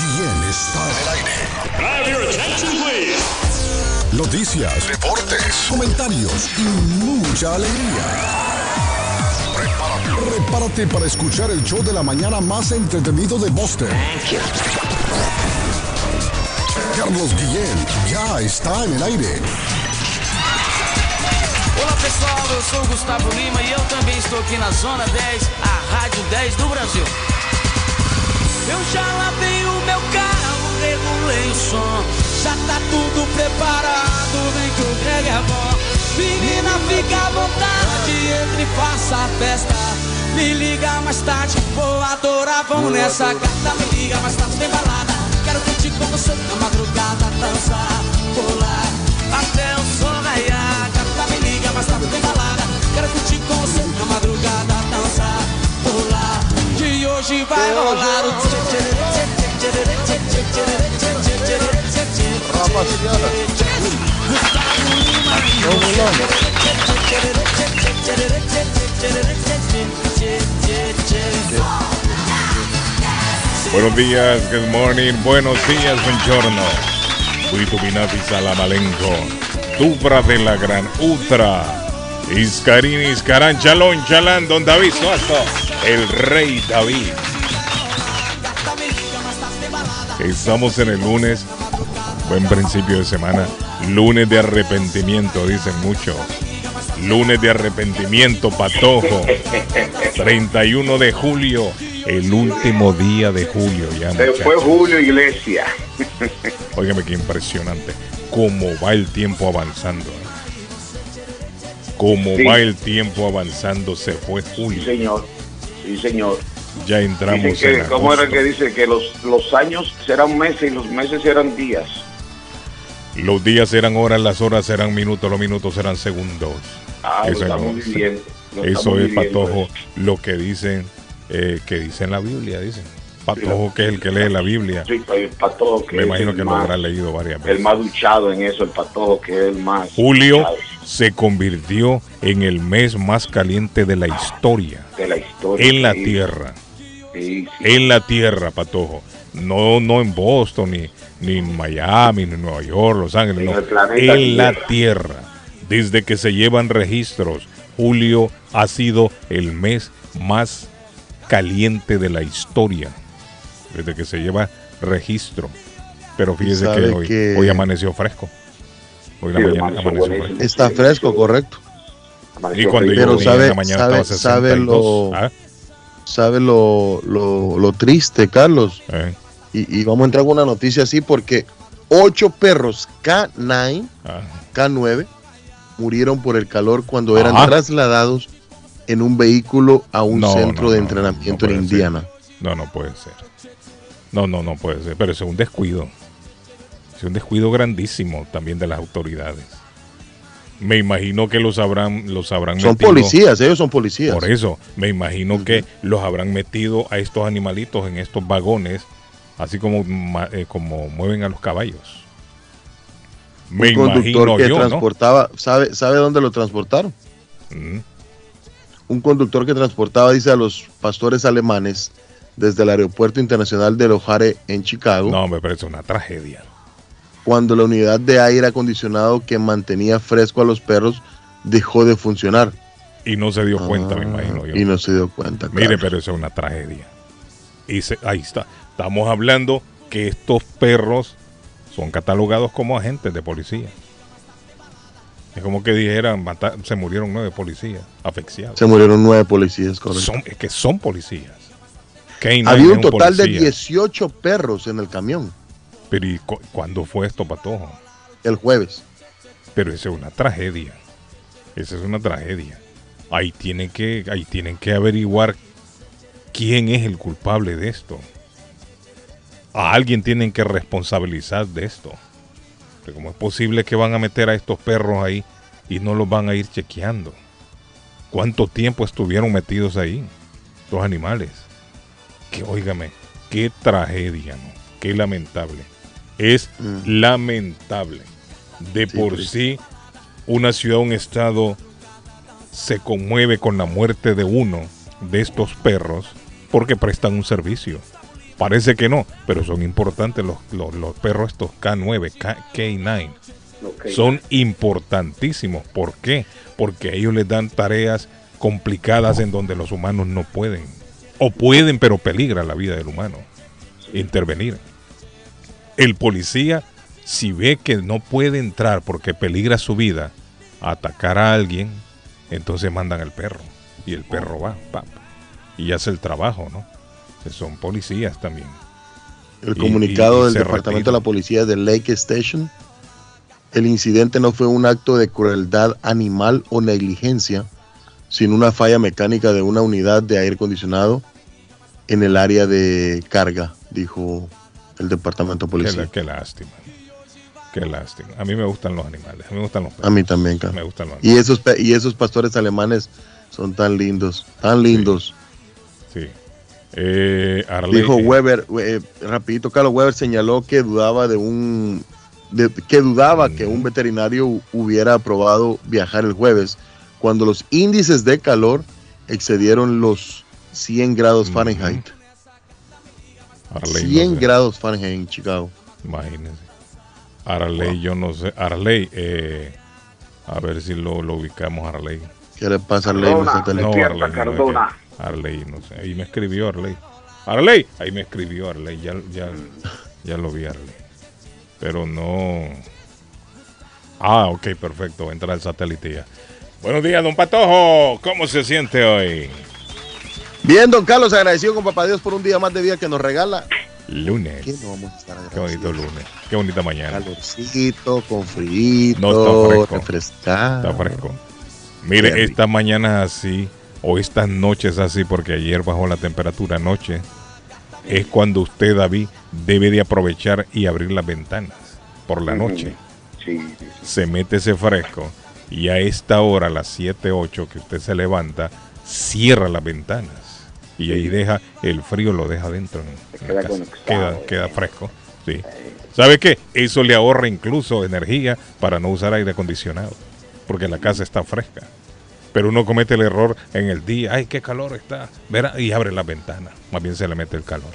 Guillén está en el aire. Have your attention, please. Noticias, deportes, comentarios y mucha alegría. Prepárate, prepárate para escuchar el show de la mañana más entretenido de Boston. Carlos Guillén ya está en el aire. Olá pessoal, eu sou o Gustavo Lima e eu também estou aqui na Zona 10, a Rádio 10 do Brasil. Eu já lavei meu carro, regulei o som, já tá tudo preparado, vem que o Greg é bom. Menina, fica à vontade, entre e faça a festa. Me liga mais tarde, vou adorar, vamos nessa gata. Me liga mais tarde, tem balada. Quero curtir com você na madrugada, dançar, pular, até o sol raiar. Gata, me liga mais tarde, tem balada. Quero curtir com você na madrugada, dançar, pular. Que hoje vai rolar o tchê, tchê, tchê, Buenos días, good morning, buenos días, buen giorno. buongiorno. Buitu Salamalenco, Tubra de la Gran Utra, Iscarini, Iscarán, Chalón, Chalán, Don David Soto, el Rey David. Estamos en el lunes, buen principio de semana, lunes de arrepentimiento, dicen mucho. Lunes de arrepentimiento, patojo. 31 de julio, el último día de julio ya. Se fue Julio Iglesias. Óigame qué impresionante. Cómo va el tiempo avanzando. ¿eh? Cómo Sí. va el tiempo avanzando. Se fue Sí, julio. señor. Sí, señor. Ya entramos Dicen en ¿Cómo era que dice? Que los, los años serán meses y los meses serán días. Los días serán horas, las horas serán minutos, los minutos serán segundos. Ah, lo Eso estamos no- viviendo. lo Eso estamos es viviendo, patojo, eso. lo que dicen, eh, que dice en la Biblia, dicen. Patojo que es el que lee la Biblia. Sí, el patojo que Me es imagino el que lo más- habrá leído varias El veces. más duchado en eso, el patojo que es el más. Julio duchado se convirtió en el mes más caliente de la historia de la historia. en la Sí, Tierra. Sí, sí. en la tierra, Patojo. No, no en Boston, ni, ni en Miami, ni en Nueva York, Los Ángeles, En no. En la Tierra. tierra. Desde que se llevan registros, julio ha sido el mes más caliente de la historia. Desde que se lleva registro. Pero fíjese que hoy, que- hoy amaneció fresco. Hoy la Sí, mañana amaneció amaneció buenísimo. fresco. Está fresco, correcto. Amaneció Y cuando yo Pero en sabe- la mañana sabe- estaba sabe 62. lo- ¿ah? ¿Sabe lo, lo, lo triste, Carlos? Eh, Y, y vamos a entrar con una noticia así porque ocho perros K9, ah. K9 murieron por el calor cuando eran Ajá. trasladados en un vehículo a un No, centro no, de no, entrenamiento no en ser. Indiana. No, no puede ser. No, no, no puede ser. Pero es un descuido. Es un descuido grandísimo también de las autoridades. Me imagino que los habrán, los habrán Son metido- policías, ellos son policías. Por eso, me imagino que los habrán metido a estos animalitos en estos vagones, así como, eh, como mueven a los caballos. Me un conductor que yo, ¿no? transportaba, ¿sabe, ¿sabe dónde lo transportaron? Mm. Un conductor que transportaba, dice, a los pastores alemanes desde el aeropuerto internacional de O'Hare en Chicago. No, me parece una tragedia. Cuando la unidad de aire acondicionado que mantenía fresco a los perros dejó de funcionar. Y no se dio cuenta, me Ah, imagino yo. Y no se dio cuenta. Mire, pero eso es una tragedia. Y se- ahí está. Estamos hablando que estos perros son catalogados como agentes de policía. Es como que dijeran, se murieron nueve policías asfixiados. Se murieron nueve policías, correcto. Son, es que son policías. K9 Había un total de policía. 18 perros en el camión Pero ¿y cu- cuándo fue esto, Patojo? el jueves. Pero esa es una tragedia. Esa es una tragedia. Ahí tienen que, ahí tienen que averiguar quién es el culpable de esto. a alguien tienen que responsabilizar de esto. Porque ¿Cómo es posible que van a meter a estos perros ahí y no los van a ir chequeando? ¿Cuánto tiempo estuvieron metidos ahí? Los animales. Que óigame, qué tragedia, ¿no? Qué lamentable. Es Mm. lamentable. De Sí, por sí. sí, una ciudad, un estado se conmueve con la muerte de uno de estos perros porque prestan un servicio. Parece que no, pero son importantes los, los, los perros estos K9, K, K9. Ok. Son importantísimos. ¿Por qué? Porque ellos les dan tareas complicadas en donde los humanos no pueden. O pueden, pero peligra la vida del humano. Intervenir. El policía, si ve que no puede entrar porque peligra su vida, a atacar a alguien, entonces mandan al perro. Y el perro va, pap, y hace el trabajo, ¿no? Son policías también. El Y- comunicado y del Departamento de la Policía de Lake Station. El incidente no fue un acto de crueldad animal o negligencia, sino una falla mecánica de una unidad de aire acondicionado en el área de carga, dijo el Departamento de Qué, Policía. la- qué lástima. Qué lástima. A mí me gustan los animales. A mí me gustan los perros. A mí también. Me gustan los Y esos, y esos pastores alemanes son tan lindos, tan lindos. Sí. Eh, Dijo Weber, eh, rapidito, Carlos Weber señaló que dudaba de un, de- que dudaba que un veterinario hu- hubiera aprobado viajar el jueves cuando los índices de calor excedieron los 100 grados Ujú. Fahrenheit. Arley, 100 no sé. grados Fahrenheit en Chicago. Imagínense. Arley, yo no sé. Arley, eh, a ver si lo, lo ubicamos, Arley. ¿Qué le pasa a Ley? Cardona. Nuestro tele- No, Arley. no, es Cardona. que- Arley, no sé. Ahí me escribió Arley. Arley, ahí me escribió Arley. Ya, ya, ya lo vi, Arley. Pero no. Ah, ok, perfecto. Entra el satélite ya. Buenos días, don Patojo. ¿Cómo se siente hoy? Bien, don Carlos, agradecido con Papá Dios por un día más de vida que nos regala. Lunes. ¿Qué no vamos a estar Qué bonito lunes. Qué bonita mañana. Calorcito, con frío, No, está fresco. refrescado. Está fresco. Mire, Qué rico. esta mañana así, o estas noches así, porque ayer bajó la temperatura anoche, es cuando usted, David, debe de aprovechar y abrir las ventanas por la noche. Sí, sí, sí. Se mete ese fresco y a esta hora, a las 7, 8, que usted se levanta, cierra las ventanas. Y ahí deja, el frío lo deja dentro. en- queda Queda, eh. queda fresco. Sí. ¿Sabe qué? Eso le ahorra incluso energía para no usar aire acondicionado, porque la casa está fresca. Pero uno comete el error en el día, ay, qué calor está, verá, y abre la ventana, más bien se le mete el calor.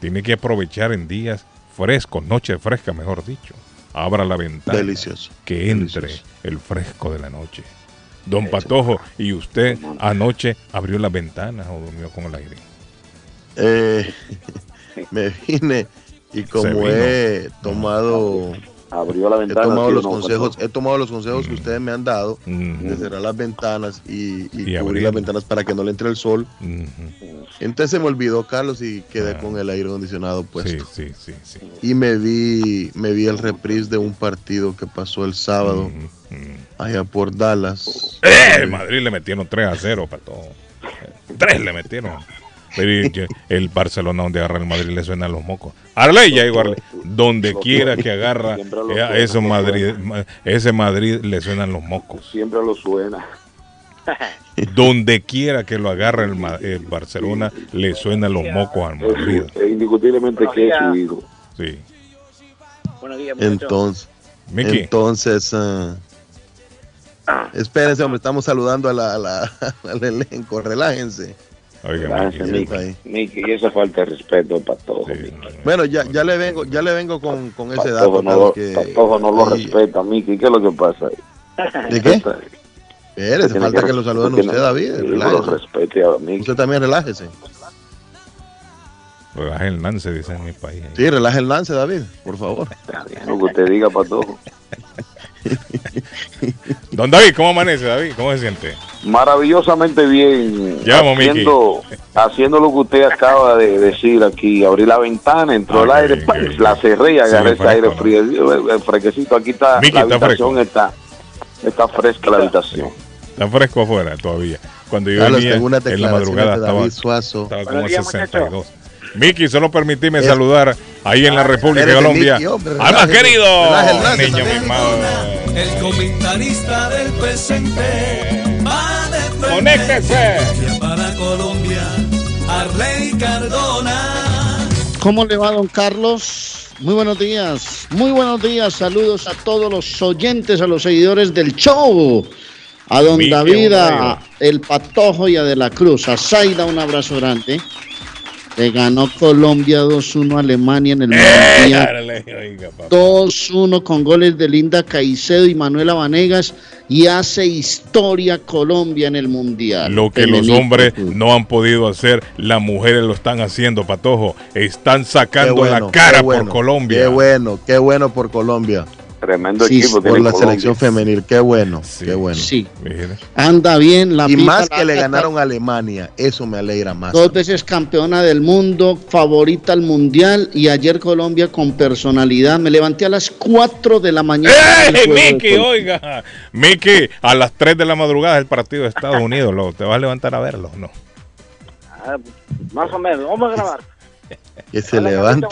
Tiene que aprovechar en días frescos, noche fresca, mejor dicho. Abra la ventana, Delicioso. que entre Delicioso. el fresco de la noche. Don Patojo, ¿y usted anoche abrió las ventanas o durmió con el aire? Eh, me vine y como he tomado, Abrió la he ventana. tomado ¿sí o los no, consejos, he tomado los consejos que ustedes me han dado Mm, de cerrar las ventanas y, y Y cubrir abrir. las ventanas para que no le entre el sol. Entonces se me olvidó, Carlos, y quedé Ah. con el aire acondicionado puesto. sí, sí, sí. Y me vi, me vi el reprise de un partido que pasó el sábado allá por Dallas. ¡Eh! Madrid le metieron 3 a 0, Pato. 3 le metieron. Pero el Barcelona donde agarra el Madrid le suenan los mocos. Arley, ya digo, Arley, donde quiera que agarra eh, a suena, esos lo Madrid, ma- ese Madrid le suenan los mocos. Siempre lo suena. Donde quiera que lo agarre el, Barcelona le suenan los mocos al Madrid. Es indiscutiblemente que es su hijo. Sí. Buenos días, muchachos. Entonces, Miki, entonces, ah, espérense, hombre, estamos saludando a la, a la- al elenco, relájense. Oiga, Gracias, Miki. Miki. Esa falta de respeto para todos. Sí. Bueno, ya, ya le vengo, ya le vengo con, con ese dato, no, lo, que Patojo no lo respeta, Miki. ¿Qué es lo que pasa ahí? ¿De qué? Tiene falta que lo saluden tiene- usted, David. no lo respete a Miki. Usted también relájese. Relaje el lance, dicen en mi país. Sí, relaje el lance, David, por favor. Está bien, Lo que usted diga, Patojo. Don David, ¿cómo amanece, David? ¿Cómo se siente? Maravillosamente bien. Miki. haciendo, haciendo lo que usted acaba de decir aquí. Abrí la ventana, entró Ah, el aire, la cerré y agarré ese aire frío. El fresquecito. Aquí está Miki, la está habitación, fresco. está, está fresca la habitación. Está fresco afuera todavía. Cuando yo Carlos, venía en la madrugada David estaba, Suazo. estaba como días, 62. Miki, solo permitime Es- saludar ahí en la República de Colombia. Miki, hombre, ¡Al más relájese, querido! relájese Niño mimado. El comentarista del presente va de ¡Conéctese! para Colombia, Arley Cardona. ¿Cómo le va, don Carlos? Muy buenos días, muy buenos días. Saludos a todos los oyentes, a los seguidores del show. A don David, a el Patojo y a De la Cruz. A Zaida, un abrazo grande. Le ganó Colombia 2-1 a Alemania en el Mundial. Oiga, papá. 2-1 con goles de Linda Caicedo y Manuela Vanegas y hace historia Colombia en el Mundial. Lo que los hombres no han podido hacer, las mujeres lo están haciendo, Patojo. Están sacando bueno, la cara bueno, por Colombia. Qué bueno, qué bueno por Colombia. Tremendo Sí, equipo Por tiene la Colombia. selección femenil, qué bueno, Sí. qué bueno. Sí, anda bien la Y pipa más que le ganaron a Alemania, eso me alegra más. Dos veces campeona del mundo, favorita al mundial y ayer Colombia con personalidad. Me levanté a las 4 de la mañana. ¡Eh, Miki, oiga! Miki, a las 3 de la madrugada el partido de Estados Unidos. lo- ¿Te vas a levantar a verlo? No. Ah, más o menos, vamos a grabar. Que se Hola, levante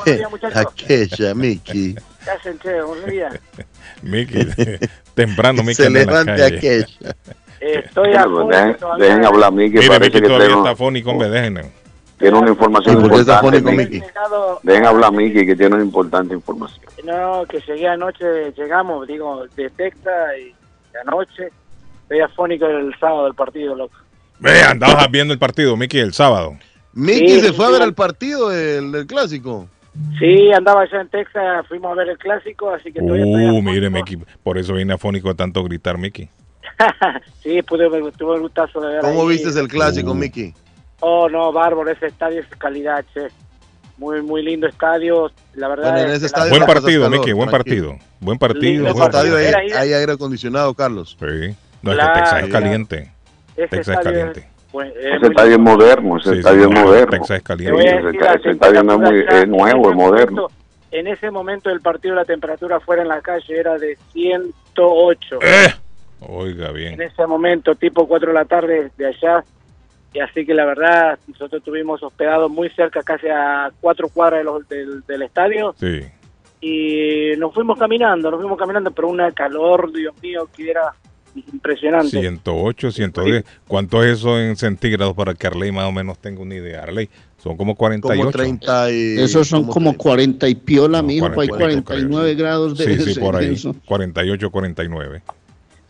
aquella, Miki. ¿Qué hacen, che? Un día. Miki, temprano Miki se levante aquella. Estoy afónico pues dejen, dejen hablar a que Mire, Miki que todavía tengo- está fónico, hombre, déjenlo. tiene una información ¿Y por qué está importante. fónico, Miki. Miki? Dejen hablar a Miki que tiene una importante información. No, que llegué anoche, llegamos, digo, de Texas y anoche. Estoy afónico el sábado del partido, loco. Ve, andabas viendo el partido, Miki, el sábado. Miki Sí, se fue a ver el partido del, del clásico. Sí, andaba allá en Texas, fuimos a ver el clásico, así que estoy Uh, mire, Miki, por eso viene afónico de tanto gritar, Miki. sí, pude, tuve el gustazo de ver ¿Cómo ahí. viste el clásico, Uh. Miki? Oh, no, bárbaro, ese estadio es calidad, che. Muy, muy lindo estadio, la verdad. Bueno, en es ese que la- estadio Buen partido, calor, Miki, buen tranquilo. partido. Buen partido. Lindo En ese buen estadio partido. hay, hay aire acondicionado, Carlos. Sí. No, es que Claro, Texas es ya. caliente. ese Texas es caliente. Pues, es Ese estadio es moderno, ese Sí, estadio es moderno. Ese- estadio no es muy- es nuevo, en es moderno. momento- En ese momento del partido la temperatura fuera en la calle era de 108. Eh, Oiga, En bien. ese momento, tipo 4 de la tarde de allá. Y así que la verdad, nosotros estuvimos hospedados muy cerca, casi a cuatro cuadras de los- del, del estadio. Sí. Y nos fuimos caminando, nos fuimos caminando, pero una calor, Dios mío, que era impresionante. 108, 110. ¿Cuánto es eso en centígrados para que Arley más o menos tenga una idea? Arley, son como 48. Como 30 y... Esos son como 40 y piola, No, mijo, hay 40, 49 grados de Sí, sí, por ahí. eso. 48, 49.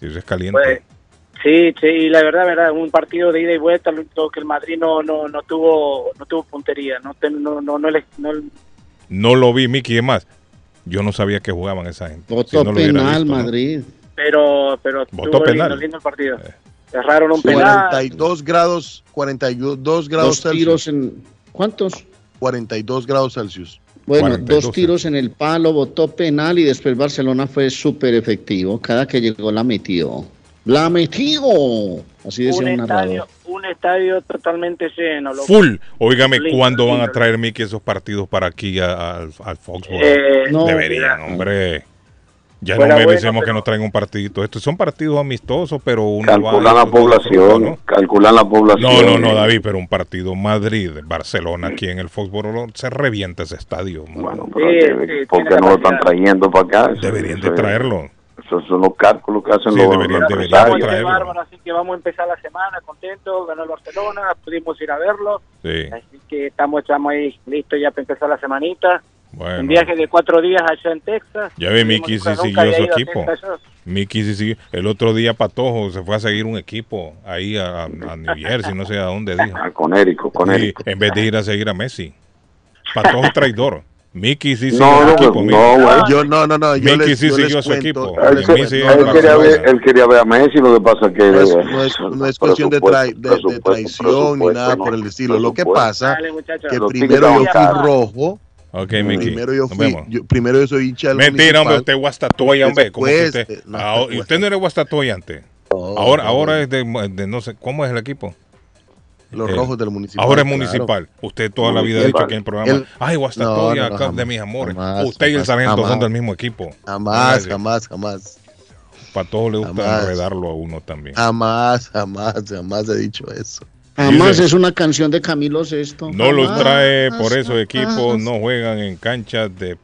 Sí, eso es caliente. Pues, sí, sí, y la verdad, verdad, un partido de ida y vuelta, lo que el Madrid no, no, no tuvo, no tuvo puntería, no, no, no, no, le- no- no lo vi, Miki, es más. Yo no sabía que jugaban esa gente. Voto Si penal, visto, ¿no? Madrid. Pero, pero estuvo penal. lindo, lindo el partido. Eh. Cerraron un penal. 42 grados, 42 grados Dos tiros Celsius. en... ¿Cuántos? 42 grados Celsius. Bueno, 42, dos tiros en el palo, votó penal y después Barcelona fue súper efectivo. Cada que llegó la metió. ¡La metió! Así decía un un narrador. estadio, un estadio totalmente lleno. loco. Full. Óigame, Lindo, ¿cuándo van a traer, Miki, esos partidos para aquí al, al Foxborough? Eh, No, Deberían, mira, hombre. Ya Fuera no merecemos bueno, que pero- nos traigan un partidito. Estos son partidos amistosos, pero uno Calculan va- la población, ¿no? calculan la población. No, no, no, David, pero un partido Madrid, Barcelona, aquí en el Foxborough, se revienta ese estadio. mano. Bueno, pero Sí, que- sí, ¿por qué no lo están trayendo para acá? Deberían de traerlo. Esos son los cálculos que hacen Sí, los, deberían- deberían de traerlo. bárbaro, así que vamos a empezar la semana contentos, ganó el Barcelona, pudimos ir a verlo, Sí, así que estamos, estamos ahí listos ya para empezar la semanita. Bueno. Un viaje de cuatro días allá en Texas. Ya ve, Miki sí siguió su a equipo. Miki sí, sí. El otro día Patojo se fue a seguir un equipo ahí a, a- a New Jersey, no sé a dónde dijo. Ah, Conérico, Conérico. en vez de ir a seguir a Messi. Patojo es traidor. Miki sí siguió No, su no, equipo. Miki. no, güey. Yo no, no, no. Yo Mickey les, sí yo les siguió su equipo. Él, él no, no, no, quería no, ver, no. él quería ver a Messi, lo que pasa que... No es, eh, no es- no es cuestión de, trai- de- de traición ni nada por el no, estilo. Lo que pasa Dale, que Los primero yo fui a- rojo. Ok, Miki. Primero yo fui, yo- primero yo soy hincha Mentira, hombre, usted es Guastatoya, hombre. ¿Cómo que usted? cueste, no, usted no era Guastatoya antes. No, Ahora, no, ahora es de, de no sé, ¿cómo es el equipo? Los eh, rojos del municipal. Ahora es claro. municipal. Usted toda la vida ha dicho aquí en el programa, El- ay, Guastatoya, acá de jamás, mis amores. jamás, usted y el jamás, sargento son jamás. del mismo equipo. Jamás, jamás, jamás. Para todos le gusta Jamás. enredarlo a uno también. Jamás, jamás, jamás he dicho eso. Jamás Dice- es una canción de Camilo Sesto. No los Jamás, trae, por eso jamás. equipos no juegan en canchas de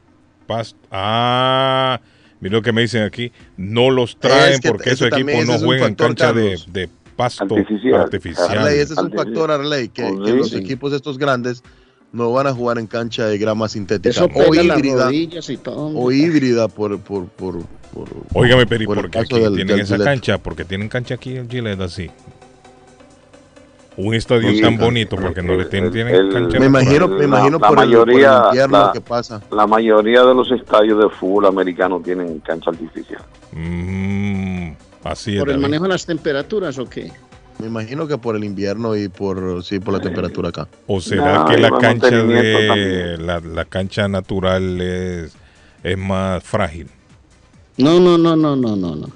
pasto. Ah, mira lo que me dicen aquí. No los traen Es que porque eso esos equipos no es juegan en factor, cancha de, de pasto Artificial. artificial. Arley, ese es un factor, Arley, que, Oh, que sí, los sí. equipos estos grandes no van a jugar en cancha de grama sintética Eso o híbrida rodillas y todo. o híbrida por por por, por Óigame, Peri, por el porque caso aquí del- tienen del esa Gillette. cancha, porque tienen cancha aquí en Gillette así. Un estadio Sí, tan el- bonito porque no le tienen, tienen el- cancha me imagino me La- imagino la por, el, por el mayoría, invierno la- lo que pasa La mayoría de los estadios de fútbol americano tienen cancha artificial. Mm, así es. ¿Por el David. manejo de las temperaturas o qué? me imagino que por el invierno y por sí por la temperatura acá ¿O será No, que la cancha de la, la cancha natural es, es más frágil? No, no, no, no, no, no, no.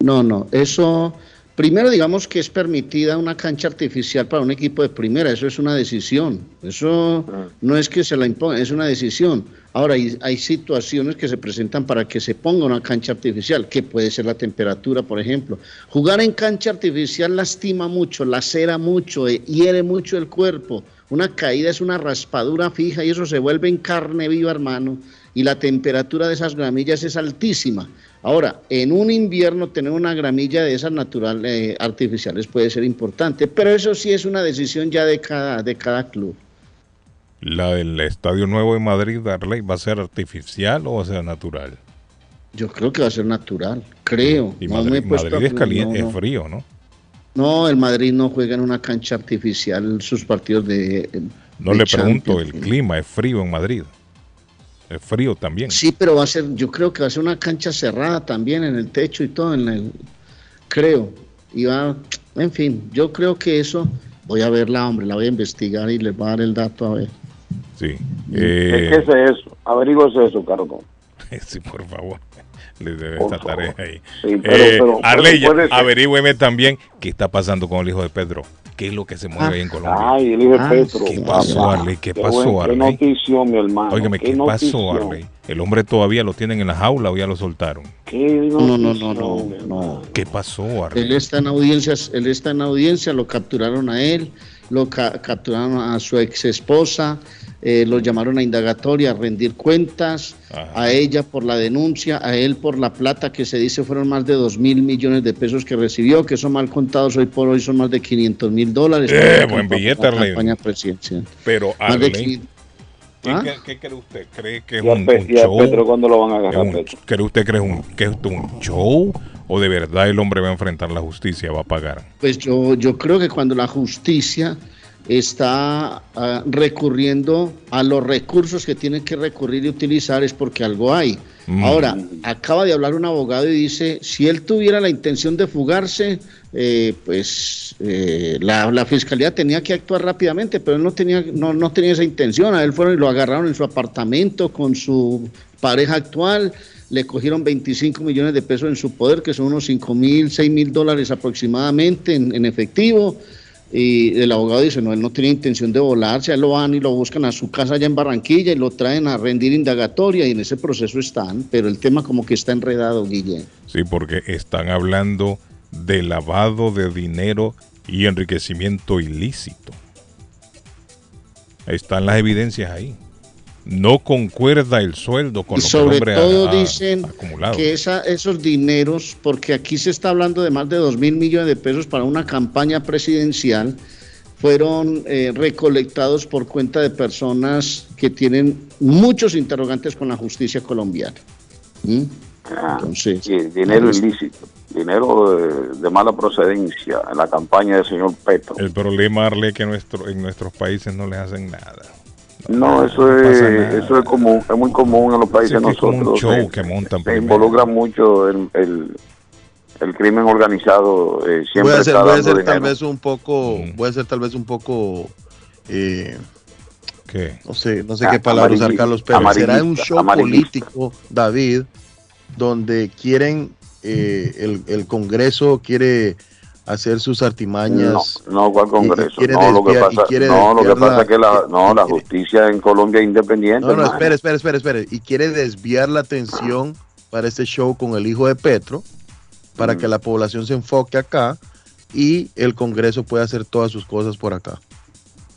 No, no. Eso, primero digamos que es permitida una cancha artificial para un equipo de primera. Eso es una decisión. Eso no es que se la imponga, es una decisión. Ahora, hay, hay situaciones que se presentan para que se ponga una cancha artificial, que puede ser la temperatura, por ejemplo. Jugar en cancha artificial lastima mucho, lacera mucho, eh, hiere mucho el cuerpo. Una caída es una raspadura fija y eso se vuelve en carne viva, hermano. Y la temperatura de esas gramillas es altísima. Ahora, en un invierno tener una gramilla de esas natural, eh, artificiales puede ser importante, pero eso sí es una decisión ya de cada, de cada club. ¿La del Estadio Nuevo de Madrid, Darley, va a ser artificial o va a ser natural? Yo creo que va a ser natural, creo. Y No me he Madrid, a- es caliente, no, no. es frío, ¿no? No, el Madrid no juega en una cancha artificial sus partidos de. No de le pregunto, el clima es frío en Madrid. Es frío también. Sí, pero va a ser, yo creo que va a ser una cancha cerrada también en el techo y todo, en el, creo. Y va, en fin, yo creo que eso, voy a verla, hombre, la voy a investigar y les voy a dar el dato a ver. Sí. ¿Qué, Eh, qué es eso? Averígüese eso, Carlos. sí, por favor. Le debe Por esta tarea ahí. Sí, pero- Eh, pero- Arley, averígüeme también qué está pasando con el hijo de Pedro. ¿Qué es lo que se mueve ahí en Colombia? Ay, el hijo de Ah, Petro. ¿Qué pasó. Arley? ¿Qué Qué pasó, buen- Arley? Qué notición, mi hermano. Óigame, ¿qué, pasó, notición. Arley? ¿El hombre todavía lo tienen en la jaula o ya lo soltaron? Qué No, no, no, no, no. ¿Qué pasó, Arley? Él está en audiencias, él está en audiencia, lo capturaron a él, lo ca- capturaron a su ex esposa, eh, lo llamaron a indagatoria, a rendir cuentas, Ajá. a ella por la denuncia, a él por la plata que se dice fueron más de 2 mil millones de pesos que recibió, que son mal contados hoy por hoy son más de 500 mil dólares. Eh, buen billete, la Arley. campaña presidencial. Pero, Arley, 500. ¿qué, ¿Ah? qué- qué cree usted? ¿Cree que es ¿Y a, un, Pe- un y a show? Petro cuándo lo van a ¿Es agarrar, un- Petro? ¿Cree usted que es, un, que es un show? ¿O de verdad el hombre va a enfrentar la justicia, va a pagar? Pues yo, yo creo que cuando la justicia está ah, recurriendo a los recursos que tiene que recurrir y utilizar es porque algo hay. Mm. Ahora, acaba de hablar un abogado y dice, si él tuviera la intención de fugarse, eh, pues eh, la, la fiscalía tenía que actuar rápidamente, pero él no tenía, no, no tenía esa intención. A él fueron y lo agarraron en su apartamento con su pareja actual, le cogieron 25 millones de pesos en su poder, que son unos 5 mil, 6 mil dólares aproximadamente en, en efectivo. Y el abogado dice, no, él no tenía intención de volarse, él lo van y lo buscan a su casa allá en Barranquilla y lo traen a rendir indagatoria y en ese proceso están, pero el tema como que está enredado, Guille. Sí, porque están hablando de lavado de dinero y enriquecimiento ilícito. Están las evidencias ahí. No concuerda el sueldo con Y lo que el sobre hombre ha- todo ha, dicen acumulado. que esa, esos dineros, porque aquí se está hablando de más de 2 mil millones de pesos para una campaña presidencial, fueron eh, recolectados por cuenta de personas que tienen muchos interrogantes con la justicia colombiana. ¿Mm? Ah, Entonces, dinero ilícito, dinero de, de mala procedencia en la campaña del señor Petro. El problema, Arle, que nuestro, en nuestros países no les hacen nada. No, eso no es, eso es común, es muy común en los países Sí, que es como nosotros. un show Se- que montan Se primero. involucra mucho el, el, el crimen organizado, eh, siempre voy a ser, está voy a dando ser tal vez un poco, Mm. voy a ser tal vez un poco, eh, ¿Qué? no sé, no sé Ah, qué palabra usar, Carlos, pero será un show amarillista. político, David, donde quieren, eh, el, el Congreso quiere hacer sus No, artimañas. no, ¿cuál Congreso? quiere no, lo que pasa, no, lo que pasa la- es que la, no, la justicia en Colombia es independiente. No, no, espere, espere, espere, espere. Y quiere desviar la atención para este show con el hijo de Petro, para Mm. que la población se enfoque acá y el Congreso puede hacer todas sus cosas por acá.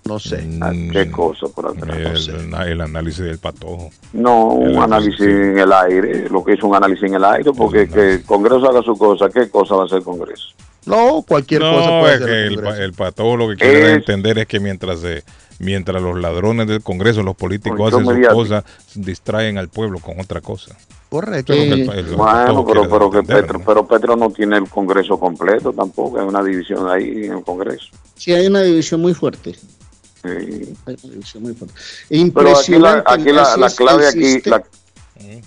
No sé. Ah, ¿Qué cosa por atrás? Mm, El, el análisis del patojo. No, El un análisis análisis. en el aire, lo que es un análisis en el aire, porque que el Congreso haga su cosa, ¿qué cosa va a hacer el Congreso? No, cualquier cosa No, puede es que el el, Congreso. pa- el patojo lo que quiere Es- entender es que mientras se, mientras los ladrones del Congreso, los políticos Control hacen sus cosas, distraen al pueblo con otra cosa. Correcto. Eso es lo que Eh, el el Bueno, pero, pero, que Petro, ¿no? pero Petro no tiene el Congreso completo tampoco, hay una división ahí en el Congreso. Sí, hay una división muy fuerte. Sí. Hay una división muy fuerte. Pero aquí la, Impresionante. aquí la, la clave aquí, la,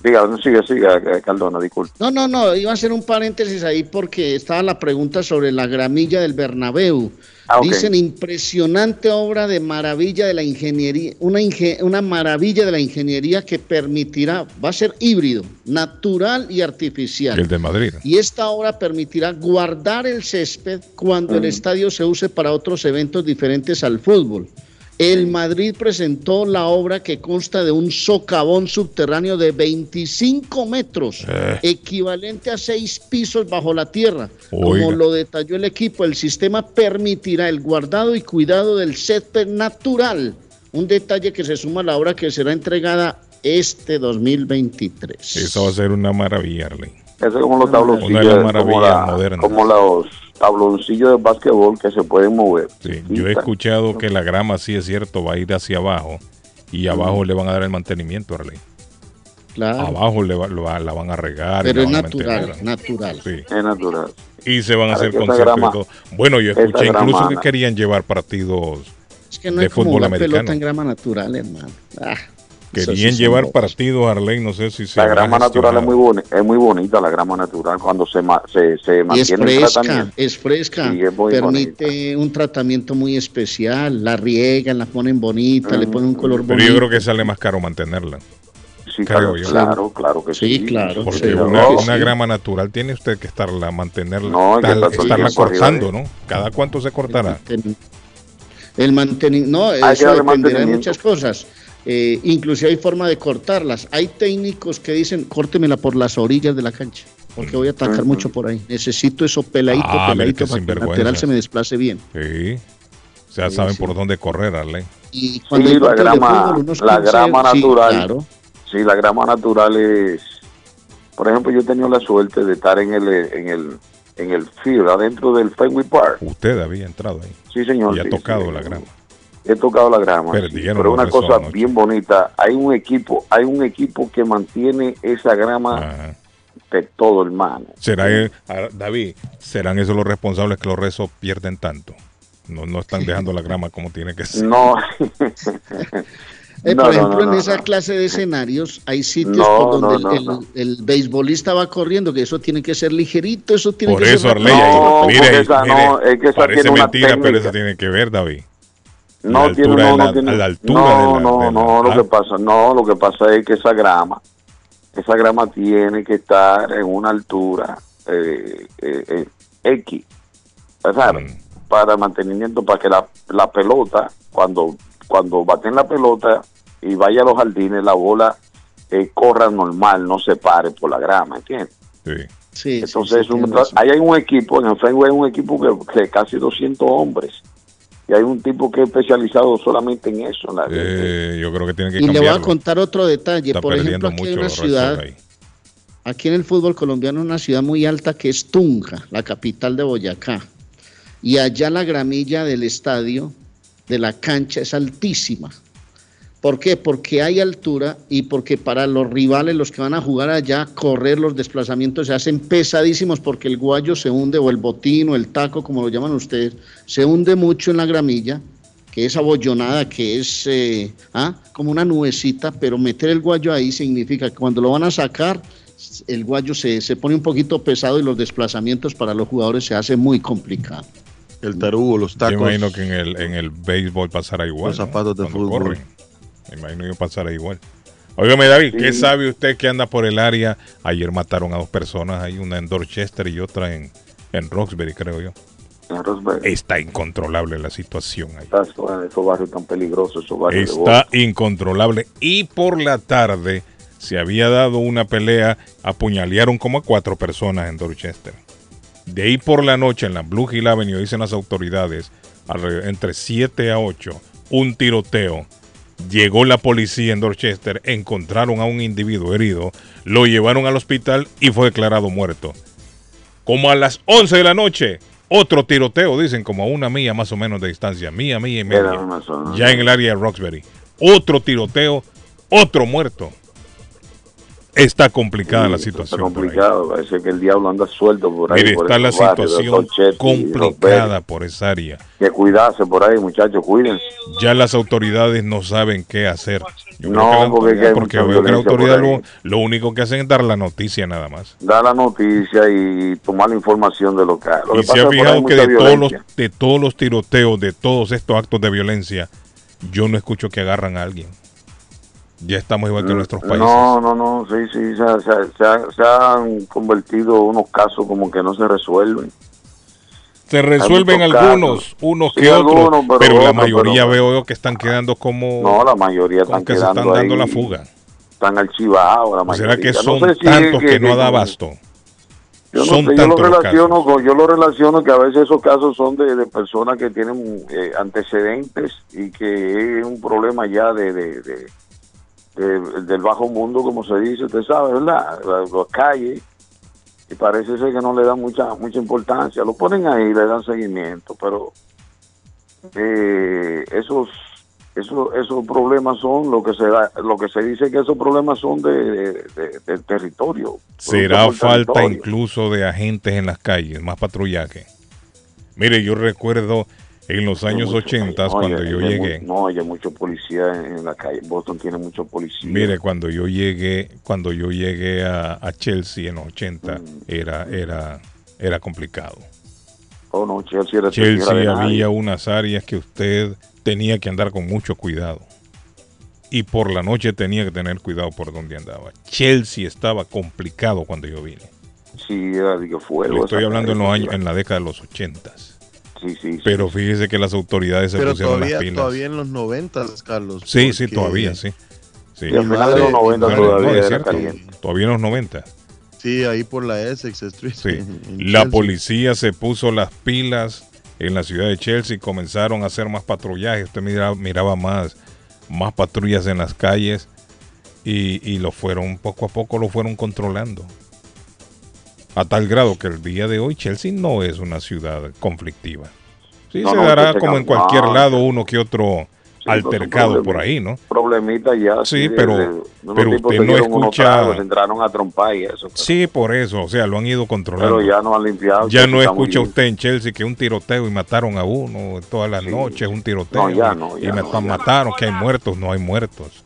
diga, no, sigue, sigue, eh, Cardona, disculpe. No, no, no, iba a hacer un paréntesis ahí porque estaba la pregunta sobre la gramilla del Bernabéu. Ah. Dicen impresionante obra de maravilla de la ingeniería, una, inge- una maravilla de la ingeniería que permitirá, va a ser híbrido, natural y artificial. El de Madrid. Y esta obra permitirá guardar el césped cuando el estadio se use para otros eventos diferentes al fútbol. El Madrid presentó la obra que consta de un socavón subterráneo de 25 metros, Eh. equivalente a seis pisos bajo la tierra. Oiga. Como lo detalló el equipo, el sistema permitirá el guardado y cuidado del césped natural, un detalle que se suma a la obra que será entregada este 2023. Eso va a ser una maravilla, Arley. Eso es como los de tabloncillos, como, la- como los tabloncillos de básquetbol que se pueden mover. Sí, yo he escuchado que la grama, sí es cierto, va a ir hacia abajo y abajo le van a dar el mantenimiento, Arley. Claro. Abajo le va- lo va- la van a regar. Pero es a natural, natural. Sí. Es natural. Y se van a hacer conciertos. Bueno, yo escuché incluso grama- que querían llevar partidos, Es que no de hay como fútbol una americano. pelota en grama natural, hermano. Ah, querían sí llevar bobos. partidos, Arley, no sé si se La grama natural es muy, bonita, es muy bonita, la grama natural, cuando se, ma- se, se Y es mantiene el fresca, tratamiento. es fresca. Sí, es muy Permite un tratamiento muy especial. La riegan, la ponen bonita, le ponen un color Pero bonito. yo creo que sale más caro mantenerla. Sí, claro, yo. claro, claro que sí. Sí, claro. Porque Sí, una, no, una sí. grama natural tiene usted que estarla, mantenerla, No, que estarla cortando, ¿no? ¿Cada cuánto se cortará? El mantenimiento, no, que eso dependerá de muchas cosas. Eh, inclusive hay forma de cortarlas. Hay técnicos que dicen, córtemela por las orillas de la cancha, porque voy a atacar mucho por ahí. Necesito eso peladito, Ah, peladito, para que el lateral se me desplace bien. Sí. O sea, Sí, saben sí. por dónde correr, Arley. Y cuando Sí, la grama, fútbol, unos la 15, grama natural. claro. Sí, la grama natural es... Por ejemplo, yo he tenido la suerte de estar en el, en el, en el field, adentro del Fenway Park. Usted había entrado ahí Sí, señor. y ha tocado sí. la grama. He tocado la grama. Perdieron pero una cosa anoche. bien bonita, hay un equipo, hay un equipo que mantiene esa grama Ajá. de todo, hermano. ¿Será, ah, David, serán esos los responsables que los rezos pierden tanto? No, no están dejando la grama como tiene que ser. No. Eh, No, por ejemplo, no, en esa no. clase de escenarios hay sitios No, por donde no, el, no, el- no. el beisbolista va corriendo, que eso tiene que ser ligerito, eso tiene Por que eso, ser Arley, ahí, mire, mire, no, es que esa parece tiene mentira, pero eso tiene que ver, David. No La tiene, altura no, no la- tiene- a la altura no, de la- no, de la- no, lo que pasa, no, lo que pasa es que esa grama, esa grama tiene que estar en una altura eh, eh, eh, X, ¿sabes? Mm. para mantenimiento, para que la, la pelota, cuando, cuando baten la pelota y vaya a los jardines, la bola eh, corra normal, no se pare por la grama, ¿entiendes? Sí. Sí, Entonces, sí, un- tiene razón. ahí hay un equipo, en el Fenway hay un equipo que, que casi 200 hombres. Y hay un tipo que es especializado solamente en eso. en la- Eh, yo creo que tienen que Y le voy a contar otro detalle. Está Por ejemplo, aquí hay una ciudad, aquí en el fútbol colombiano, una ciudad muy alta que es Tunja, la capital de Boyacá. Y allá la gramilla del estadio, de la cancha, es altísima. ¿Por qué? Porque hay altura y porque para los rivales, los que van a jugar allá, correr los desplazamientos se hacen pesadísimos porque el guayo se hunde, o el botín, o el taco, como lo llaman ustedes, se hunde mucho en la gramilla, que es abollonada, que es eh, ah, como una nubecita, pero meter el guayo ahí significa que cuando lo van a sacar, el guayo se, se pone un poquito pesado y los desplazamientos para los jugadores se hacen muy complicados. El tarugo, los Yo tacos. imagino que en el, en el béisbol pasará igual. Los ¿no? zapatos de fútbol. corren. Me imagino que pasará igual. Óigame, David, ¿qué sabe usted que anda por el área? Ayer mataron a dos personas, hay una en Dorchester y otra en, en Roxbury, creo yo. Está incontrolable la situación ahí. Está- esos barrios tan peligrosos, esos barrios de Está incontrolable. Y por la tarde se había dado una pelea, apuñalearon como a cuatro personas en Dorchester. De ahí por la noche en la Blue Hill Avenue, dicen las autoridades, entre 7 a 8, un tiroteo. Llegó la policía en Dorchester, encontraron a un individuo herido, lo llevaron al hospital y fue declarado muerto. Como a las 11 de la noche, otro tiroteo, dicen, como a una milla más o menos de distancia, mía, milla y media, ya en el área de Roxbury. Otro tiroteo, otro muerto. Está complicada la Está situación. ahí. complicado, parece que el diablo anda suelto por ahí. Mire, por está la barrios situación complicada por esa área. Que cuidarse por ahí, muchachos, cuídense. Ya las autoridades no saben qué hacer. Yo creo No, que la porque veo que la autoridad lo, único que hacen es dar la noticia nada más. Da la noticia y tomar la información de lo que. Lo y que se ha fijado que de todos, los, de todos los tiroteos, de todos estos actos de violencia, yo no escucho que agarran a alguien. Ya estamos igual que en nuestros países. Mm, No, no, no, sí, sí, se, se- se ha- se han convertido unos casos como que no se resuelven. Se resuelven algunos, casos. unos Sí, que otros, pero la mayoría pero- veo que están quedando como, No, la mayoría están que se quedando están dando ahí, la fuga. Están archivados la ¿O mayoría. será que No son sé si tantos es que, no da abasto? Yo no sé, yo lo relaciono con, yo lo relaciono que a veces esos casos son de, de personas que tienen eh, antecedentes y que es un problema ya de, de, de- de- del bajo mundo, como se dice, usted sabe, ¿verdad? Las, las calles y parece ser que no le dan mucha mucha importancia. Lo ponen ahí, le dan seguimiento, pero eh, esos esos esos problemas son lo que se da, lo que se dice que esos problemas son de, de- de- del territorio. Será falta territorio. incluso de agentes en las calles, más patrullaje. Mire, yo recuerdo en los años mucho- 80 no, cuando hay- yo hay llegué. no, hay mucho policía en, la calle. Boston tiene mucho policía. Mire, cuando yo llegué, cuando yo llegué a, a Chelsea en los 80, Mm. era, era, era complicado. Oh, no, Chelsea era Chelsea nadie. había unas áreas que usted tenía que andar con mucho cuidado. Y por la noche tenía que tener cuidado por donde andaba. Chelsea estaba complicado cuando yo vine. Sí, era fuego. Le estoy hablando en los años, en la década de los 80. Sí, sí, sí. Pero fíjese que las autoridades se Pero pusieron todavía, las pilas. todavía en los 90, Carlos. Sí, sí, todavía, sí. sí. Y a finales de los 90 Bueno, todavía no, es era cierto, caliente. Todavía en los 90. Sí, ahí por la Essex Street. Sí. en- en La policía se puso las pilas en la ciudad de Chelsea, comenzaron a hacer más patrullaje, usted miraba, miraba más, más patrullas en las calles y, y lo fueron, poco a poco lo fueron controlando. A tal grado que el día de hoy Chelsea no es una ciudad conflictiva. Sí, No, se no, dará como en cualquier lado uno que otro Sí, altercado por ahí, ¿no? Problemitas ya. Sí, pero- de- pero usted no escucha- entraron a trompar y eso. Sí, por eso, o sea, lo han ido controlando. Pero ya no han limpiado. Ya no escucha usted en Chelsea que un tiroteo y mataron a uno todas las Sí. noches, un tiroteo. No, ya no, y ya no, no. mataron, que hay muertos, no hay muertos.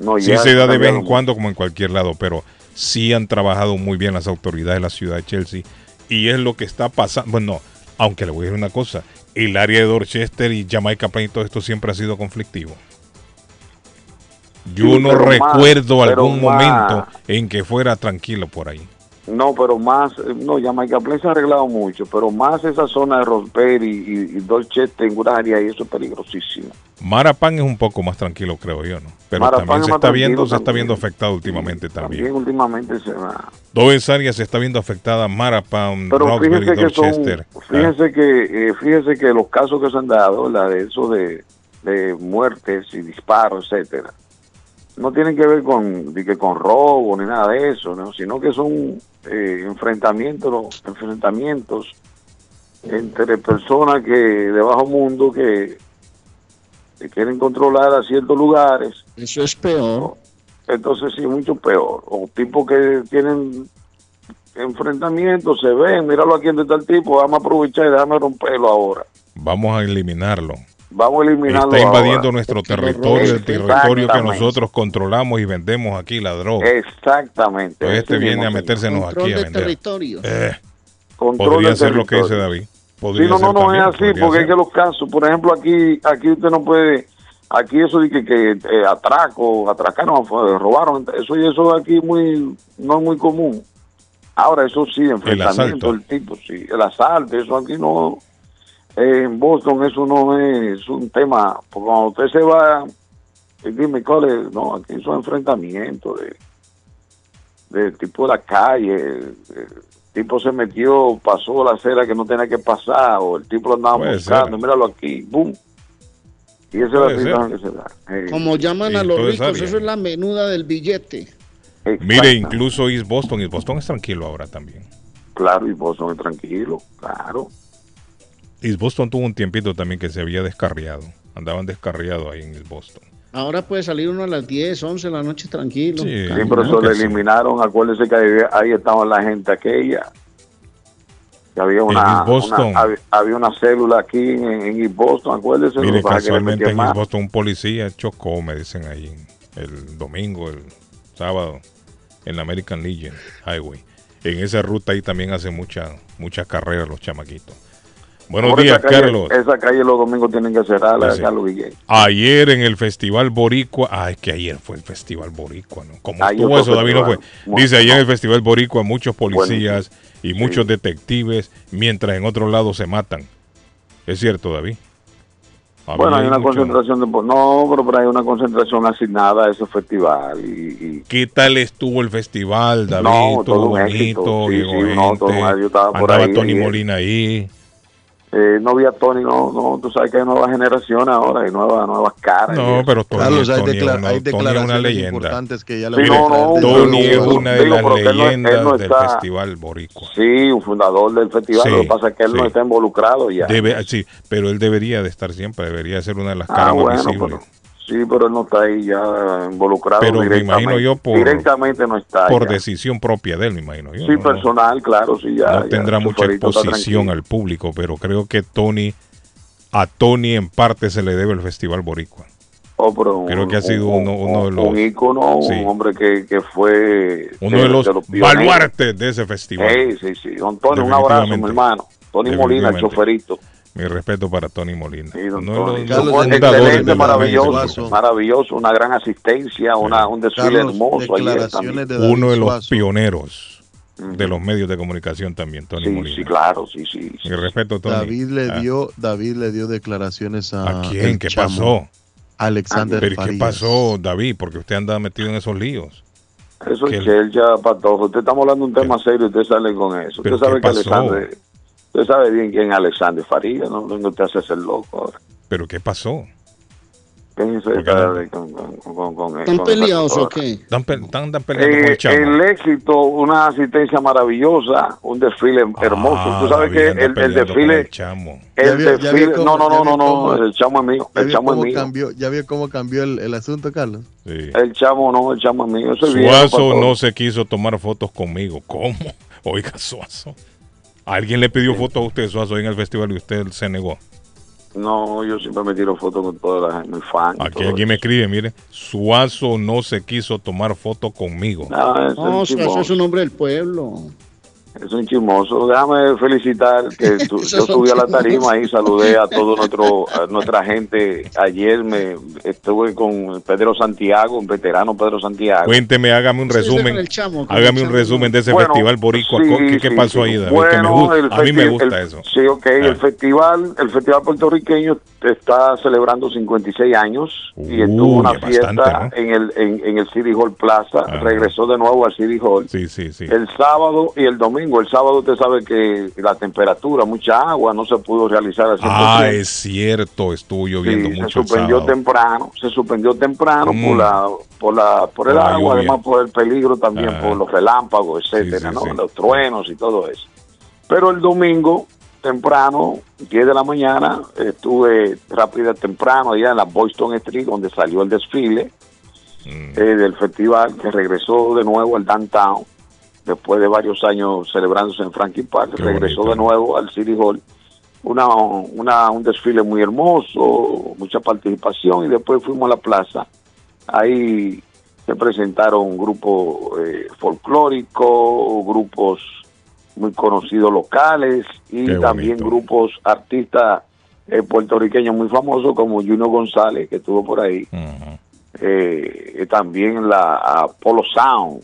No, Sí ya se da de vez en cuando como en cualquier lado, pero sí han trabajado muy bien las autoridades de la ciudad de Chelsea y es lo que está pasando. Bueno, aunque le voy a decir una cosa, el área de Dorchester y Jamaica Plain, todo esto siempre ha sido conflictivo. Yo Sí, no más, recuerdo algún más. momento en que fuera tranquilo por ahí. No, pero más, no, Jamaica Plain se ha arreglado mucho, pero más esa zona de Rosemary y, y Dorchester en una área y eso es peligrosísimo. Marapan es un poco más tranquilo, creo yo, ¿no? Pero Marapan también se está viendo, se está viendo afectado últimamente también. También últimamente se va. Toda esa área se está viendo afectada, Marapan, Pero Roxbury, fíjese que son, Dorchester. Ah, fíjese que, eh, fíjese que los casos que se han dado, la de eso de, de muertes y disparos, etcétera, no tienen que ver con, que con robo ni nada de eso, ¿no? sino que son eh, enfrentamientos, enfrentamientos entre personas que de bajo mundo que, que quieren controlar a ciertos lugares Eso es peor. entonces sí, mucho peor. O tipos que tienen enfrentamientos, se ven, míralo aquí donde está el tipo, vamos a aprovechar y déjame romperlo ahora. Vamos a eliminarlo. Vamos a eliminarlo Está invadiendo ahora. nuestro territorio, el territorio que nosotros controlamos y vendemos aquí la droga. Exactamente. Pues este viene a metérsenos Control aquí a de vender. territorio. Eh, control podría ser lo que dice territorio. David. Sí, Podría no, no, ser no también, es así, podría porque ser. es que los casos, por ejemplo, aquí aquí usted no puede, aquí eso de que, que eh, atraco, atracaron, robaron, eso y eso aquí muy no es muy común. Ahora, eso sí, enfrentamiento asalto. del tipo, sí, el asalto, eso aquí no, en Boston eso no es un tema, porque cuando usted se va, eh, dime cuál es, no, aquí son enfrentamientos de, de tipo de la calle, de- tipo se metió, pasó la acera que no tenía que pasar, o el tipo lo andaba Puede buscando, ser. míralo aquí, boom. Y esa es la situación que se da. Eh, Como llaman Y a los ricos, área. eso es la menuda del billete. Mire, incluso East Boston, East Boston es tranquilo ahora también. Claro, y vos son tranquilo, claro. East Boston tuvo un tiempito también que se había descarriado. Andaban descarriados ahí en East Boston. Ahora puede salir uno a las 10, 11 de la noche tranquilo. Sí. Sí, pero eso que le sí. eliminaron, acuérdense que ahí, ahí estaba la gente aquella. Que había una, East Boston. una- había, había una célula aquí en, en East Boston, acuérdense. Mire, que que le casualmente metían en East. Boston un policía chocó, me dicen ahí, el domingo, el sábado, en la American Legion Highway. En esa ruta ahí también hacen muchas muchas carreras los chamaquitos. Buenos Por días, esa calle- Carlos. Esa calle los domingos tienen que cerrarla, sí. Carlos Guillén. Ayer en el Festival Boricua, ah, es que ayer fue el Festival Boricua, ¿no? ¿Cómo Ayer estuvo eso, David? No fue. Dice ayer en el Festival Boricua muchos policías y muchos detectives, mientras en otros lados se matan. ¿Es cierto, David? Bueno, hay una mucho- concentración de... No, pero, pero hay una concentración asignada a ese festival. Y, y- ¿Qué tal estuvo el festival, David? No, todo éxito. bonito, Sí, sí, no, todo- yo estaba por Andaba ahí Tony. Molina ahí. Eh, no vi a Tony, no, no, tú sabes que hay nueva generación ahora, hay nuevas, nuevas caras. No, pero Tony, Carlos, hay, Tony es decla- una- hay Tony una leyenda. importantes que ya le Sí, no, no, del- Tony es una de digo, las él él leyendas del está- Festival Boricua. Sí, un fundador del festival, Sí, lo que pasa es que él sí. no está involucrado ya. Debe, sí, pero él debería de estar siempre, debería ser una de las Ah, caras más bueno, visibles. pero, sí, pero él no está ahí ya involucrado Pero me directamente. imagino yo por- directamente no está Por ya. decisión propia de él, me imagino yo. Sí, ¿no? personal, claro, sí, ya. no ya, tendrá mucha exposición al público, pero creo que Tony, a Tony en parte se le debe el Festival Boricua. Oh, pero un- Creo que ha sido un- uno- uno de un- los- Un ícono, Sí. un hombre que, que fue... Uno de los, pioneros. baluartes de ese festival. Sí, sí, sí. Don Tony, un abrazo, mi hermano. Tony Molina, el choferito. Mi respeto para Tony Molina. Sí, don Tony. los Carlos, excelente, maravilloso, maravilloso, una gran asistencia, una, un desfile Carlos, hermoso también. declaraciones de uno de los Suazo. pioneros de los medios de comunicación también, Tony Sí, Molina. sí, claro, sí, sí. sí. Mi respeto, Tony. David le Ah, dio, David le dio declaraciones a, ¿A quién? ¿Qué chamo pasó? Alexander ¿Pero qué pasó, David? Porque usted anda metido en esos líos. Eso ¿Qué- es que él ya, Patojo. Usted estamos hablando de un tema serio, usted sale con eso. ¿Pero Usted sabe qué que pasó? Alexander, usted sabe bien quién es Alexander Farías, ¿no? No usted hace ser loco ahora. ¿Pero qué pasó? Fíjense ¿Por qué de- con, con, con, con- ¿Están peleados o qué? ¿Están, pe- están- están peleando con Eh, el chamo? el éxito, una asistencia maravillosa, un desfile hermoso. Ah, Tú sabes que el, el desfile, el el desfile, no, cómo- no, no, no, no, cómo- el chamo es mío, ¿Ya el vio, chamo es cómo mío. cambió, ¿Ya vio cómo cambió el, el asunto, Carlos? Sí. El chamo no, el chamo es mío. Es Suazo no se quiso tomar fotos conmigo. ¿Cómo? Oiga, Suazo. ¿Alguien le pidió fotos a usted, Suazo, en el festival y usted se negó? No, yo siempre me tiro fotos con toda la gente, muy fan. y Aquí alguien me escribe, mire, Suazo no se quiso tomar fotos conmigo. No, es No, un o sea, eso chismoso. es un hombre del pueblo. Es un chismoso. Déjame felicitar que yo subí a la tarima y saludé a todo nuestro a nuestra gente. Ayer me estuve con Pedro Santiago, un veterano Pedro Santiago. Cuénteme, hágame un resumen. el chamo, hágame el un resumen de ese Bueno, festival boricua. sí, ¿Qué, qué sí, pasó sí. ahí, David? Que me Bueno, gusta. el a mí me gusta el- eso. Sí, ok. El Ah. festival, el festival puertorriqueño está celebrando 56 años y estuvo una es fiesta bastante, en el en, en el City Hall Plaza. Regresó de nuevo al City Hall. Sí, sí, sí. El sábado y el domingo. El sábado usted sabe que la temperatura, mucha agua, no se pudo realizar al 100%. Ah, es cierto, estuvo lloviendo Sí, se mucho el suspendió sábado. temprano, se suspendió temprano Mm. por la por la por el Por agua, lluvia. además por el peligro también Ah. por los relámpagos, etcétera, sí, ¿no? Los truenos y todo eso. Pero el domingo temprano, 10 de la mañana, estuve rápida temprano allá en la Boyston Street donde salió el desfile Mm. eh, del festival que regresó de nuevo al downtown después de varios años celebrándose en Franklin Park, Qué regresó bonito. de nuevo al City Hall. Una, una, un desfile muy hermoso, mucha participación y después fuimos a la plaza. Ahí se presentaron un grupo eh, folclórico, grupos muy conocidos locales y Qué también bonito. grupos artistas eh, puertorriqueños muy famosos como Juno González que estuvo por ahí eh, también la Polo Sound,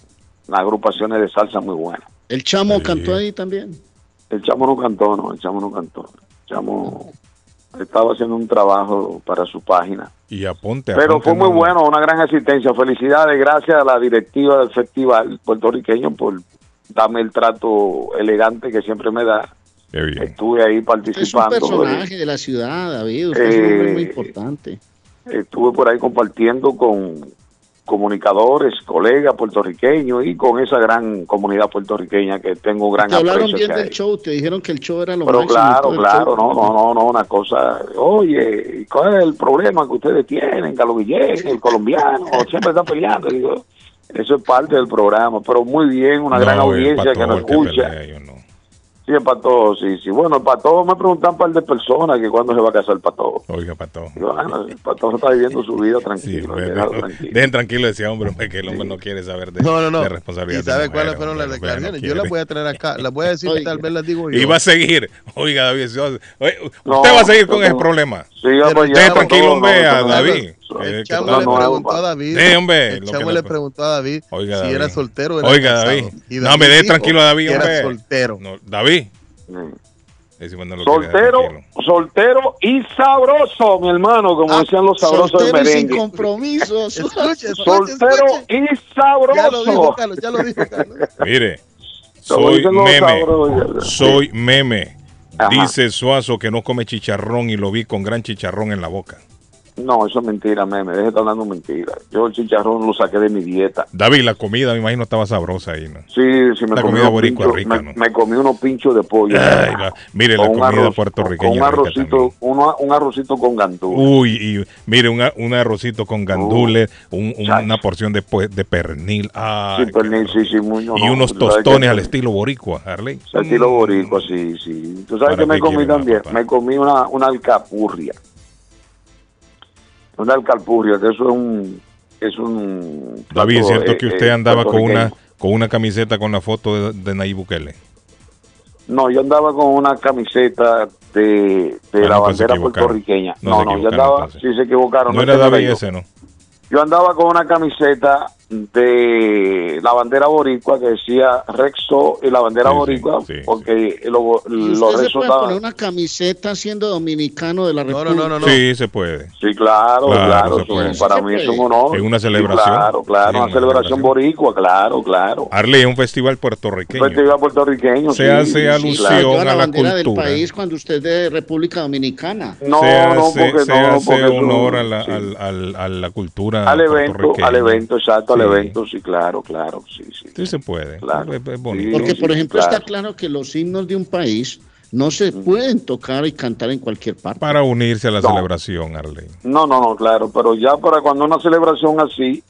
las agrupaciones de salsa muy buenas. El chamo Sí. cantó ahí también. El chamo no cantó, no, el chamo no cantó. El chamo estaba haciendo un trabajo para su página. Y aponte, Pero aponte, fue muy no- bueno, una gran asistencia. Felicidades, gracias a la directiva del festival puertorriqueño por darme el trato elegante que siempre me da. Qué bien. Estuve ahí Usted es un participando. personaje de la ciudad, David. Usted es un hombre muy Eh, importante. estuve por ahí compartiendo con comunicadores, colegas puertorriqueños y con esa gran comunidad puertorriqueña que tengo gran Te hablaron aprecio bien del show, te dijeron que el show era lo Pero máximo. claro, claro, no, no, no, no, una cosa, oye, ¿y ¿cuál es el problema que ustedes tienen? Carlos Guillén, el colombiano, siempre están peleando, digo, eso es parte del programa, pero muy bien, una No, gran audiencia que nos el que escucha. pelea, yo no. Sí, el patojo, sí, sí. Bueno, el patojo me preguntan un par de personas que cuándo se va a casar el patojo. Oiga, Patojo. Digo, ah, el patojo está viviendo su vida Sí, tranquilo. déjalo ve- tranquilo. dejen tranquilo decía hombre, hombre, que el hombre no quiere saber de, No, no, no. de responsabilidad. ¿Y sabe mujer, cuáles fueron las el hombre no declaraciones? Yo las voy a traer acá. Las voy a decir, Oiga. tal vez las digo yo. Y va a seguir. Oiga, David, usted va a seguir con ese problema. Patojo, tranquilo, hombre, a David. El chamo le preguntó a David. Sí, hombre, El lo chamo que le le- preguntó a David Oiga, si David. era soltero o era Oiga. David. No, me dé tranquilo a David, que Era hombre. soltero. No, David. Soltero, soltero y sabroso, mi hermano, como Ah, decían los sabrosos del soltero y sin merengue. compromisos. Escuche, escuche, Soltero escuche. y Ya lo dijo sabroso. Carlos, ya lo dijo Carlos. Mire, soy meme. Soy meme. Dice Suazo que no come chicharrón y lo vi con gran chicharrón en la boca. No, eso es mentira, meme. Deje de estar hablando mentira. Yo el chicharrón lo saqué de mi dieta. David, la comida me imagino estaba sabrosa ahí, ¿no? Sí, sí, me La comí, comida boricua pinchos, rica, me, ¿no? me comí unos pinchos de pollo. Ay, la- mire, la comida arroz- puertorriqueña Con un arrocito, uno- un arrocito con gandú. Uy, y mire, un, arrocito con gandules, un- una porción de, pues, de pernil. Ay, sí, pernil, sí, sí, muy no, y no, unos tostones al estilo boricua, Harley. Al estilo boricua, sí, sí. Tú sabes que me comí también, me comí una, una alcapurria. Una alcapurria, que eso es un... Es un David, es cierto eh, que usted eh, andaba con una, con una camiseta con la foto de, de Nayib Bukele. No, yo andaba con una camiseta de, de Ah, la no, pues bandera puertorriqueña. No, No, no, yo andaba... entonces. Sí, se equivocaron. No era no David ese, ¿no? Yo andaba con una camiseta de la bandera boricua que decía Rexo y la bandera Sí, sí, boricua sí, porque lo- ¿Y los se puede poner una camiseta siendo dominicano de la No, República? no, no, no. Sí, se puede. Sí, claro, Claro, claro. se eso puede. para mí es un honor. Es una Sí, celebración. claro, claro, Sí, una una celebración celebración. boricua, claro, claro. Arley es un festival puertorriqueño. Festival puertorriqueño. Se sí, hace sí, alusión claro. A la la bandera del cultura. país cuando usted es de República Dominicana. No, se no, hace, porque se no, hace porque honor a la, sí. al- al- a la cultura al evento, al evento, exacto, Sí. Al evento, sí, claro, claro, sí, sí. Sí se puede. Claro. Es, es bonito. Sí. Porque, por ejemplo, claro. está claro que los himnos de un país no se pueden tocar y cantar en cualquier parte. Para unirse a la No. celebración, Arley. No, no, no, claro, pero ya para cuando una celebración así,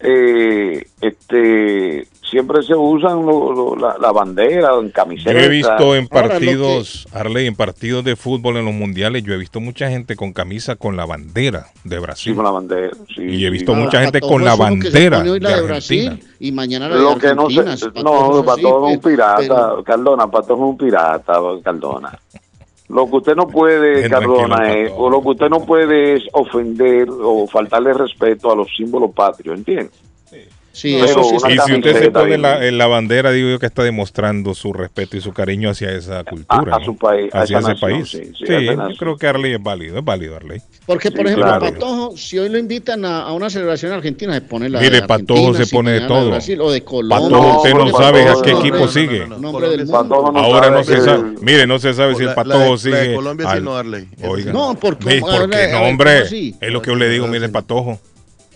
eh, este, siempre se usan lo- lo- la, la bandera en Yo camiseta. he visto en partidos, Arley, en partidos de fútbol en los mundiales, yo he visto mucha gente con camisa con la bandera de Sí, Brasil. con la bandera. sí, Y he visto mucha gente con la bandera pone hoy la de de Brasil Argentina. y mañana la de Lo que no sé, no, es así, Patojo es un pirata, pero- Cardona, Patojo es un pirata, Cardona. Lo que usted no puede, tranquilo, Cardona, es, Patojo. o lo que usted no puede es ofender o faltarle respeto a los símbolos patrios, ¿entiende? Sí, eso sí Y si usted se pone la, en la bandera, digo yo que está demostrando su respeto y su cariño hacia esa cultura. A- su país, hacia ese nación, país. sí, yo creo que Arley es válido, es válido Arley. Porque, por ejemplo, claro. Patojo, si hoy lo invitan a, a una celebración argentina, se pone la Mire, de Patojo se pone de todo. Brasil, o de Colombia. Patojo, usted no sabe a qué no, equipo no, sigue. no, no, Nombre Colombia del sí. mundo. Patojo no Ahora no se sabe. Mire, no se sabe si el Patojo de- sigue. de Colombia no, porque- ¿Ve? ¿Por qué a ver, no. Es lo que yo le digo, mire, el Patojo.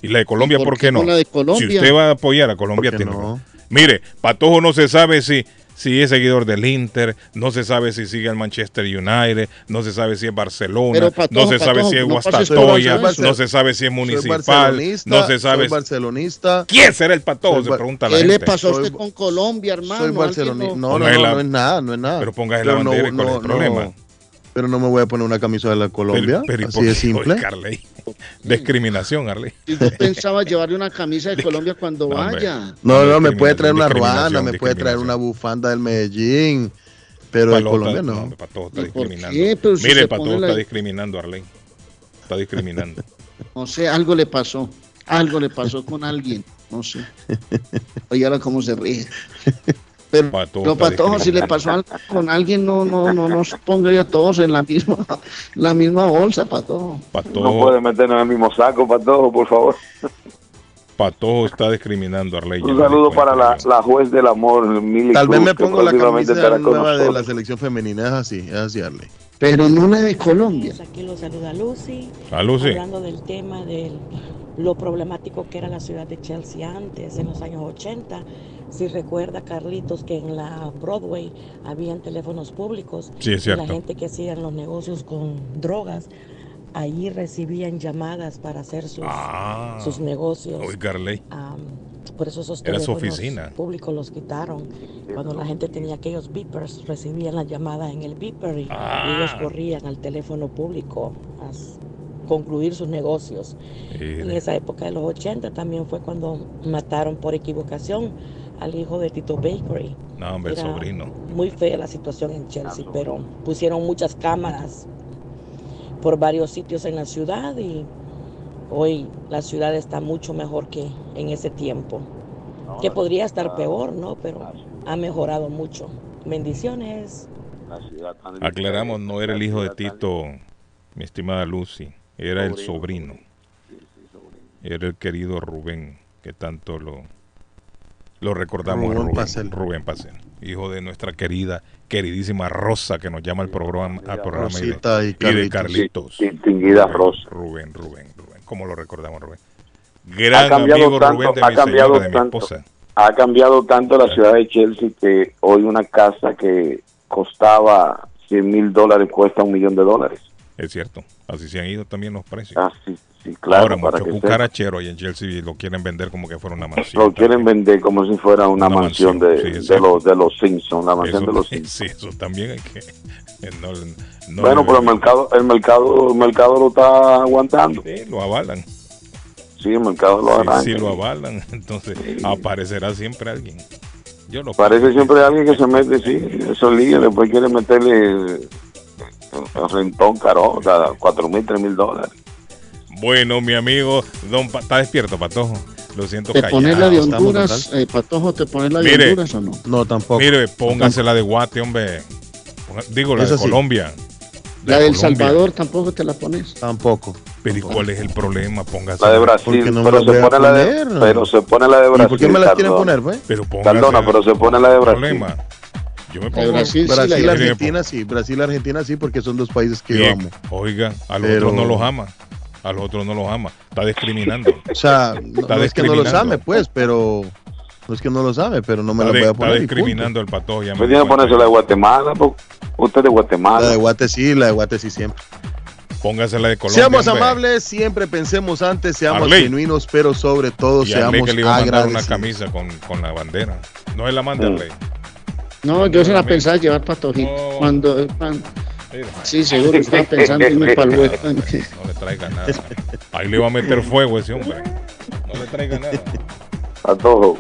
Y la de Colombia, ¿Y por ¿por qué no? con la de Colombia? Si usted va a apoyar a Colombia, ¿Por qué tiene no? Mire, Patojo no se sabe si, si es seguidor del Inter, no se sabe si sigue al Manchester United, no se sabe si es Barcelona, Pero, Patojo, no se sabe Patojo, si es Guastatoya, no se sabe si es municipal, no se sabe soy barcelonista. quién será el Patojo, se pregunta la ¿Qué le pasó a usted con Colombia, hermano? Soy ¿Alguien barcelonista. no- No, no, no, es nada, no es nada. Pero póngase la bandera y cuál es el problema. Pero no me voy a poner una camisa de la Colombia, Pero- pero ¿y así de simple. Discriminación, Arley. Si yo pensaba llevarle una camisa de Colombia cuando No, vaya. No, no, me puede traer una ruana, me puede traer una bufanda del Medellín, pero de Colombia no. hombre, Patojo está ¿Y por discriminando. si Mire, pone la- está discriminando, Arley. Está discriminando. No sé, algo le pasó. Algo le pasó con alguien. No sé. Oye, ahora cómo se ríe. Pero, está Patojo, si le pasó algo con alguien, no, no, no nos ponga ya todos en la misma, la misma bolsa, Patojo. Patojo, No puede meternos en el mismo saco, Patojo, por favor. Patojo está discriminando a Arley. Un saludo para la, la juez del amor, Mili Tal vez Cruz, me que pongo la con nueva de la selección femenina, es así, es así, Arley. Pero no la de Colombia. Aquí lo saluda Lucy. A Lucy. Hablando del tema de lo problemático que era la ciudad de Chelsea antes, en los años 80. Si recuerda, Carlitos, que en la Broadway habían teléfonos públicos. Sí, es y La cierto. gente que hacían los negocios con drogas, allí recibían llamadas para hacer sus, Ah. sus negocios. Am, por eso esos Era su teléfonos oficina. públicos los quitaron. Cuando la gente tenía aquellos beepers, recibían la llamada en el beeper y, y Ah. ellos corrían al teléfono público a s- concluir sus negocios. En esa época de los 80 también fue cuando mataron por equivocación al hijo de Tito Bakery. No, hombre, el Era sobrino. Muy fea la situación en Chelsea, pero pusieron muchas cámaras por varios sitios en la ciudad y hoy la ciudad está mucho mejor que en ese tiempo. Que podría estar peor, ¿no? Pero ha mejorado mucho. Bendiciones. Aclaramos, no era el hijo de Tito, mi estimada Lucy, era el sobrino. Era el querido Rubén, que tanto lo, lo recordamos. a Rubén Rubén Pacel. Rubén Pacel, hijo de nuestra querida, queridísima Rosa, que nos llama al programa, al programa y de- y y de Carlitos. Distinguida Rubén, Rosa. Rubén, Rubén, Rubén. ¿Cómo lo recordamos, Rubén? Gran ha cambiado amigo tanto, Rubén de ha mi cambiado señora, de mi tanto, esposa. ha cambiado tanto la ciudad de Chelsea que hoy una casa que costaba 100 mil dólares cuesta un millón de dólares. Es cierto, así se han ido también los precios. Ah, sí, sí, claro, Ahora, para mucho que cucarachero ahí en Chelsea lo quieren vender como que fuera una mansión. Lo quieren vender como si fuera una, Una mansión, mansión, de, sí, de, los, de los Simpsons, la mansión Eso- de los Simpsons. sí, eso también hay que. eh, no- no bueno, pero el mercado, el mercado, el mercado lo está aguantando. Sí, lo avalan. Sí, el mercado lo Sí, arranca. sí, lo avalan. Entonces aparecerá siempre alguien. Yo lo Parece siempre alguien que se mete, sí, esos líos, después quiere meterle un rentón caro, cada cuatro mil, tres mil dólares. Bueno, mi amigo, don Pa- ¿está despierto, Patojo? Lo siento, ¿Te pones la de Honduras, eh, Patojo, te pones la de Mire. Honduras o no? No, tampoco. Mire, póngase la de Guate, hombre. Digo, la de sí. Colombia. La del Colombia. Salvador tampoco te la pones. Tampoco. Pero ¿y cuál es el problema? Póngase. La de ¿Por qué Brasil, no pero la se pone la de, poner? pero se pone la de ¿Y Brasil. por qué me las quieren poner, pues? Pero póngase. Cardona, pero se pone la de el Brasil. problema. Yo me La pongo. de Brasil sí Brasil. Argentina sí, Brasil, Argentina sí, porque son dos países que yo Bien. amo. Oiga, a los Pero- otros no los ama. A los otros no los ama. Está discriminando. O sea, no, Está no es que no los ame, pues, pero no es que no los ame, pero no me Está, de- voy a está poner. punto. discriminando el patojo. ya me tiene que cuenta. ponerse la de Guatemala, usted es de Guatemala. La de Guate sí, la de Guate sí siempre. Póngase la de Colombia. seamos hombre. amables, siempre pensemos antes, seamos Arley. genuinos, pero sobre todo Y seamos que le iba a mandar una camisa con, con la bandera. No es la manda, Mm. No, yo se la pensaba llevar Patojito. No. Cuando, sí, seguro, estaba pensando irme para el hueco. No le traiga nada. Ahí le va a meter fuego ese hombre. No le traiga nada. A todo.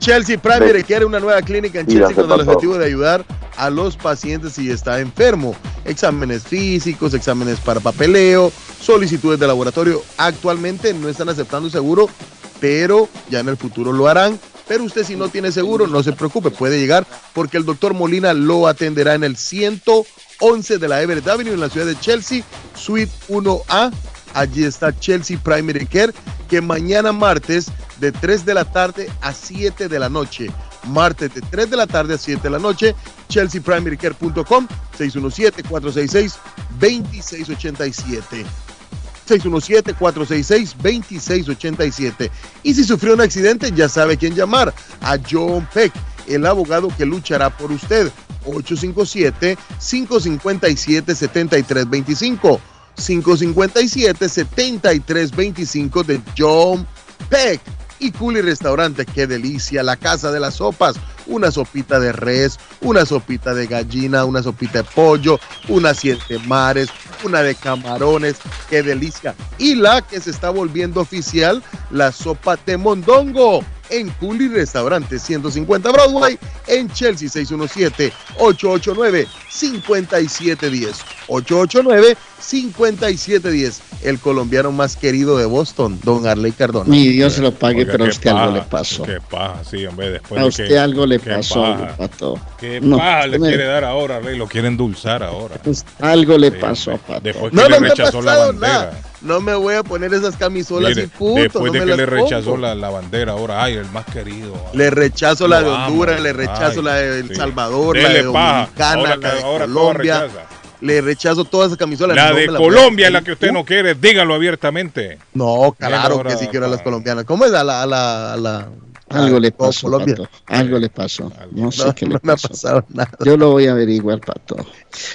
Chelsea Primary quiere una nueva clínica en Chelsea con el objetivo de ayudar a los pacientes si está enfermo. Exámenes físicos, exámenes para papeleo, solicitudes de laboratorio. Actualmente no están aceptando seguro, pero ya en el futuro lo harán. Pero usted si no tiene seguro, no se preocupe, puede llegar porque el doctor Molina lo atenderá en el 111 de la Everett Avenue en la ciudad de Chelsea, Suite 1A. Allí está Chelsea Primary Care, que mañana martes de 3 de la tarde a 7 de la noche. Martes de 3 de la tarde a 7 de la noche, chelseaprimarycare.com, 617-466-2687. 617-466-2687. Y si sufrió un accidente, ya sabe quién llamar. A John Peck, el abogado que luchará por usted. 857-557-7325. 557-7325 de John Peck. Y Culi Restaurante, qué delicia, la casa de las sopas, una sopita de res, una sopita de gallina, una sopita de pollo, una siete mares, una de camarones, qué delicia. Y la que se está volviendo oficial, la sopa de mondongo en Culi Restaurante 150 Broadway en Chelsea 617-889-5710. 889-5710. El colombiano más querido de Boston, don Arley Cardona. Mi Dios se lo pague, Oiga, pero a usted algo le pasó. Qué paja, sí, hombre. Después A de usted que- algo le pasó, paja. Pato. Qué No, paja le me- quiere dar ahora, Rey. Lo quiere endulzar ahora. Algo le Sí, pasó. Pato. Después que No, le no rechazó la bandera. nada. No me voy a poner esas camisolas Mire, y punto. después no de que le rechazó la, la bandera, ahora, ay, el más querido. Le rechazo la de amo. Honduras, le rechazo Ay, la de El sí. Salvador, la Dele de paja. Dominicana, Ahora la de ahora Colombia. Le rechazo todas esas camisolas. La no de Colombia es la que usted no quiere, dígalo abiertamente. No, claro ahora, que sí quiero a las colombianas. ¿Cómo es a la, a la, a la- Algo le pasó, Colombia? Pato. Algo le pasó. No sé No, qué no le me ha pasado nada. Yo lo voy a averiguar, Pato.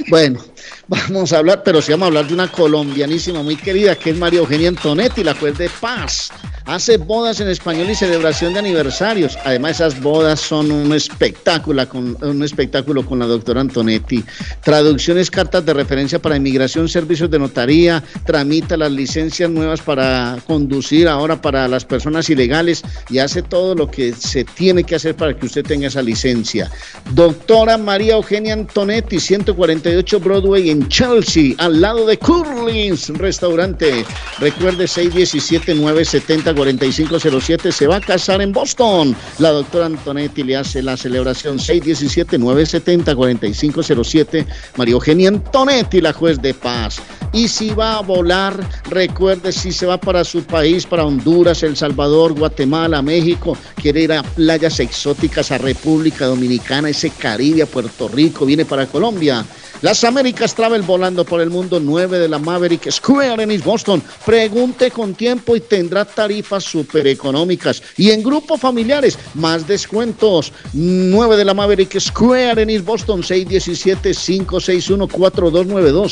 Bueno, vamos a hablar, pero sí vamos a hablar de una colombianísima muy querida, que es María Eugenia Antonetti, la juez de paz. Hace bodas en español y celebración de aniversarios. Además, esas bodas son un espectáculo con, un espectáculo con la doctora Antonetti. Traducciones, cartas de referencia para inmigración, servicios de notaría, tramita las licencias nuevas para conducir ahora para las personas ilegales y hace todo lo que se tiene que hacer para que usted tenga esa licencia. Doctora María Eugenia Antonetti, 148 Broadway en Chelsea, al lado de Curly's Restaurante. Recuerde 617-970-4507. Se va a casar en Boston. La doctora Antonetti le hace la celebración 617-970-4507. María Eugenia Antonetti, la juez de paz. Y si va a volar, recuerde si se va para su país, para Honduras, El Salvador, Guatemala, México, quiere ir a playas exóticas, a República Dominicana, ese Caribe, a Puerto Rico, viene para Colombia. Las Américas Travel volando por el mundo 9 de la Maverick Square en East Boston. Pregunte con tiempo y tendrá tarifas súper económicas. Y en grupos familiares, más descuentos. 9 de la Maverick Square en East Boston, 617-561-4292.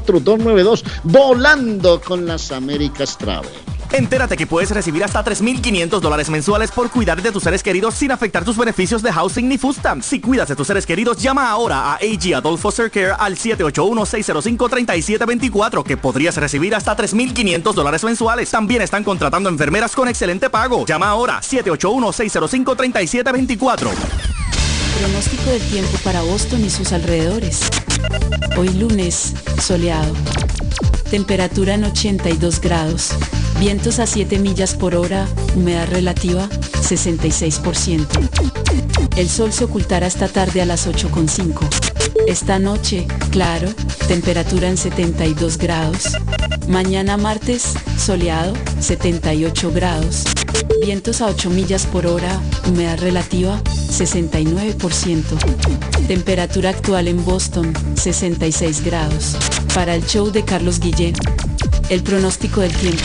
561-4292. Volando con las Américas Travel. Entérate que puedes recibir hasta 3.500 dólares mensuales por cuidar de tus seres queridos sin afectar tus beneficios de housing ni food. Si cuidas de tus seres queridos, llama ahora a AG Foster Care al 781-605-3724 que podrías recibir hasta 3.500 dólares mensuales. También están contratando enfermeras con excelente pago. Llama ahora 781-605-3724. Pronóstico del tiempo para Boston y sus alrededores. Hoy lunes, soleado. Temperatura en 82 grados. Vientos a 7 millas por hora. Humedad relativa 66%. El sol se ocultará esta tarde a las 8.5. Esta noche, claro, temperatura en 72 grados. Mañana martes, soleado, 78 grados. Vientos a 8 millas por hora, humedad relativa, 69%. Temperatura actual en Boston, 66 grados. Para el show de Carlos Guillén, el pronóstico del tiempo.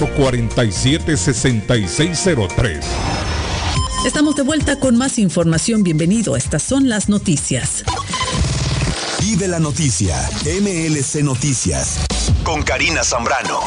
447-6603. Estamos de vuelta con más información. Bienvenido. Estas son las noticias. Vive la noticia. MLC Noticias. Con Karina Zambrano.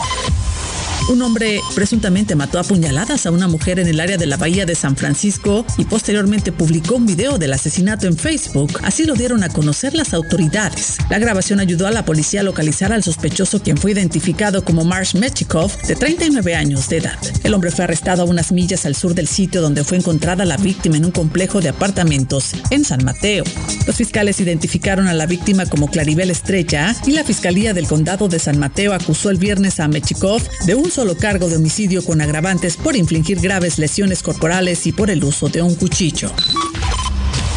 Un hombre presuntamente mató a puñaladas a una mujer en el área de la bahía de San Francisco y posteriormente publicó un video del asesinato en Facebook. Así lo dieron a conocer las autoridades. La grabación ayudó a la policía a localizar al sospechoso quien fue identificado como Marsh Mechikov, de 39 años de edad. El hombre fue arrestado a unas millas al sur del sitio donde fue encontrada la víctima en un complejo de apartamentos en San Mateo. Los fiscales identificaron a la víctima como Claribel Estrella y la Fiscalía del Condado de San Mateo acusó el viernes a Mechikov de un solo cargo de homicidio con agravantes por infligir graves lesiones corporales y por el uso de un cuchillo.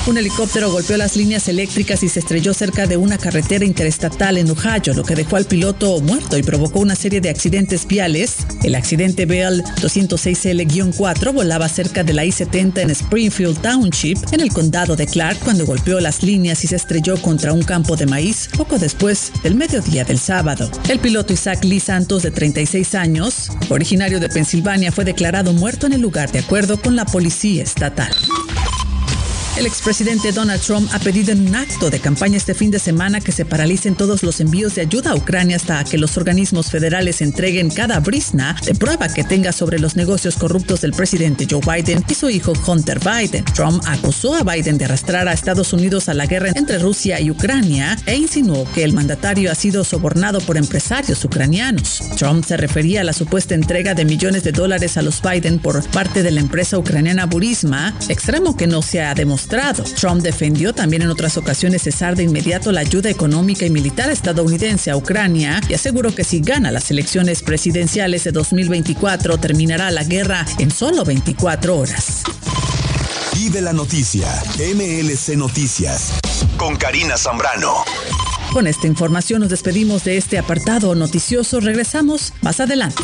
Un helicóptero golpeó las líneas eléctricas y se estrelló cerca de una carretera interestatal en Ohio, lo que dejó al piloto muerto y provocó una serie de accidentes viales. El accidente Bell 206L-4 volaba cerca de la I-70 en Springfield Township, en el condado de Clark, cuando golpeó las líneas y se estrelló contra un campo de maíz poco después del mediodía del sábado. El piloto Isaac Lee Santos, de 36 años, originario de Pensilvania, fue declarado muerto en el lugar de acuerdo con la policía estatal. El expresidente Donald Trump ha pedido en un acto de campaña este fin de semana que se paralicen todos los envíos de ayuda a Ucrania hasta que los organismos federales entreguen cada brisna de prueba que tenga sobre los negocios corruptos del presidente Joe Biden y su hijo Hunter Biden. Trump acusó a Biden de arrastrar a Estados Unidos a la guerra entre Rusia y Ucrania e insinuó que el mandatario ha sido sobornado por empresarios ucranianos. Trump se refería a la supuesta entrega de millones de dólares a los Biden por parte de la empresa ucraniana Burisma, extremo que no se ha demostrado Trump defendió también en otras ocasiones cesar de inmediato la ayuda económica y militar estadounidense a Ucrania y aseguró que si gana las elecciones presidenciales de 2024 terminará la guerra en solo 24 horas. Vive la noticia, MLC Noticias, con Karina Zambrano. Con esta información nos despedimos de este apartado noticioso. Regresamos más adelante.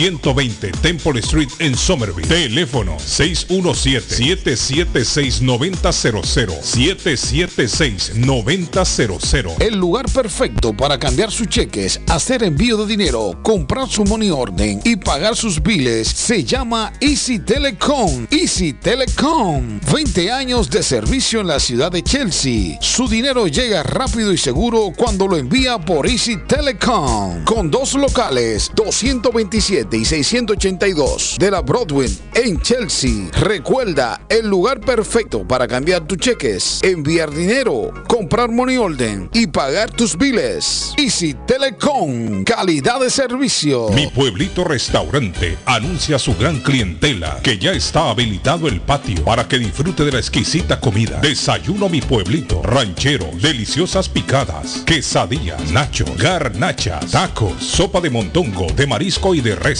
120 Temple Street en Somerville. Teléfono 617-776-9000. 776-9000. El lugar perfecto para cambiar sus cheques, hacer envío de dinero, comprar su money orden y pagar sus biles se llama Easy Telecom. Easy Telecom. 20 años de servicio en la ciudad de Chelsea. Su dinero llega rápido y seguro cuando lo envía por Easy Telecom. Con dos locales, 227 y 682 de la Broadway en Chelsea. Recuerda, el lugar perfecto para cambiar tus cheques, enviar dinero, comprar money order y pagar tus biles. Easy Telecom, calidad de servicio. Mi pueblito restaurante anuncia a su gran clientela que ya está habilitado el patio para que disfrute de la exquisita comida. Desayuno mi pueblito, ranchero, deliciosas picadas, quesadillas, nacho, garnachas, tacos, sopa de montongo, de marisco y de res,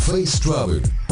Face Travel.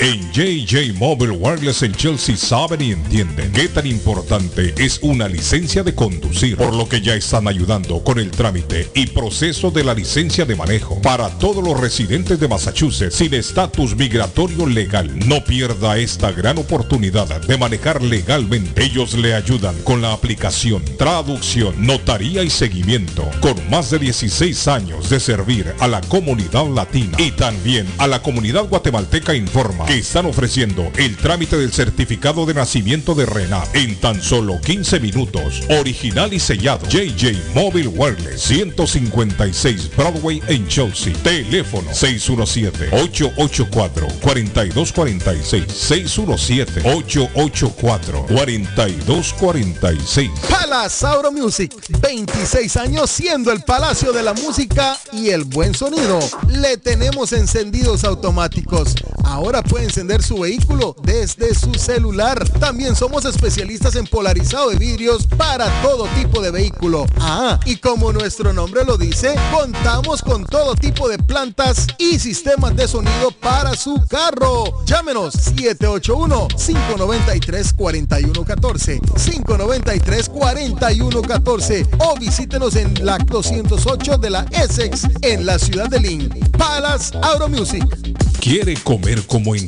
En JJ Mobile Wireless en Chelsea saben y entienden qué tan importante es una licencia de conducir, por lo que ya están ayudando con el trámite y proceso de la licencia de manejo para todos los residentes de Massachusetts sin estatus migratorio legal. No pierda esta gran oportunidad de manejar legalmente. Ellos le ayudan con la aplicación, traducción, notaría y seguimiento, con más de 16 años de servir a la comunidad latina y también a la comunidad guatemalteca informa que están ofreciendo el trámite del certificado de nacimiento de Renat en tan solo 15 minutos. Original y sellado. JJ Mobile Wireless 156 Broadway en Chelsea. Teléfono 617-884-4246. 617-884-4246. Palace Auro Music, 26 años siendo el palacio de la música y el buen sonido. Le tenemos encendidos automáticos. Ahora puede encender su vehículo desde su celular. También somos especialistas en polarizado de vidrios para todo tipo de vehículo. Ah, y como nuestro nombre lo dice, contamos con todo tipo de plantas y sistemas de sonido para su carro. Llámenos 781-593-4114. 593-4114 o visítenos en la 208 de la Essex en la ciudad de Lynn. Palace Auto Music. ¿Quiere comer como en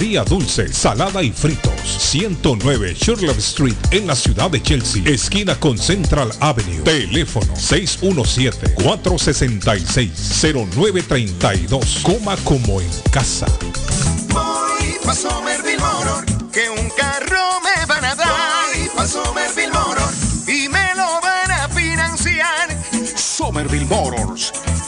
dulce, salada y fritos. 109 Sherlock Street en la ciudad de Chelsea. Esquina con Central Avenue. Teléfono 617-466-0932. Coma como en casa. Voy pa' Somerville Motor, que un carro me van a dar. Voy pa' Somerville Motor y me lo van a financiar. Somerville Motors.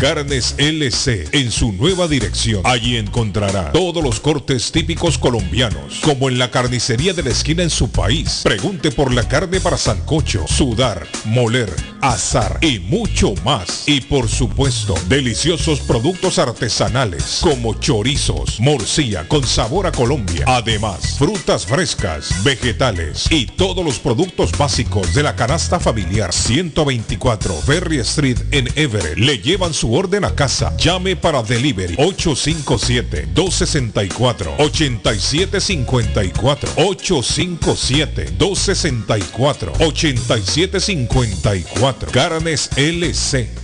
Carnes LC en su nueva dirección. Allí encontrará todos los cortes típicos colombianos, como en la carnicería de la esquina en su país. Pregunte por la carne para sancocho, sudar, moler, asar y mucho más. Y por supuesto, deliciosos productos artesanales como chorizos, morcilla con sabor a Colombia. Además, frutas frescas, vegetales y todos los productos básicos de la canasta familiar. 124 Berry Street en Everett. Le llevan su orden a casa. Llame para delivery 857-264-8754. 857-264-8754. Carnes LC.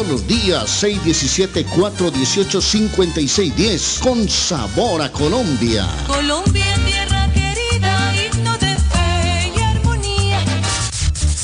todos los días, 617-418-5610, con sabor a Colombia. Colombia,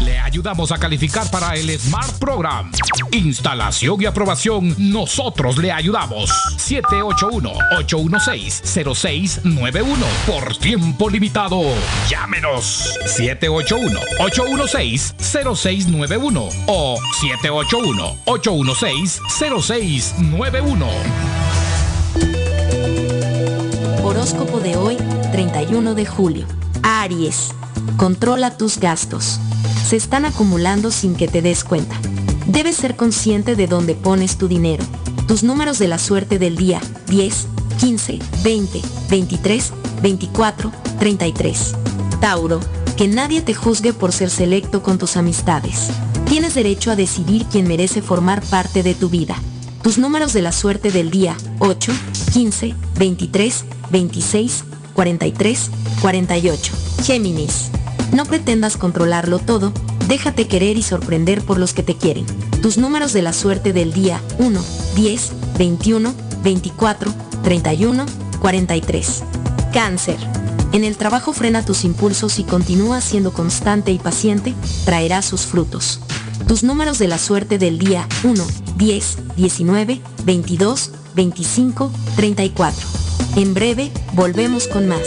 Le ayudamos a calificar para el Smart Program. Instalación y aprobación, nosotros le ayudamos. 781-816-0691. Por tiempo limitado. Llámenos. 781-816-0691 o 781-816-0691. Horóscopo de hoy, 31 de julio. Aries, controla tus gastos. Se están acumulando sin que te des cuenta. Debes ser consciente de dónde pones tu dinero. Tus números de la suerte del día, 10, 15, 20, 23, 24, 33. Tauro, que nadie te juzgue por ser selecto con tus amistades. Tienes derecho a decidir quién merece formar parte de tu vida. Tus números de la suerte del día 8, 15, 23, 26, 43, 48. Géminis. No pretendas controlarlo todo, déjate querer y sorprender por los que te quieren. Tus números de la suerte del día 1, 10, 21, 24, 31, 43. Cáncer. En el trabajo frena tus impulsos y continúa siendo constante y paciente, traerá sus frutos. Tus números de la suerte del día 1, 10, 19, 22, 25, 34. En breve, volvemos con más.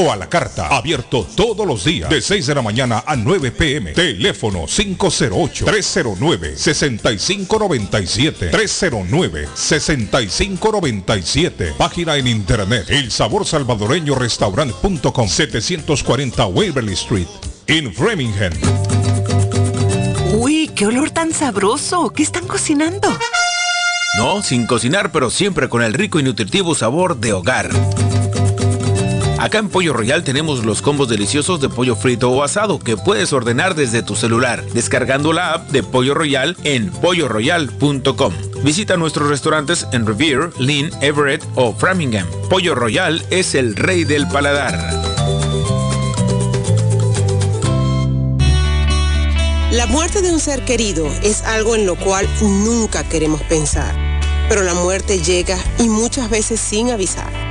a la carta. Abierto todos los días de 6 de la mañana a 9 pm. Teléfono 508-309-6597. 309-6597. Página en internet. El sabor salvadoreño restaurant.com 740 Waverly Street. En Framingham. Uy, qué olor tan sabroso. ¿Qué están cocinando? No, sin cocinar, pero siempre con el rico y nutritivo sabor de hogar. Acá en Pollo Royal tenemos los combos deliciosos de pollo frito o asado que puedes ordenar desde tu celular, descargando la app de Pollo Royal en polloroyal.com. Visita nuestros restaurantes en Revere, Lynn, Everett o Framingham. Pollo Royal es el rey del paladar. La muerte de un ser querido es algo en lo cual nunca queremos pensar, pero la muerte llega y muchas veces sin avisar.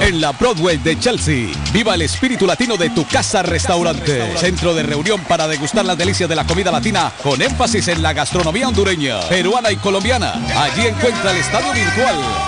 En la Broadway de Chelsea, viva el espíritu latino de tu casa restaurante. Centro de reunión para degustar las delicias de la comida latina con énfasis en la gastronomía hondureña, peruana y colombiana. Allí encuentra el estadio virtual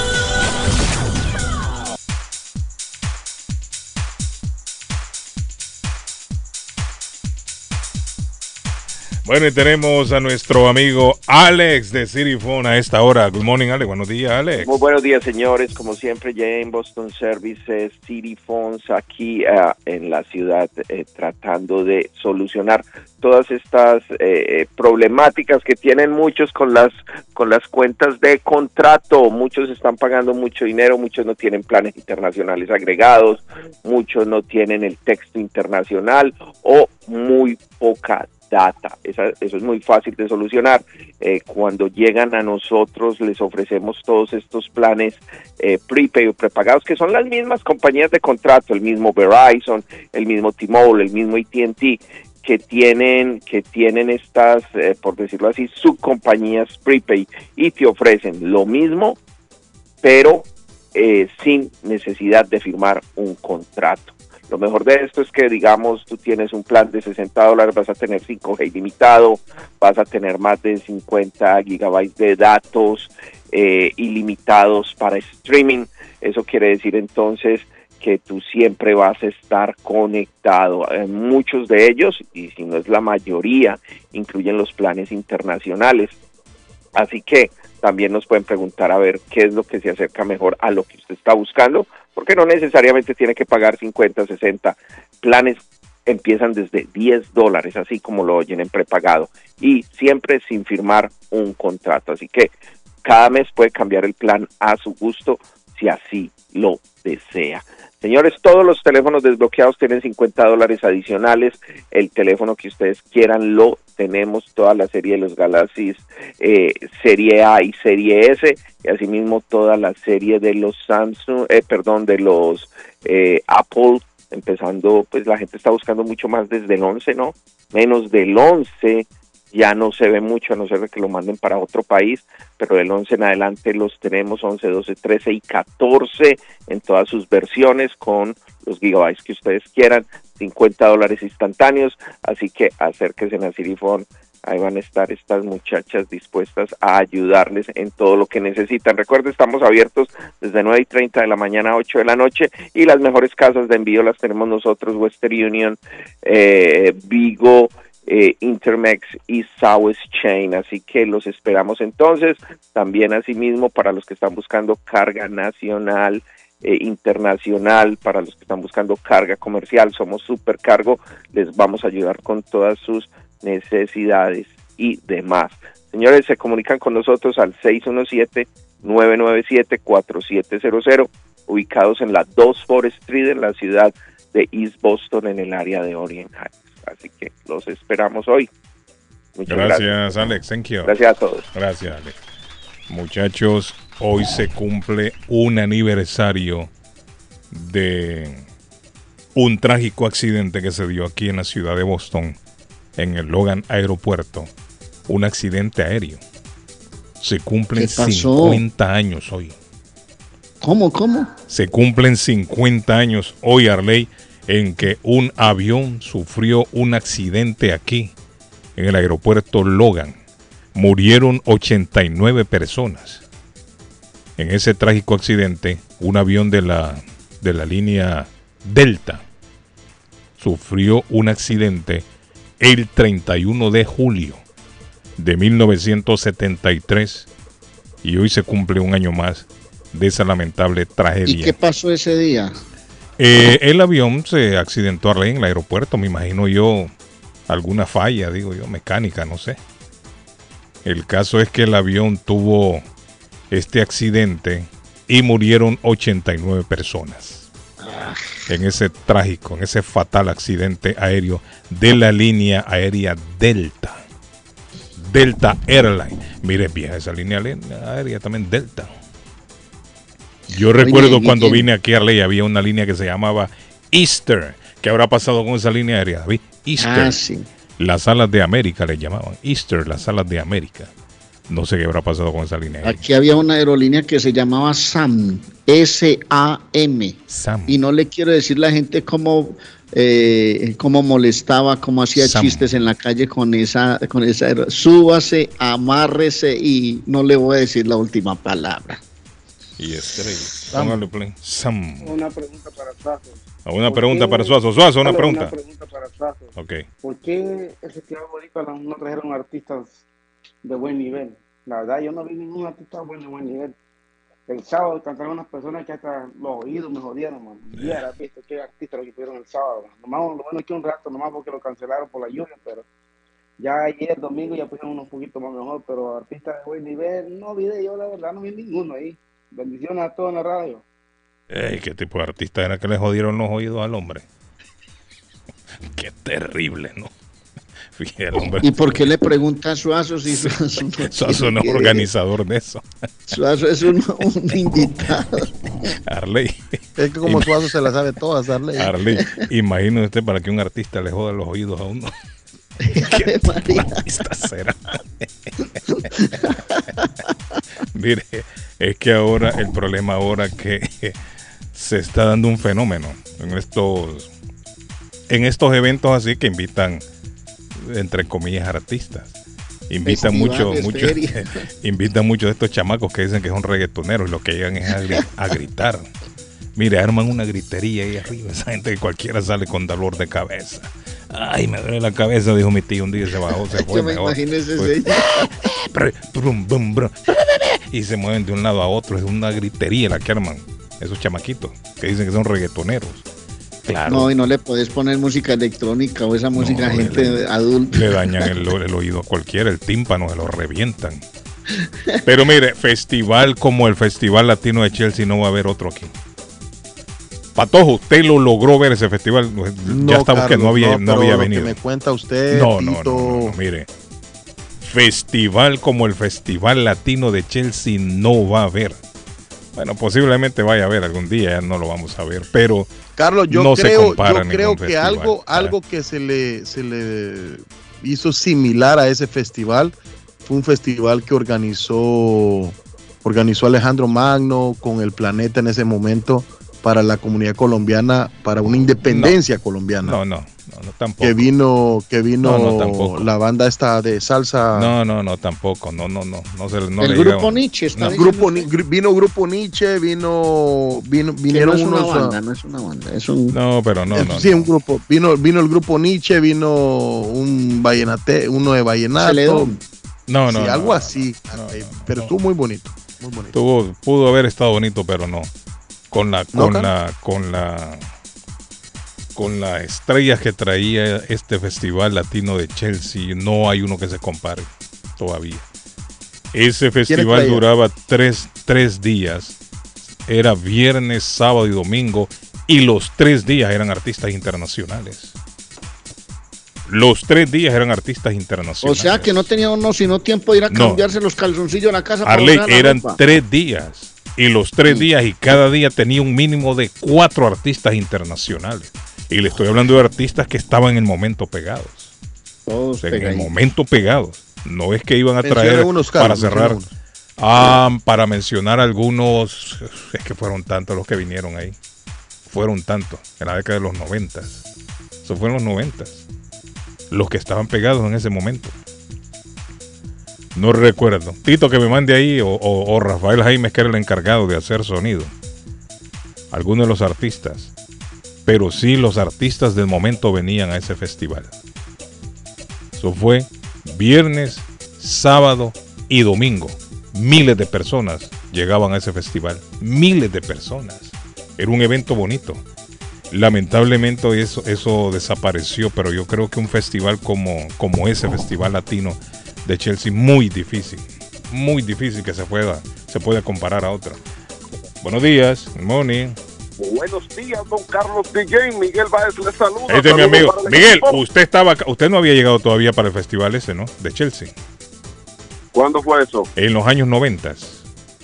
Bueno, tenemos a nuestro amigo Alex de Phone a esta hora. Good morning, Alex. Buenos días, Alex. Muy buenos días, señores. Como siempre, ya en Boston Services, City Phones, aquí eh, en la ciudad, eh, tratando de solucionar todas estas eh, eh, problemáticas que tienen muchos con las con las cuentas de contrato. Muchos están pagando mucho dinero, muchos no tienen planes internacionales agregados, muchos no tienen el texto internacional o muy poca data. Esa- eso es muy fácil de solucionar. Eh, cuando llegan a nosotros les ofrecemos todos estos planes eh, prepaid o prepagados que son las mismas compañías de contrato, el mismo Verizon, el mismo T-Mobile, el mismo AT&T que tienen que tienen estas eh, por decirlo así subcompañías prepaid y te ofrecen lo mismo pero eh, sin necesidad de firmar un contrato. Lo mejor de esto es que, digamos, tú tienes un plan de 60 dólares, vas a tener 5G ilimitado, vas a tener más de 50 gigabytes de datos eh, ilimitados para streaming. Eso quiere decir entonces que tú siempre vas a estar conectado. Muchos de ellos, y si no es la mayoría, incluyen los planes internacionales. Así que también nos pueden preguntar a ver qué es lo que se acerca mejor a lo que usted está buscando, porque no necesariamente tiene que pagar 50, 60 planes empiezan desde 10 dólares, así como lo oyen en prepagado, y siempre sin firmar un contrato. Así que cada mes puede cambiar el plan a su gusto si así lo desea. Señores, todos los teléfonos desbloqueados tienen 50 dólares adicionales. El teléfono que ustedes quieran lo tenemos, toda la serie de los Galaxies, eh, serie A y serie S, y asimismo toda la serie de los Samsung, eh, perdón, de los eh, Apple, empezando, pues la gente está buscando mucho más desde el 11, ¿no? Menos del 11 ya no se ve mucho, a no ser que lo manden para otro país, pero del 11 en adelante los tenemos 11, 12, 13 y 14 en todas sus versiones con los gigabytes que ustedes quieran, 50 dólares instantáneos, así que acérquense a Sirifone, ahí van a estar estas muchachas dispuestas a ayudarles en todo lo que necesitan. Recuerden, estamos abiertos desde 9 y 30 de la mañana a 8 de la noche y las mejores casas de envío las tenemos nosotros, Western Union, eh, Vigo, eh, Intermex y South Chain. Así que los esperamos entonces. También asimismo para los que están buscando carga nacional, eh, internacional, para los que están buscando carga comercial, somos Supercargo. Les vamos a ayudar con todas sus necesidades y demás. Señores, se comunican con nosotros al 617-997-4700, ubicados en la 2 Forest Street en la ciudad de East Boston, en el área de Orient Heights. Así que los esperamos hoy. Muchas Gracias, Alex. Thank you. Gracias a todos. Gracias, Alex. Muchachos, hoy se cumple un aniversario de un trágico accidente que se dio aquí en la ciudad de Boston, en el Logan Aeropuerto. Un accidente aéreo. Se cumplen ¿Qué pasó? 50 años hoy. ¿Cómo, cómo? Se cumplen 50 años hoy, Arley, en que un avión sufrió un accidente aquí, en el aeropuerto Logan. Murieron 89 personas. En ese trágico accidente, un avión de la, de la línea Delta sufrió un accidente el 31 de julio de 1973 y hoy se cumple un año más de esa lamentable tragedia. ¿Y qué pasó ese día? Eh, el avión se accidentó Arley, en el aeropuerto, me imagino yo, alguna falla, digo yo, mecánica, no sé. El caso es que el avión tuvo este accidente y murieron 89 personas. En ese trágico, en ese fatal accidente aéreo de la línea aérea Delta. Delta Airline. Mire, vieja esa línea aérea también Delta. Yo recuerdo ¿y cuando vine aquí a Arley había una línea que se llamaba Easter. ¿Qué habrá pasado con esa línea aérea, David? Easter. Ah, sí. Las alas de América le llamaban. Easter, las alas de América. No sé qué habrá pasado con esa línea. Aquí había una aerolínea que se llamaba SAM, S-A-M. Sam. Y no le quiero decir la gente cómo, eh, cómo molestaba, cómo hacía Sam. chistes en la calle con esa, con esa aero- Súbase, amárrese y no le voy a decir la última palabra. Y estrella. Póngale play. Sam. Una pregunta para Suazo. Una ¿Por pregunta qué- para Suazo. Suazo, una pregunta. Una pregunta para Suazo. Ok. ¿Por qué el Festival no- no trajeron artistas de buen nivel? La verdad, yo no vi ningún artista bueno de buen nivel. El sábado cantaron unas personas que hasta los oídos me jodieron, man. Y era visto qué artistas lo que tuvieron el sábado. man. Nomás, lo bueno es que un rato, nomás porque lo cancelaron por la lluvia, pero ya ayer, domingo, ya pusieron unos poquitos más mejor, pero artistas de buen nivel, no vi de yo, la verdad, no vi ninguno ahí. Bendiciones a todos en la radio. Ey, ¿Qué tipo de artista era que le jodieron los oídos al hombre? Qué terrible, ¿no? Fíjate, el hombre. ¿Y por qué le pregunta a Suazo si Suazo no Suazo no es organizador de eso. Suazo es un, un invitado. Arley. Es que como Suazo se la sabe todas, Darle. Arley, imagínese usted para que un artista le joda los oídos a uno. María. Artista será. Mire, es que ahora el problema ahora que se está dando un fenómeno en estos en estos eventos así que invitan entre comillas artistas. Invitan mucho, mucho, invitan muchos de estos chamacos que dicen que son reggaetoneros y lo que llegan es a, gri- a gritar. Mire, arman una gritería ahí arriba. Esa gente que cualquiera sale con dolor de cabeza. Ay, me duele la cabeza, dijo mi tío. Un día se bajó, se fue. Yo me imagino ese brum. Y se mueven de un lado a otro. Es una gritería la que arman esos chamaquitos que dicen que son reggaetoneros. Claro. No, y no le podés poner música electrónica o esa música a le- gente adulta. Le dañan el, el oído a cualquiera, el tímpano, se lo revientan. Pero mire, festival como el Festival Latino de Chelsea no va a haber otro aquí. Patojo, usted lo logró ver ese festival. ya estamos que no había, no pero había venido. me cuenta usted, No, no, Tito, no, no, no, mire. Festival como el Festival Latino de Chelsea no va a haber. Bueno, posiblemente vaya a haber algún día, ya no lo vamos a ver, pero Carlos, yo no creo, yo creo que festival. algo, algo que se le, se le hizo similar a ese festival fue un festival que organizó, organizó Alejandro Magno con el planeta en ese momento para la comunidad colombiana, para una independencia colombiana. No, no, no, no, tampoco. Que vino, que vino No, no, tampoco. la banda esta de salsa. No, no, no, tampoco. No, no, no. No, se, no el le grupo Nietzsche, No. grupo, vino Grupo Nietzsche, vino, vino Que vinieron no es unos. banda, no es una banda, es un... No, pero no, no. sí, un grupo. Vino, vino el grupo Nietzsche, vino un vallenate, uno de vallenato. Celedón. No, no, Sí, no, algo no, así. eh, pero estuvo muy bonito. Muy bonito. Tuvo, pudo haber estado bonito, pero no. Con la, ¿No, con la, con la, con las estrellas que traía este festival latino de Chelsea, no hay uno que se compare todavía. Ese festival duraba tres, tres días. Era viernes, sábado y domingo. Y los tres días eran artistas internacionales. Los tres días eran artistas O internacionales. sea que no tenía uno sino tiempo de ir a No. cambiarse los calzoncillos en la casa. Arley, la eran tres días. Y los tres días y cada día tenía un mínimo de cuatro artistas internacionales. Y le estoy hablando de artistas que estaban en el momento pegados. Todos O sea, en el momento pegados. No es que iban a traer unos, para cerrar. Ah, para mencionar algunos, es que fueron tantos los que vinieron ahí. Fueron tantos, en la década de los noventas. Eso fue en los noventas. Los que estaban pegados en ese momento. No recuerdo. Tito que me mande ahí o, Rafael Jaimes que era el encargado de hacer sonido. Algunos de los artistas. Pero sí los artistas del momento venían a ese festival. Eso fue viernes, sábado y domingo. Miles de personas llegaban a ese festival. Miles de personas. Era un evento bonito. Lamentablemente eso, desapareció, pero yo creo que un festival como ese Festival Latino de Chelsea, muy difícil. Muy difícil que se pueda, se pueda comparar a otro. Buenos días, morning. Buenos días, don Carlos DJ. Miguel Báez le saluda. Este es mi amigo. Miguel, equipo. usted estaba, usted no había llegado todavía para el festival ese, ¿no? De Chelsea. ¿Cuándo fue eso? En los años 90.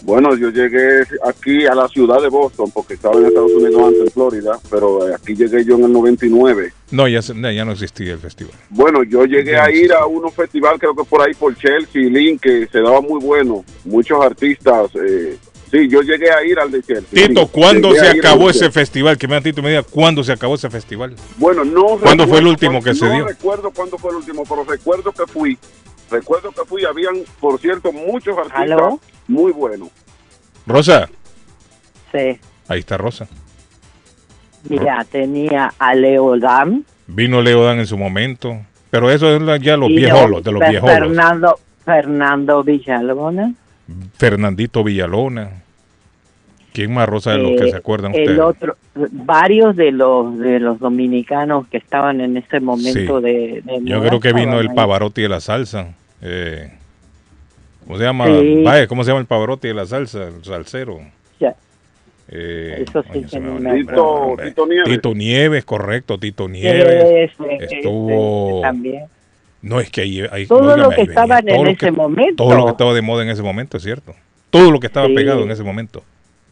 Bueno, yo llegué aquí a la ciudad de Boston porque estaba en Estados Unidos antes en Florida, pero eh, aquí llegué yo en el 99. No, ya, no, ya no existía el festival. Bueno, yo llegué a ir a unos festivales, creo que por ahí por Chelsea, Link, que se daba muy bueno. Muchos artistas. Eh, sí, yo llegué a ir al de Chelsea. Tito, Sí, ¿cuándo se acabó ese festival? Que me da Tito me diga cuándo se acabó ese festival. Bueno, no ¿Cuándo fue el recuerdo último que se no dio? recuerdo cuándo fue el último, pero recuerdo que fui. Recuerdo que fui, habían, por cierto, muchos artistas ¿Aló? muy buenos. Rosa, Sí, ahí está Rosa. mira, tenía a Leo Dan. Vino Leo Dan en su momento. Pero eso es ya los viejolos, de los viejolos. Fernando, Fernando Villalobona. Fernandito Villalona. ¿Quién más, Rosa, de los que Eh, se acuerdan el ustedes? otro, varios de los de los dominicanos que estaban en ese momento Sí. de, de Yo creo que vino el ahí. Pavarotti de la salsa. Eh, ¿Cómo se llama? Sí. Vaya, ¿cómo se llama el Pavarotti de la salsa? El salsero. Ya. Eh, Eso sí que se me va me. Tito Nieves. Tito Nieves, correcto, Tito Nieves. Ese, ese, Estuvo. ese también. No, es que ahí. ahí Todo lo que estaban en ese que- momento. Todo lo que estaba de moda en ese momento, es cierto. Todo lo que estaba Sí. pegado en ese momento.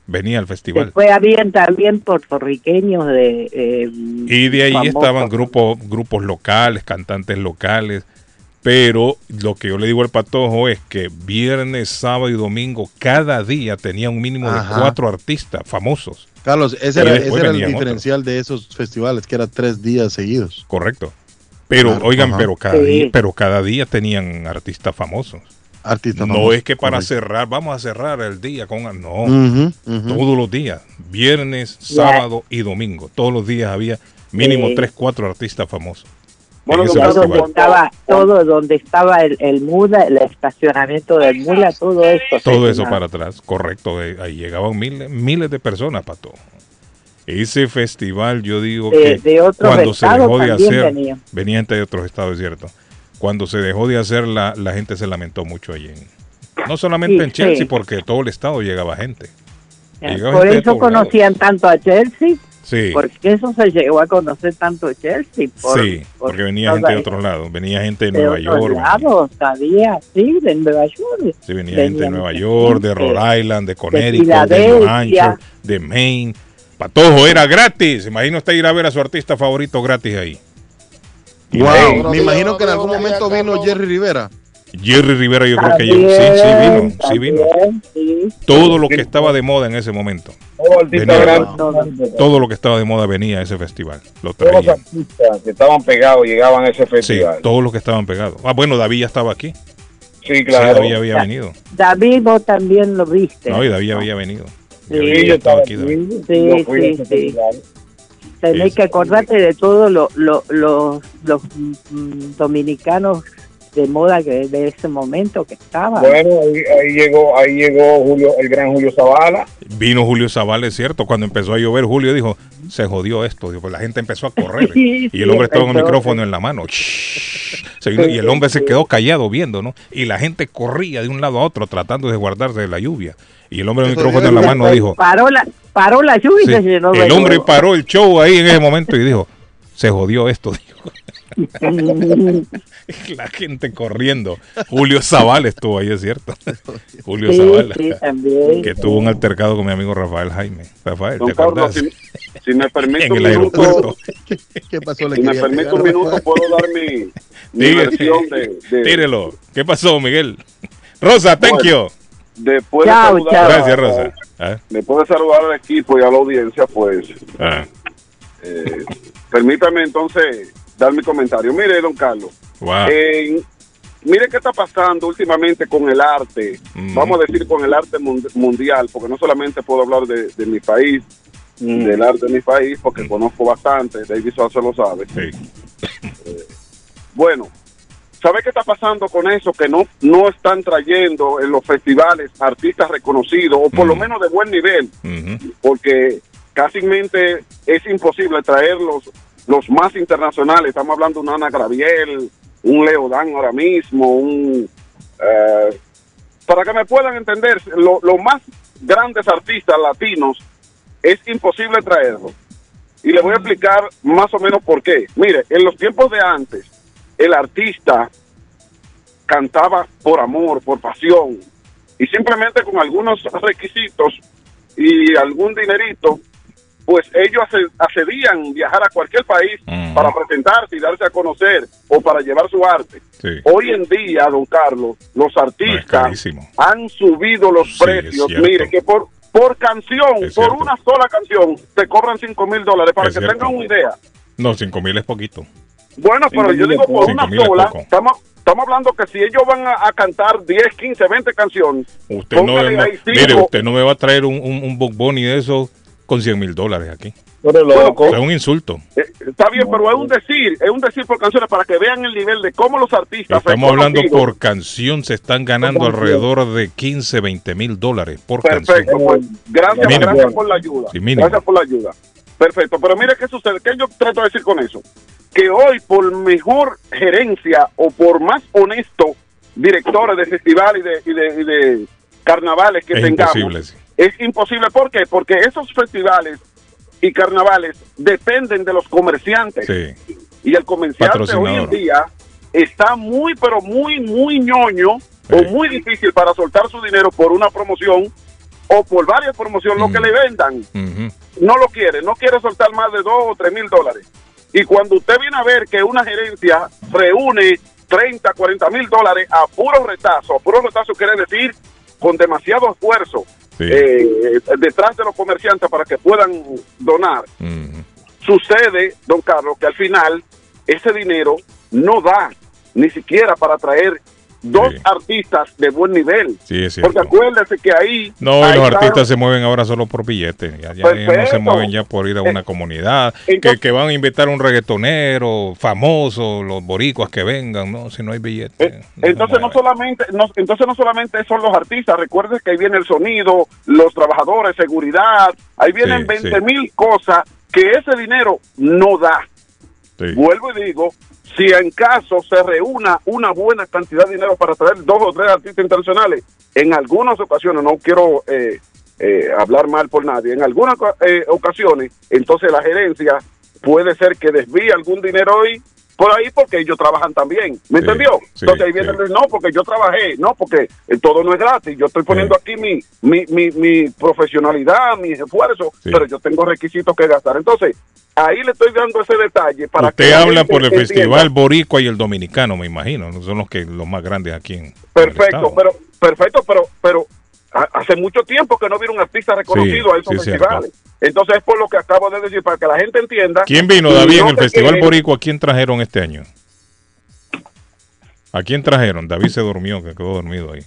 Venía al festival. Después habían también puertorriqueños de... eh, Y de ahí famosos. estaban grupos, grupos locales, cantantes locales. Pero lo que yo le digo al patojo es que viernes, sábado y domingo, cada día tenía un mínimo de cuatro artistas famosos. Carlos, ese Y era, después ese era el otros. diferencial de esos festivales, que era tres días seguidos. Correcto. Pero, Claro, oigan, ajá. pero cada, Sí. día, pero cada día tenían artistas famosos. Artistas no es que para correcto. cerrar, vamos a cerrar el día con... No, todos los días. Viernes, sábado y domingo. Todos los días había mínimo Sí. tres, cuatro artistas famosos. Bueno, todo donde estaba, todo donde estaba el, el Mula, el estacionamiento del Mula, todo eso. Todo eso para atrás, correcto. Ahí llegaban miles, miles de personas, Pato. Ese festival, yo digo De- que de cuando se dejó de hacer, venían. venía gente de otros estados, es cierto. Cuando se dejó de hacer, la, la gente se lamentó mucho allí. en- no solamente Sí, en Chelsea, sí. porque todo el estado llegaba gente. Llegaba Por gente de eso conocían tanto a Chelsea, Sí, porque eso se llegó a conocer tanto Chelsea. Por, sí, por porque venía gente de otros lados. Venía gente de de Nueva York. lados, había, sí, de Nueva York. Sí, venía gente de Nueva York, de. Rhode Island, de Connecticut, de New Filadelfia. Hampshire, de Maine. Patojo, era gratis. Imagina usted ir a ver a su artista favorito gratis ahí. Wow, me imagino que en algún momento vino Jerry Rivera. Jerry Rivera yo creo que llegó. Sí, sí vino, sí vino. Todo lo que estaba de moda en ese momento. Venía. Todo lo que estaba de moda venía a ese festival. Lo Todos los traían. artistas que estaban pegados llegaban a ese Sí, festival. todos los que estaban pegados. Ah, bueno, David ya estaba aquí. Sí, Sí, claro. David había venido. David, vos también lo viste. No, y David había venido. Sí, yo estaba aquí, David. Sí, sí, sí. Tenés que acordarte de todos lo- lo- los, los mm, dominicanos de moda que de ese momento que estaban. Bueno, ahí, ahí llegó, ahí llegó Julio, el gran Julio Zavala. Vino Julio Zavala, es cierto. Cuando empezó a llover, Julio dijo, se jodió esto. Dijo, pues la gente empezó a correr. Sí, y el hombre sí, estaba con el micrófono en la mano. Vino- y el hombre se quedó callado viendo, ¿no? Y la gente corría de un lado a otro tratando de guardarse de la lluvia. Y el hombre con el micrófono en la mano dijo, Paró la, paró la lluvia y se llenó el hombre paró el show ahí en ese momento y dijo, se jodió esto. Dijo. la gente corriendo. Julio Zavala estuvo ahí, es cierto. Julio Sí, Zavala. sí, también. Que tuvo un altercado con mi amigo Rafael Jaime. Rafael, Don ¿te Carlos, acuerdas? si, si me permite En un el minuto, aeropuerto. ¿Qué pasó? Le si me permite un minuto, puedo dar mi, mi versión de, de- Tírelo. ¿Qué pasó, Miguel? Rosa, thank Bueno, you. después Chao, de saludar, chao. Gracias, Rosa. Ah, después de saludar al equipo y a la audiencia, pues ah, eh, permítame entonces dar mi comentario. Mire, don Carlos, wow. eh, mire qué está pasando últimamente con el arte, Mm. vamos a decir con el arte mund- mundial, porque no solamente puedo hablar de, de mi país, del arte de mi país, porque conozco bastante, David Sosa lo sabe. Sí. Bueno, ¿sabe qué está pasando con eso? Que no, no están trayendo en los festivales artistas reconocidos, o por lo menos de buen nivel, porque casi es imposible traer los, más internacionales. Estamos hablando de un Ana Graviel, un Leo Dan ahora mismo, un... eh, para que me puedan entender, lo- los más grandes artistas latinos es imposible traerlos. Y le voy a explicar más o menos por qué. Mire, en los tiempos de antes, el artista cantaba por amor, por pasión, y simplemente con algunos requisitos y algún dinerito, pues ellos accedían viajar a cualquier país para presentarse y darse a conocer o para llevar su arte. Sí. Hoy en día, don Carlos, los artistas han subido los Sí, precios. Mire, que por, por canción, Es por cierto. una sola canción, te cobran 5 mil dólares para Es que cierto. tengan una idea. No, cinco mil es poquito. Bueno, pero yo digo por una sola, estamos, estamos hablando que si ellos van a, a cantar 10, 15, 20 canciones, Usted no, no- ahí mire, usted no me va a traer un, un, un Bob Bunny de esos con 100 mil dólares aquí. Loco. Es un insulto. eh, está bien, pero es un decir, es un decir por canciones para que vean el nivel de cómo los artistas Estamos hablando por canción, se están ganando alrededor de 15, 20 mil dólares por Perfecto, canción. pues gracias, Mínimo. gracias por la ayuda. Sí, gracias por la ayuda. Perfecto, pero mire qué sucede, ¿qué yo trato de decir con eso? Que hoy por mejor gerencia o por más honesto directores de festivales y de, y de, y de carnavales que Es tengamos, imposible, sí. Es imposible. ¿Por qué? Porque esos festivales y carnavales dependen de los comerciantes. Sí. Y el comerciante hoy en día está muy, pero muy, muy ñoño o muy difícil para soltar su dinero por una promoción o por varias promociones, lo que le vendan, no lo quiere, no quiere soltar más de dos o tres mil dólares. Y cuando usted viene a ver que una gerencia reúne 30, 40 mil dólares a puro retazo, a puro retazo quiere decir con demasiado esfuerzo eh, detrás de los comerciantes para que puedan donar, sucede, don Carlos, que al final ese dinero no da ni siquiera para traer dos artistas de buen nivel. Sí, es. Porque acuérdese que ahí... No, y ahí los artistas se mueven ahora solo por billetes. Ya, no se mueven ya por ir a una comunidad. que, que van a invitar a un reggaetonero famoso, los boricuas que vengan. No, si no hay billetes. Entonces no solamente, no, entonces no solamente son los artistas, recuerde que ahí viene el sonido, los trabajadores, seguridad, ahí vienen Sí, 20 sí. mil cosas que ese dinero no da. Vuelvo y digo, si en caso se reúna una buena cantidad de dinero para traer dos o tres artistas internacionales, en algunas ocasiones, no quiero eh, eh, hablar mal por nadie, en algunas eh, ocasiones, entonces la gerencia puede ser que desvíe algún dinero hoy por ahí porque ellos trabajan también. ¿Me entendió? sí, Entonces ahí viene el, no, porque yo trabajé, no, porque eh, todo no es gratis. Yo estoy poniendo aquí mi, mi, mi, mi profesionalidad, mi esfuerzo, pero yo tengo requisitos que gastar. Entonces, ahí le estoy dando ese detalle para que Usted la habla por el entienda. Festival Boricua y el Dominicano, me imagino. ¿no? Son los que los más grandes aquí en. Perfecto, pero perfecto, pero pero ha- hace mucho tiempo que no viene un artista reconocido Sí, a esos sí, festivales. Entonces es por lo que acabo de decir para que la gente entienda. ¿Quién vino, David, en el Festival queden- Boricua? ¿A quién trajeron este año? ¿A quién trajeron? David se durmió, que quedó dormido ahí.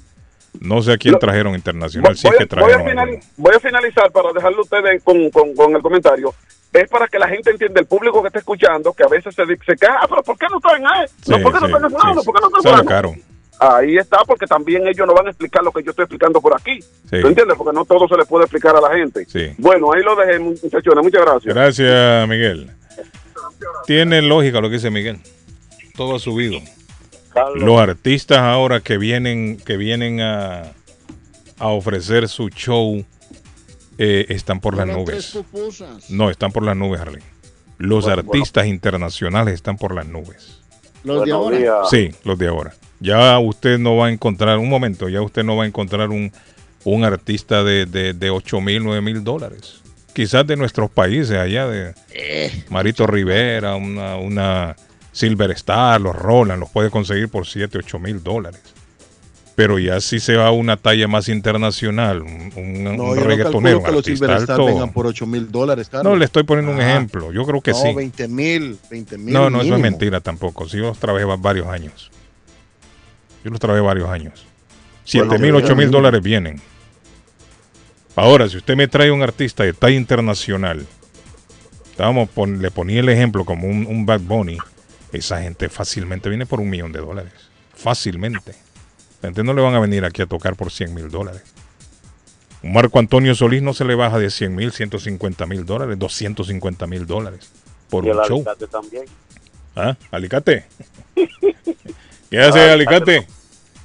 No sé a quién trajeron internacional, sí Voy, que voy a trajeron. voy a finalizar para dejarle a ustedes con, con- con el comentario. Es para que la gente entienda, el público que está escuchando, que a veces se, se queja, ah, pero ¿por qué no traen a él? Sí, no, ¿Por qué no sí, traen a sí, ¿Por qué no traen a caro. Ahí está, porque también ellos no van a explicar lo que yo estoy explicando por aquí. Sí. ¿Tú entiendes? Porque no todo se le puede explicar a la gente. Sí. Bueno, ahí lo dejé, muchachones. Muchas gracias. Gracias, Miguel. Tiene lógica lo que dice Miguel. Todo ha subido. Los artistas ahora que vienen, que vienen a, a ofrecer su show eh, están por las nubes. No, están por las nubes, Harley. Los Bueno, artistas internacionales están por las nubes. Los de ahora. Sí, los de ahora. Ya usted no va a encontrar, un momento, ya usted no va a encontrar un, un artista de, de, de 8 mil, 9 mil dólares. Quizás de nuestros países, allá de Marito Rivera, una, una Silver Star, los Roland, los puede conseguir por 7, 8 mil dólares. Pero ya si se va a una talla más internacional, un, un- No, yo no reggaetonero, calculo que los artista Silver Star alto. vengan por 8 mil dólares, Carlos. No, le estoy poniendo un Ah. ejemplo. Yo creo que no, sí. 20 mil, 20 mil. No, no, eso es mínimo. mentira tampoco. Sí, yo los trabajé va- varios años. Yo los trabajé varios años. 7 mil, 8 mil dólares vienen. Ahora, si usted me trae un artista de talla internacional, pon- le ponía el ejemplo como un, un Bad Bunny, esa gente fácilmente viene por un millón de dólares. Fácilmente. La gente no le van a venir aquí a tocar por 100 mil dólares. Un Marco Antonio Solís no se le baja de 100 mil, 150 mil dólares, 250 mil dólares por y un el show. alicate también. ¿Ah? ¿Alicate? ¿Qué hace Alicate?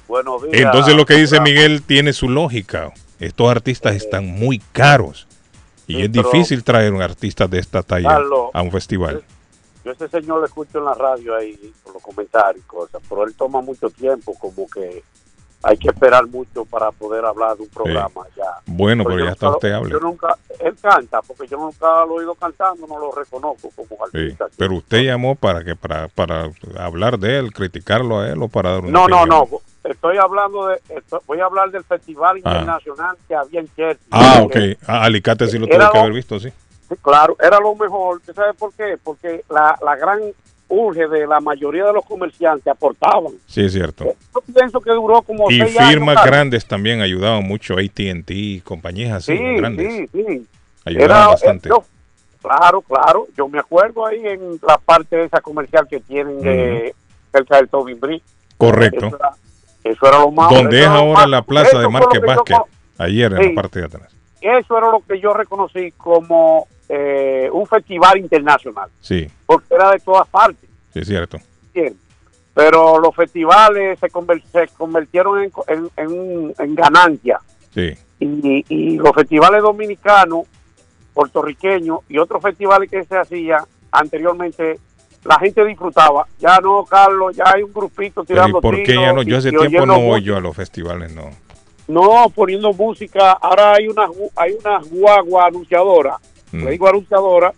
Buenos días. Entonces lo que dice Miguel tiene su lógica. Estos artistas están muy caros. Y Sí, es difícil traer un artista de esta talla Carlos, a un festival. Yo ese señor lo escucho en la radio ahí, por los comentarios y cosas, pero él toma mucho tiempo, como que hay que esperar mucho para poder hablar de un programa ya. Bueno, pero ya está nunca- usted hable. Yo nunca, él canta, porque yo nunca lo he oído cantando, no lo reconozco como Sí, artista. Pero usted llamó para que para, para hablar de él, criticarlo a él o para dar una No, no, no, estoy hablando de, esto- voy a hablar del festival Ah. internacional que había en Chelsea. Ah, ok. Ah, Alicate sí lo tuve que haber visto, sí. Sí, claro, era lo mejor. ¿Usted sabe por qué? Porque la, la gran urge de la mayoría de los comerciantes aportaban. Sí, es cierto. Yo pienso que duró como Y seis firmas grandes también ayudaban mucho, AT&T, compañías así, Sí, grandes. sí, sí. Ayudaban Era- bastante. eh, yo- claro, claro. Yo me acuerdo ahí en la parte de esa comercial que tienen de cerca del Tobin Bridge. Correcto. Eso era lo más. Donde es ahora la plaza de Márquez Vázquez, ayer en Sí. la parte de atrás. Eso era lo que yo reconocí como eh, un festival internacional, Sí, porque era de todas partes. sí, es cierto. bien. Pero los festivales se, conver- se convirtieron en, en, en- en ganancia. Sí. Y, y los festivales dominicanos, puertorriqueños y otros festivales que se hacían anteriormente, la gente disfrutaba. Ya no, Carlos, ya hay un grupito tirando ¿y por qué ya no? Yo hace tiempo no voy yo a los festivales, no. No, poniendo música. Ahora hay una, hay una guagua anunciadora. Le digo anunciadora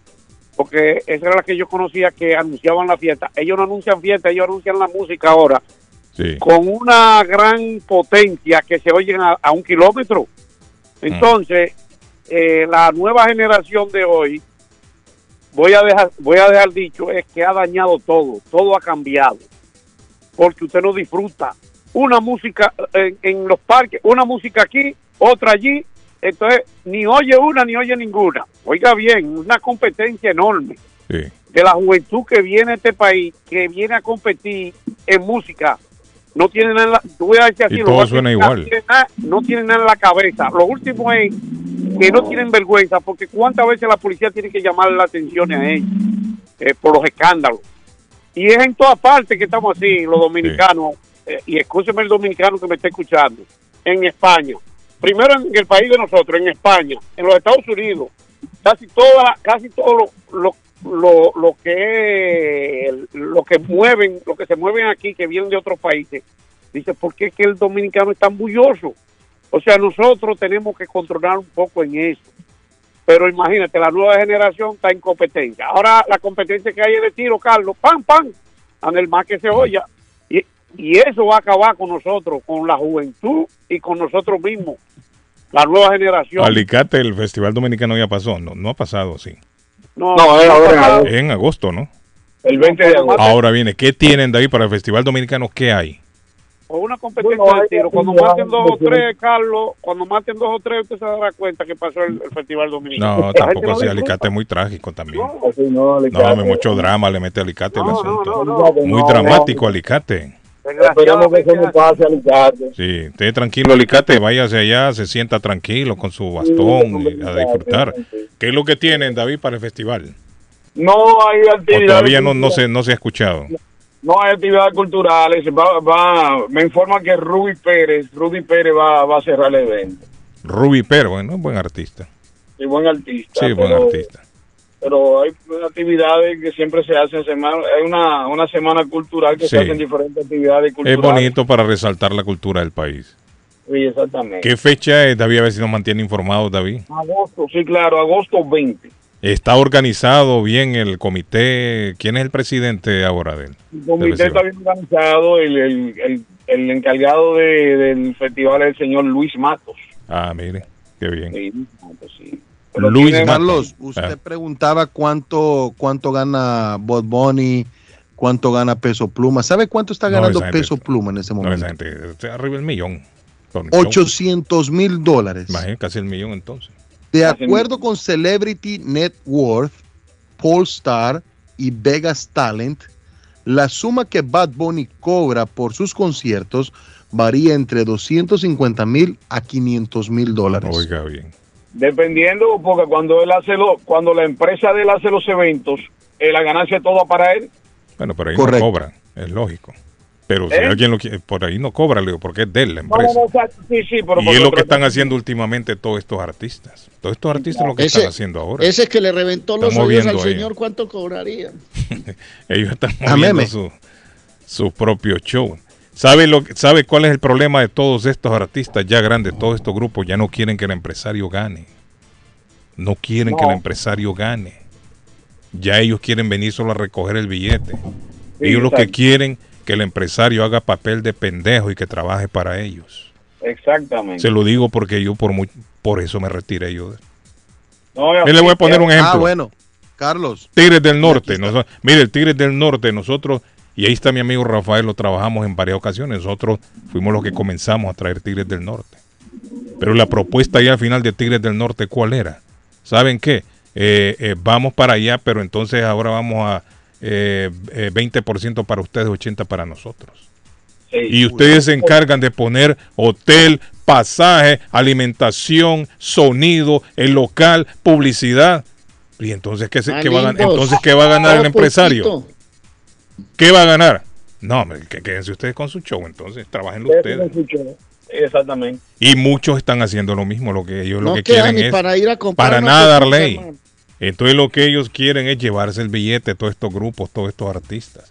porque esa era la que yo conocía que anunciaban la fiesta. Ellos no anuncian fiesta, ellos anuncian la música ahora. Sí. Con una gran potencia que se oyen a, a un kilómetro. Entonces, eh, la nueva generación de hoy, voy a dejar, voy a dejar dicho, es que ha dañado todo, todo ha cambiado. Porque usted no disfruta una música en, en los parques, una música aquí, otra allí, entonces ni oye una ni oye ninguna. Oiga bien, una competencia enorme Sí. de la juventud que viene a este país, que viene a competir en música, no tiene nada, voy a decir así, Y lo todo suena igual. Tienen, nada, no tienen nada en la cabeza. Lo último es que no tienen vergüenza, porque cuántas veces la policía tiene que llamar la atención a ellos eh, por los escándalos. Y es en todas partes que estamos así, los dominicanos, eh, y escúcheme el dominicano que me está escuchando, en España. Primero en el país de nosotros, en España, en los Estados Unidos, casi toda, casi todo lo, lo, lo, lo que lo que mueven, lo que se mueven aquí, que vienen de otros países, dice, ¿por qué es que el dominicano es tan bulloso? O sea, nosotros tenemos que controlar un poco en eso. Pero imagínate, la nueva generación está en competencia. Ahora la competencia que hay es de tiro, Carlos, pam, pam, anda el más que se oya. Y, y eso va a acabar con nosotros, con la juventud y con nosotros mismos, la nueva generación. Alicate, el Festival Dominicano ya pasó. No, no ha pasado, sí. No, No, es ahora en agosto. Es en agosto, ¿no? El 20 de agosto. Ahora viene. ¿Qué tienen, David, para el Festival Dominicano? ¿Qué hay? O una competencia Bueno, de tiro. Cuando maten dos o tres, Carlos, cuando maten dos o tres, usted se dará cuenta que pasó el, el Festival Dominicano. No, tampoco no así. Alicate es muy trágico también. Así no, le No, me mucho drama le mete Alicate el No, no, asunto. no, no. Muy no, dramático Alicate. Esperemos que eso no pase a Alicate. Sí, esté tranquilo Alicate, váyase allá, se sienta tranquilo con su bastón y a disfrutar. ¿Qué es lo que tienen, David, para el festival? No hay O actividades. todavía no, no, se, no se ha escuchado. No hay actividades culturales. Va, va, me informa que Ruby Pérez, Ruby Pérez va, va a cerrar el evento. Ruby Pero, bueno, buen artista. Y buen artista. Sí, buen pero- artista. Pero hay actividades que siempre se hacen. Semana, hay una, una semana cultural que Sí. se hacen diferentes actividades Es culturales. bonito para resaltar la cultura del país. Sí, exactamente. ¿Qué fecha es, David? A ver si nos mantiene informados, David. Agosto, sí, claro, agosto 20. ¿Está organizado bien el comité? ¿Quién es el presidente ahora de él? El comité está bien organizado. El, el, el, el encargado de- del festival es el señor Luis Matos. Ah, mire, qué bien. Sí, Luis Matos, sí. Luis tiene- Carlos, Matos. usted Ah. preguntaba cuánto cuánto gana Bot Bunny, cuánto gana Peso Pluma. ¿Sabe cuánto está No, ganando Peso Pluma en ese No, momento? está arriba del millón. Por un show. 800 mil dólares. Imagínate, casi el millón entonces. De acuerdo con Celebrity Net Worth, Polestar y Vegas Talent, la suma que Bad Bunny cobra por sus conciertos varía entre 250 mil a 500 mil dólares. Oiga bien. Dependiendo, porque cuando él hace lo, cuando la empresa de él hace los eventos, eh, la ganancia es toda para él. Bueno, pero ahí Correcto. no cobran, es lógico. Pero si ¿Eh? alguien lo quiere, por ahí no cobra, le digo, porque es de él la No, no, empresa. no, o sea, sí, sí, pero y es lo que están haciendo últimamente todos estos artistas. Todos estos artistas lo que Ese- están haciendo ahora. Ese que le reventó los oídos al señor, ¿cuánto cobraría? Ellos están moviendo su, su propio show. ¿Sabe, lo, ¿Sabe cuál es el problema de todos estos artistas ya grandes? Todos estos grupos ya no quieren que el empresario gane. No quieren que el No. empresario gane. Ya ellos quieren venir solo a recoger el billete. Sí, ellos lo que quieren que el empresario haga papel de pendejo y que trabaje para ellos. Exactamente. Se lo digo porque yo por muy, por eso me retiré yo. No, Yo le voy a poner un ejemplo. Ah, bueno, Carlos. Tigres del Norte. noso- mire, el Tigres del Norte, nosotros, y ahí está mi amigo Rafael, lo trabajamos en varias ocasiones. Nosotros fuimos los que comenzamos a traer Tigres del Norte. Pero la propuesta ya al final de Tigres del Norte, ¿cuál era? ¿Saben qué? Eh, eh, vamos para allá, pero entonces ahora vamos a eh, eh, 20% para ustedes, 80% para nosotros. Sí. Y ustedes se encargan de poner hotel, pasaje, alimentación, sonido, el local, publicidad. Y entonces, ¿qué, se- qué va, a entonces, ¿qué va a ganar el empresario? ¿Qué va a ganar? No, hombre, que quédense ustedes con su show, entonces, trabajenlo ustedes. Exactamente. Y muchos están haciendo lo mismo, lo que ellos lo que quieren ni es para ir a comprar para nada cosita, Darley. Entonces lo que ellos quieren es llevarse el billete, todos estos grupos, todos estos artistas.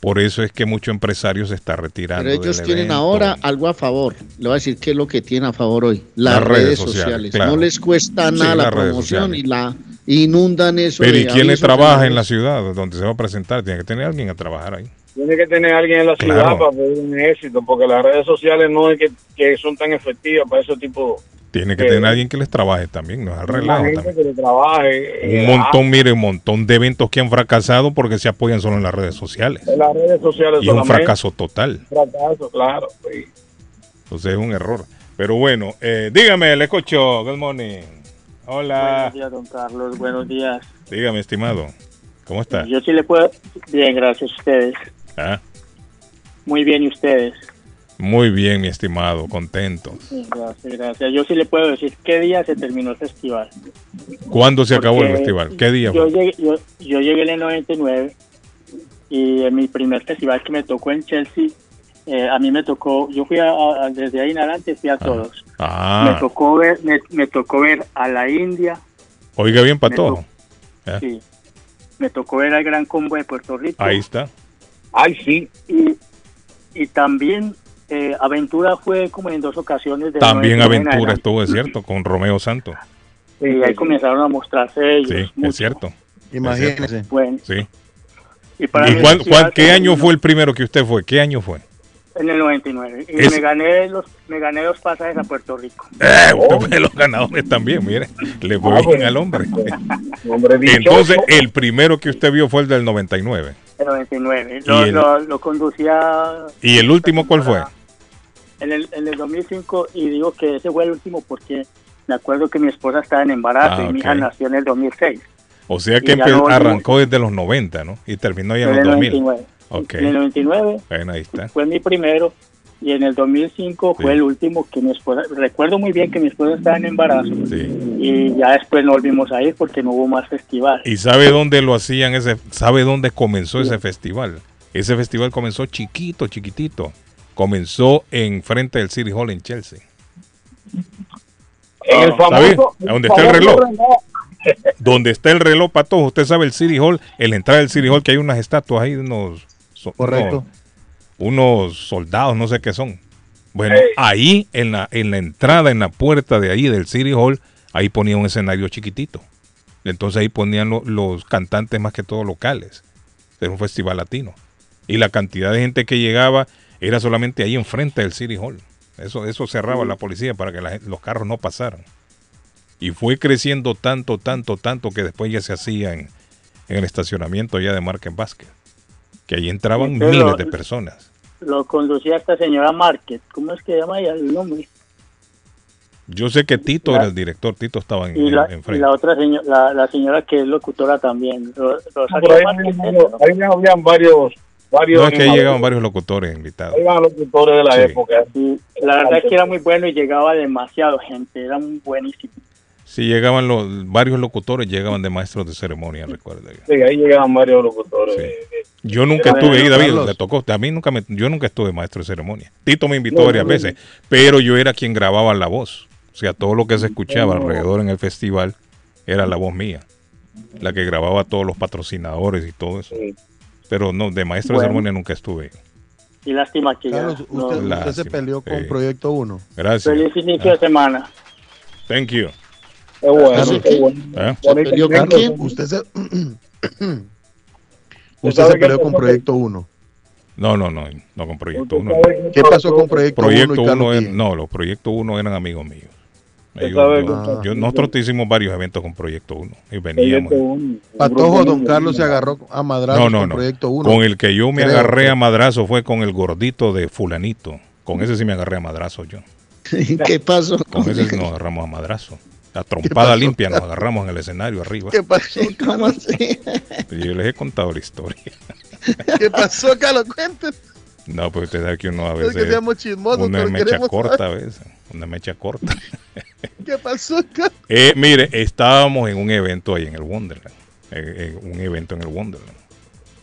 Por eso es que muchos empresarios se están retirando. Pero ellos del tienen evento. ahora algo a favor. Le voy a decir qué es lo que tienen a favor hoy. Las, Las redes redes, sociales, sociales. claro. No les cuesta Sí, nada la promoción y la inundan eso. Pero de ¿y quién le trabaja de en la ciudad donde se va a presentar? Tiene que tener alguien a trabajar ahí. Tiene que tener alguien en la ciudad Claro. para poder un éxito, porque las redes sociales no es que, que son tan efectivas para ese tipo Tiene que Eh, tener alguien que les trabaje también, no es al relajo también. que le trabaje. Un eh, montón, mire, un montón de eventos que han fracasado porque se apoyan solo en las redes sociales. En las redes sociales Y es un fracaso total. Fracaso, claro. sí. Entonces es un error. Pero bueno, eh, dígame, le escucho. Good morning. Hola. Buenos días, don Carlos. Buenos días. Dígame, estimado. ¿Cómo está? Yo sí le puedo. Bien, gracias a ustedes. Ah, Muy bien, ¿y ustedes? Muy bien, mi estimado. Contento. Gracias, gracias. Yo sí le puedo decir qué día se terminó el festival. ¿Cuándo se acabó el festival? ¿Qué día Yo llegué, yo, yo llegué en el 99 y en mi primer festival que me tocó en Chelsea, eh, a mí me tocó, yo fui a, a- desde ahí en adelante, fui a todos. Me Ah, tocó ver, me, me tocó ver a la India, oiga bien, me Patojo. Ah, sí. Me tocó ver al Gran Combo de Puerto Rico. Ahí está. Ay, sí. Y, y también eh, Aventura fue como en dos ocasiones. del También 99 en Aventura estuvo, es cierto, con Romeo Santos. Y ahí comenzaron a mostrarse ellos. Sí, mucho. es cierto. Imagínese. Bueno, Sí. y para ¿Y cuál, cuál- qué año fue el primero que usted fue? ¿Qué año fue? En el 99. Y Es- me gané los me gané dos pasajes a Puerto Rico. Eh, usted fue de los ganadores también, mire. Le fue Ah, bien bueno. al hombre. Entonces, el primero que usted vio fue el del 99. El 99. ¿Y Lo, el- lo, lo conducía ¿Y el último cuál fue? En el, en el 2005 y digo que ese fue el último porque me acuerdo que mi esposa estaba en embarazo Ah, y mi hija nació en el 2006. O sea que no arrancó desde los 90, ¿no? Y terminó ya en el 2000. 99. Ok. En el 99 Bueno, ahí está. fue mi primero y en el 2005 fue Sí. el último que mi esposa, recuerdo muy bien que mi esposa estaba en embarazo Sí. y ya después no volvimos a ir porque no hubo más festival. ¿Y sabe dónde lo hacían ese? ¿Sabe dónde comenzó ese festival? Ese festival comenzó chiquito, chiquitito. Comenzó en frente del City Hall en Chelsea. En el ¿Sabe? famoso. ¿Dónde está el reloj? Donde está el reloj, Pato, usted sabe el City Hall, en la entrada del City Hall que hay unas estatuas ahí unos, Correcto. unos, unos soldados, no sé qué son. Bueno, ahí en la, en la entrada, en la puerta de ahí del City Hall, ahí ponía un escenario chiquitito. Entonces ahí ponían lo- los cantantes más que todo locales. Era un festival latino. Y la cantidad de gente que llegaba era solamente ahí enfrente del City Hall. Eso, eso cerraba la policía para que la los carros no pasaran. Y fue creciendo tanto, tanto, tanto que después ya se hacía en, en el estacionamiento ya de Market Basket. Que ahí entraban Pero- miles de personas. Lo conducía esta señora Márquez, ¿cómo es que llama ella el nombre? Yo sé que Tito La- era el director, Tito estaba en, Y la, en y la otra señora, la, la señora que es locutora también, Ro- Rosario Por ahí, Márquez, ahí habían varios, varios. No, es que ahí llegaban varios locutores invitados. Los locutores de la Sí. época. Sí, la verdad es que era muy bueno y llegaba demasiado gente, era muy buenísimo. Sí, llegaban los varios locutores, llegaban de maestros de ceremonia, recuerdo yo. Sí, ahí llegaban varios locutores. Yo nunca estuve ahí, David, le tocó. A mí nunca me, yo nunca estuve maestro de ceremonia. Tito me invitó No, varias no, veces, pero yo era quien grababa la voz. O sea, todo lo que se escuchaba alrededor en el festival era la voz mía, la que grababa todos los patrocinadores y todo eso. Pero no, de maestro de Bueno. ceremonia nunca estuve. Y lástima que ya Carlos, no- usted, usted se peleó con sí. Proyecto 1. Gracias. Feliz inicio de semana. Thank you. Qué bueno, Carlos, qué bueno. ¿Eh? ¿Se peleó quién? Usted se, usted se peleó con Proyecto 1. No, no, no, no con Proyecto 1. ¿Qué pasó con Proyecto 1 Proyecto y 1 Carlos er- Guillén? no, los Proyecto 1 eran amigos míos. Usted Ellos- sabe yo- que- yo- nosotros hicimos varios eventos con Proyecto 1 y veníamos. Uno. Patojo, don Carlos se agarró a madrazos No, no, con no. Proyecto 1. Con el que yo me Creo, agarré a madrazo fue con el gordito de fulanito. Con ese sí me agarré a madrazo yo. ¿Qué pasó? Con ese sí nos agarramos a madrazo. La trompada limpia nos agarramos en el escenario arriba. ¿Qué pasó? ¿Cómo así? Yo les he contado la historia. ¿Qué pasó, Carlos? Cuéntenos. No, pues usted sabe que uno a Es que veces... seamos chismosos, Una pero mecha queremos corta a veces. Una mecha corta. ¿Qué pasó, Carlos? Eh, mire, estábamos en un evento ahí en el Wonderland. eh, un evento en el Wonderland.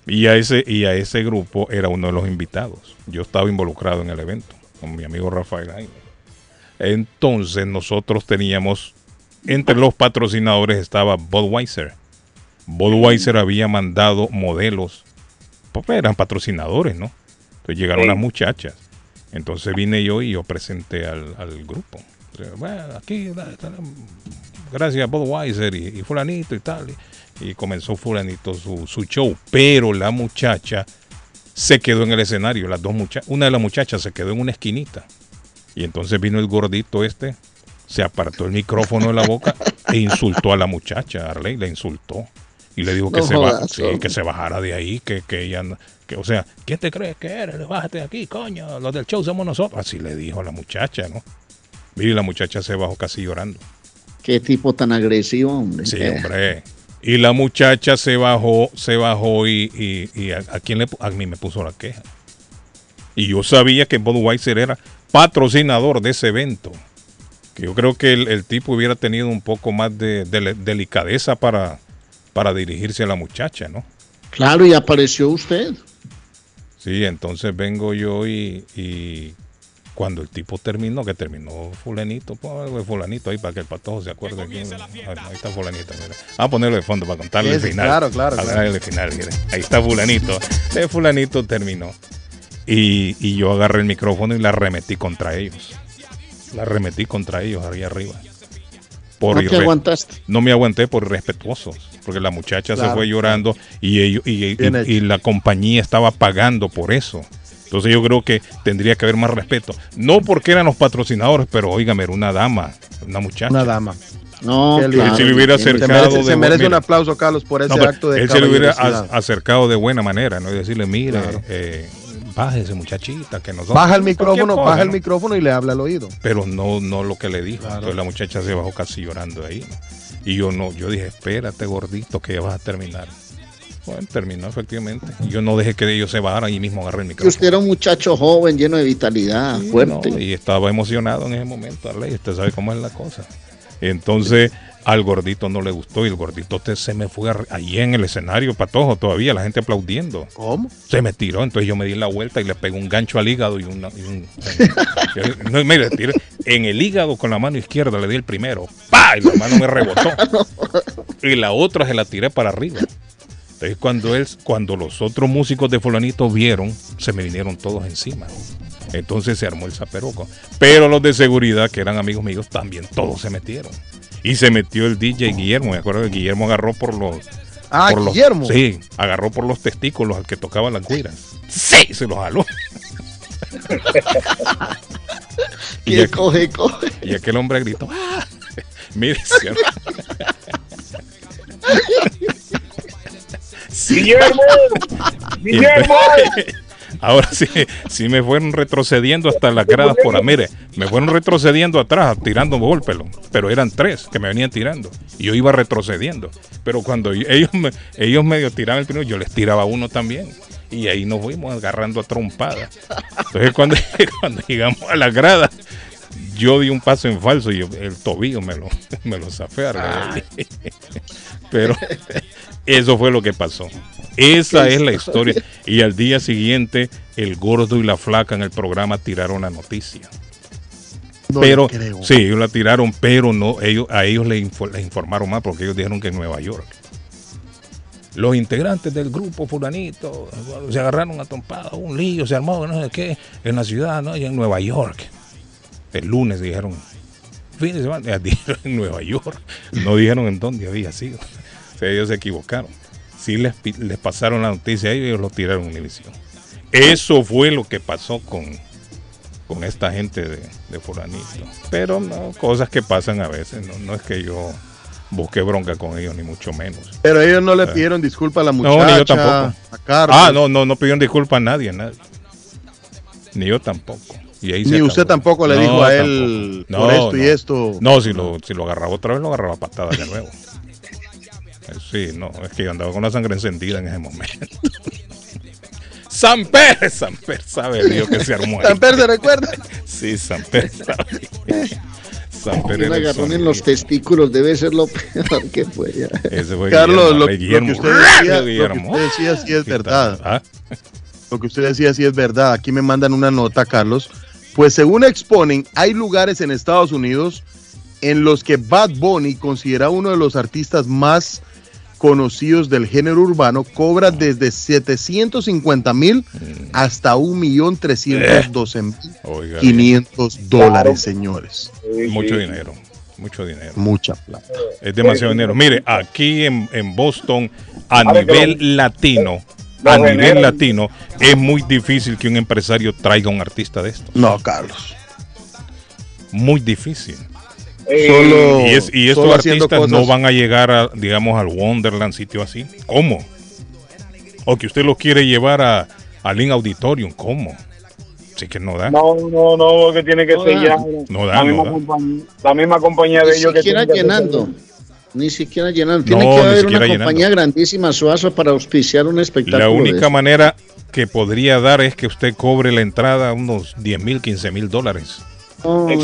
Y a, ese, y a ese grupo era uno de los invitados. Yo estaba involucrado en el evento con mi amigo Rafael Jaime. Entonces nosotros teníamos, entre los patrocinadores estaba Budweiser. Budweiser había mandado modelos pues, eran patrocinadores, ¿no? Entonces llegaron Sí. las muchachas. Entonces vine yo y yo presenté al, al grupo. Bueno, aquí, gracias a Budweiser y, y fulanito y tal. Y, y comenzó fulanito su, su show. Pero la muchacha se quedó en el escenario. Las dos muchachas, una de las muchachas se quedó en una esquinita. Y entonces vino el gordito este, se apartó el micrófono de la boca e insultó a la muchacha, Arley, la insultó. Y le dijo que, No se, jodas, sí, que se bajara de ahí, que, que ella, que, o sea, ¿quién te crees que eres? Bájate de aquí, coño, los del show somos nosotros. Así le dijo a la muchacha, ¿no? Mire, la muchacha se bajó casi llorando. Qué tipo tan agresivo, hombre. Sí, Eh, hombre. Y la muchacha se bajó, se bajó y, y- y a, a quién le a mí me puso la queja. Y yo sabía que Budweiser era patrocinador de ese evento. Que yo creo que el, el tipo hubiera tenido un poco más de, de- delicadeza para, para dirigirse a la muchacha, ¿no? Claro, y apareció usted. Sí, entonces vengo yo y, y cuando el tipo terminó, que terminó fulanito, de fulanito ahí para que el patojo se acuerde. que- ahí, ahí está fulanito, mira. Vamos a ponerlo de fondo para contarle el Ese, final. claro, claro, Para claro. darle el final, mire. Ahí está fulanito. El fulanito terminó. Y, y yo agarré el micrófono y la arremetí contra ellos. La arremetí contra ellos ahí arriba. Por ¿No te aguantaste? no me aguanté por irrespetuosos, porque la muchacha se fue llorando y, ellos, y la compañía estaba pagando por eso. Entonces yo creo que tendría que haber más respeto. No porque eran los patrocinadores, pero óigame, era una dama, una muchacha. Una dama. No, Él se le hubiera Se acercado merece, de se merece un aplauso, Carlos, por ese No, acto de él se le hubiera acercado de buena manera, ¿no? Y decirle, mire, Claro. eh, bájese muchachita, que nosotros... Baja el micrófono, cosa, baja el ¿no? micrófono y le habla al oído. pero no no lo que le dijo. Claro. Entonces la muchacha se bajó casi llorando ahí. ¿no? Y yo no, yo dije, espérate gordito que ya vas a terminar. Bueno, terminó efectivamente. Y Yo no dejé que ellos se bajaran y mismo agarré el micrófono. usted era un muchacho joven, lleno de vitalidad, Sí, fuerte. no, y estaba emocionado en ese momento, Arley, usted sabe cómo es la cosa. Entonces al gordito no le gustó y el gordito se me fue ahí en el escenario, patojo, todavía, la gente aplaudiendo. ¿Cómo? Se me tiró, entonces yo me di la vuelta y le pegué un gancho al hígado y, una, y un... yo- no, mire, tiré en el hígado con la mano izquierda, le di el primero, ¡pa! Y la mano me rebotó. Y la otra se la tiré para arriba. Entonces cuando él, cuando los otros músicos de fulanito vieron, se me vinieron todos encima. Entonces se armó el zaperoco. Pero los de seguridad, que eran amigos míos, también todos se metieron. Y se metió el DJ Guillermo. Me acuerdo que Guillermo agarró por los. Ah, por los- Guillermo. sí, agarró por los testículos al que tocaba las guiras. Sí, se los jaló. y, Que aqu- coge, coge. y aquel hombre gritó: ¡Ah! Mire. Guillermo, Guillermo. Ahora sí, sí me fueron retrocediendo hasta las gradas por ahí. Mire, me fueron retrocediendo atrás, tirando golpes, pero eran tres que me venían tirando. Y yo iba retrocediendo. Pero cuando ellos, me, ellos medio tiraban el primero, yo les tiraba uno también. Y ahí nos fuimos agarrando a trompadas. Entonces cuando, cuando llegamos a las gradas, yo di un paso en falso y yo- el tobillo me lo, me lo zafé. Pero eso fue lo que pasó. Esa es la historia. Y al día siguiente, el gordo y la flaca en el programa tiraron la noticia. No pero sí, ellos la tiraron, pero no, ellos, a ellos les, info- les informaron más porque ellos dijeron que en Nueva York. Los integrantes del grupo fulanito se agarraron a trompadas, un lío, se armó, no sé qué, en la ciudad, ¿no? Y en Nueva York. El lunes dijeron, fin de semana, dijeron en Nueva York. No dijeron en dónde había sido. Ellos se equivocaron. Sí les, les pasaron la noticia a ellos y ellos lo tiraron en Univisión. Eso fue lo que pasó con, con esta gente de, de fulanito. Pero no, cosas que pasan a veces. No, no es que yo busque bronca con ellos, ni mucho menos. Pero ellos no le Eh. pidieron disculpas a la No, muchacha. ni yo tampoco. a Carlos. Ah, no, no, no pidieron disculpas a nadie, a nadie. Ni yo tampoco. Y ahí Ni acabó. usted tampoco le No, dijo a tampoco. él No, por esto y no. esto. No, si lo, si lo agarraba otra vez, lo agarraba a patadas de nuevo. Sí, no, es que yo andaba con la sangre encendida en ese momento. Samper, Samper sabe Dios que se armó. Samper se recuerda. Sí, Samper sabe. Samper Un agarrón en los testículos debe ser lo peor que fue. ya. Ese fue Carlos, Guillermo, lo, Rey lo que Guillermo. usted decía, lo que Guillermo. usted decía sí es ¿Qué verdad. Ah, Lo que usted decía sí es verdad. Aquí me mandan una nota, Carlos. Pues según exponen, hay lugares en Estados Unidos en los que Bad Bunny considera uno de los artistas más conocidos del género urbano cobra desde 750 mil hasta 1.312.500 dólares, señores. Mucho dinero, mucho dinero. Mucha plata. Es demasiado dinero. Mire, aquí en, en Boston, a nivel latino, lo a nivel latino, es muy difícil que un empresario traiga un artista de estos. No, Carlos. Muy difícil. Solo- y, es- y estos solo artistas no van a llegar a, digamos, al Wonderland, sitio así. ¿Cómo? O que usted lo quiere llevar a, al In Auditorium, ¿cómo? Sí que no da. No, no, no, que tiene que No ser da. ya No da, la, no misma da. compañía, la misma compañía de ellos que siquiera que llenando. Ni siquiera llenando. Tiene No, que haber una compañía grandísima, Suazo, para auspiciar un espectáculo. La única manera que podría dar es que usted cobre la entrada unos 10 mil, 15 mil dólares.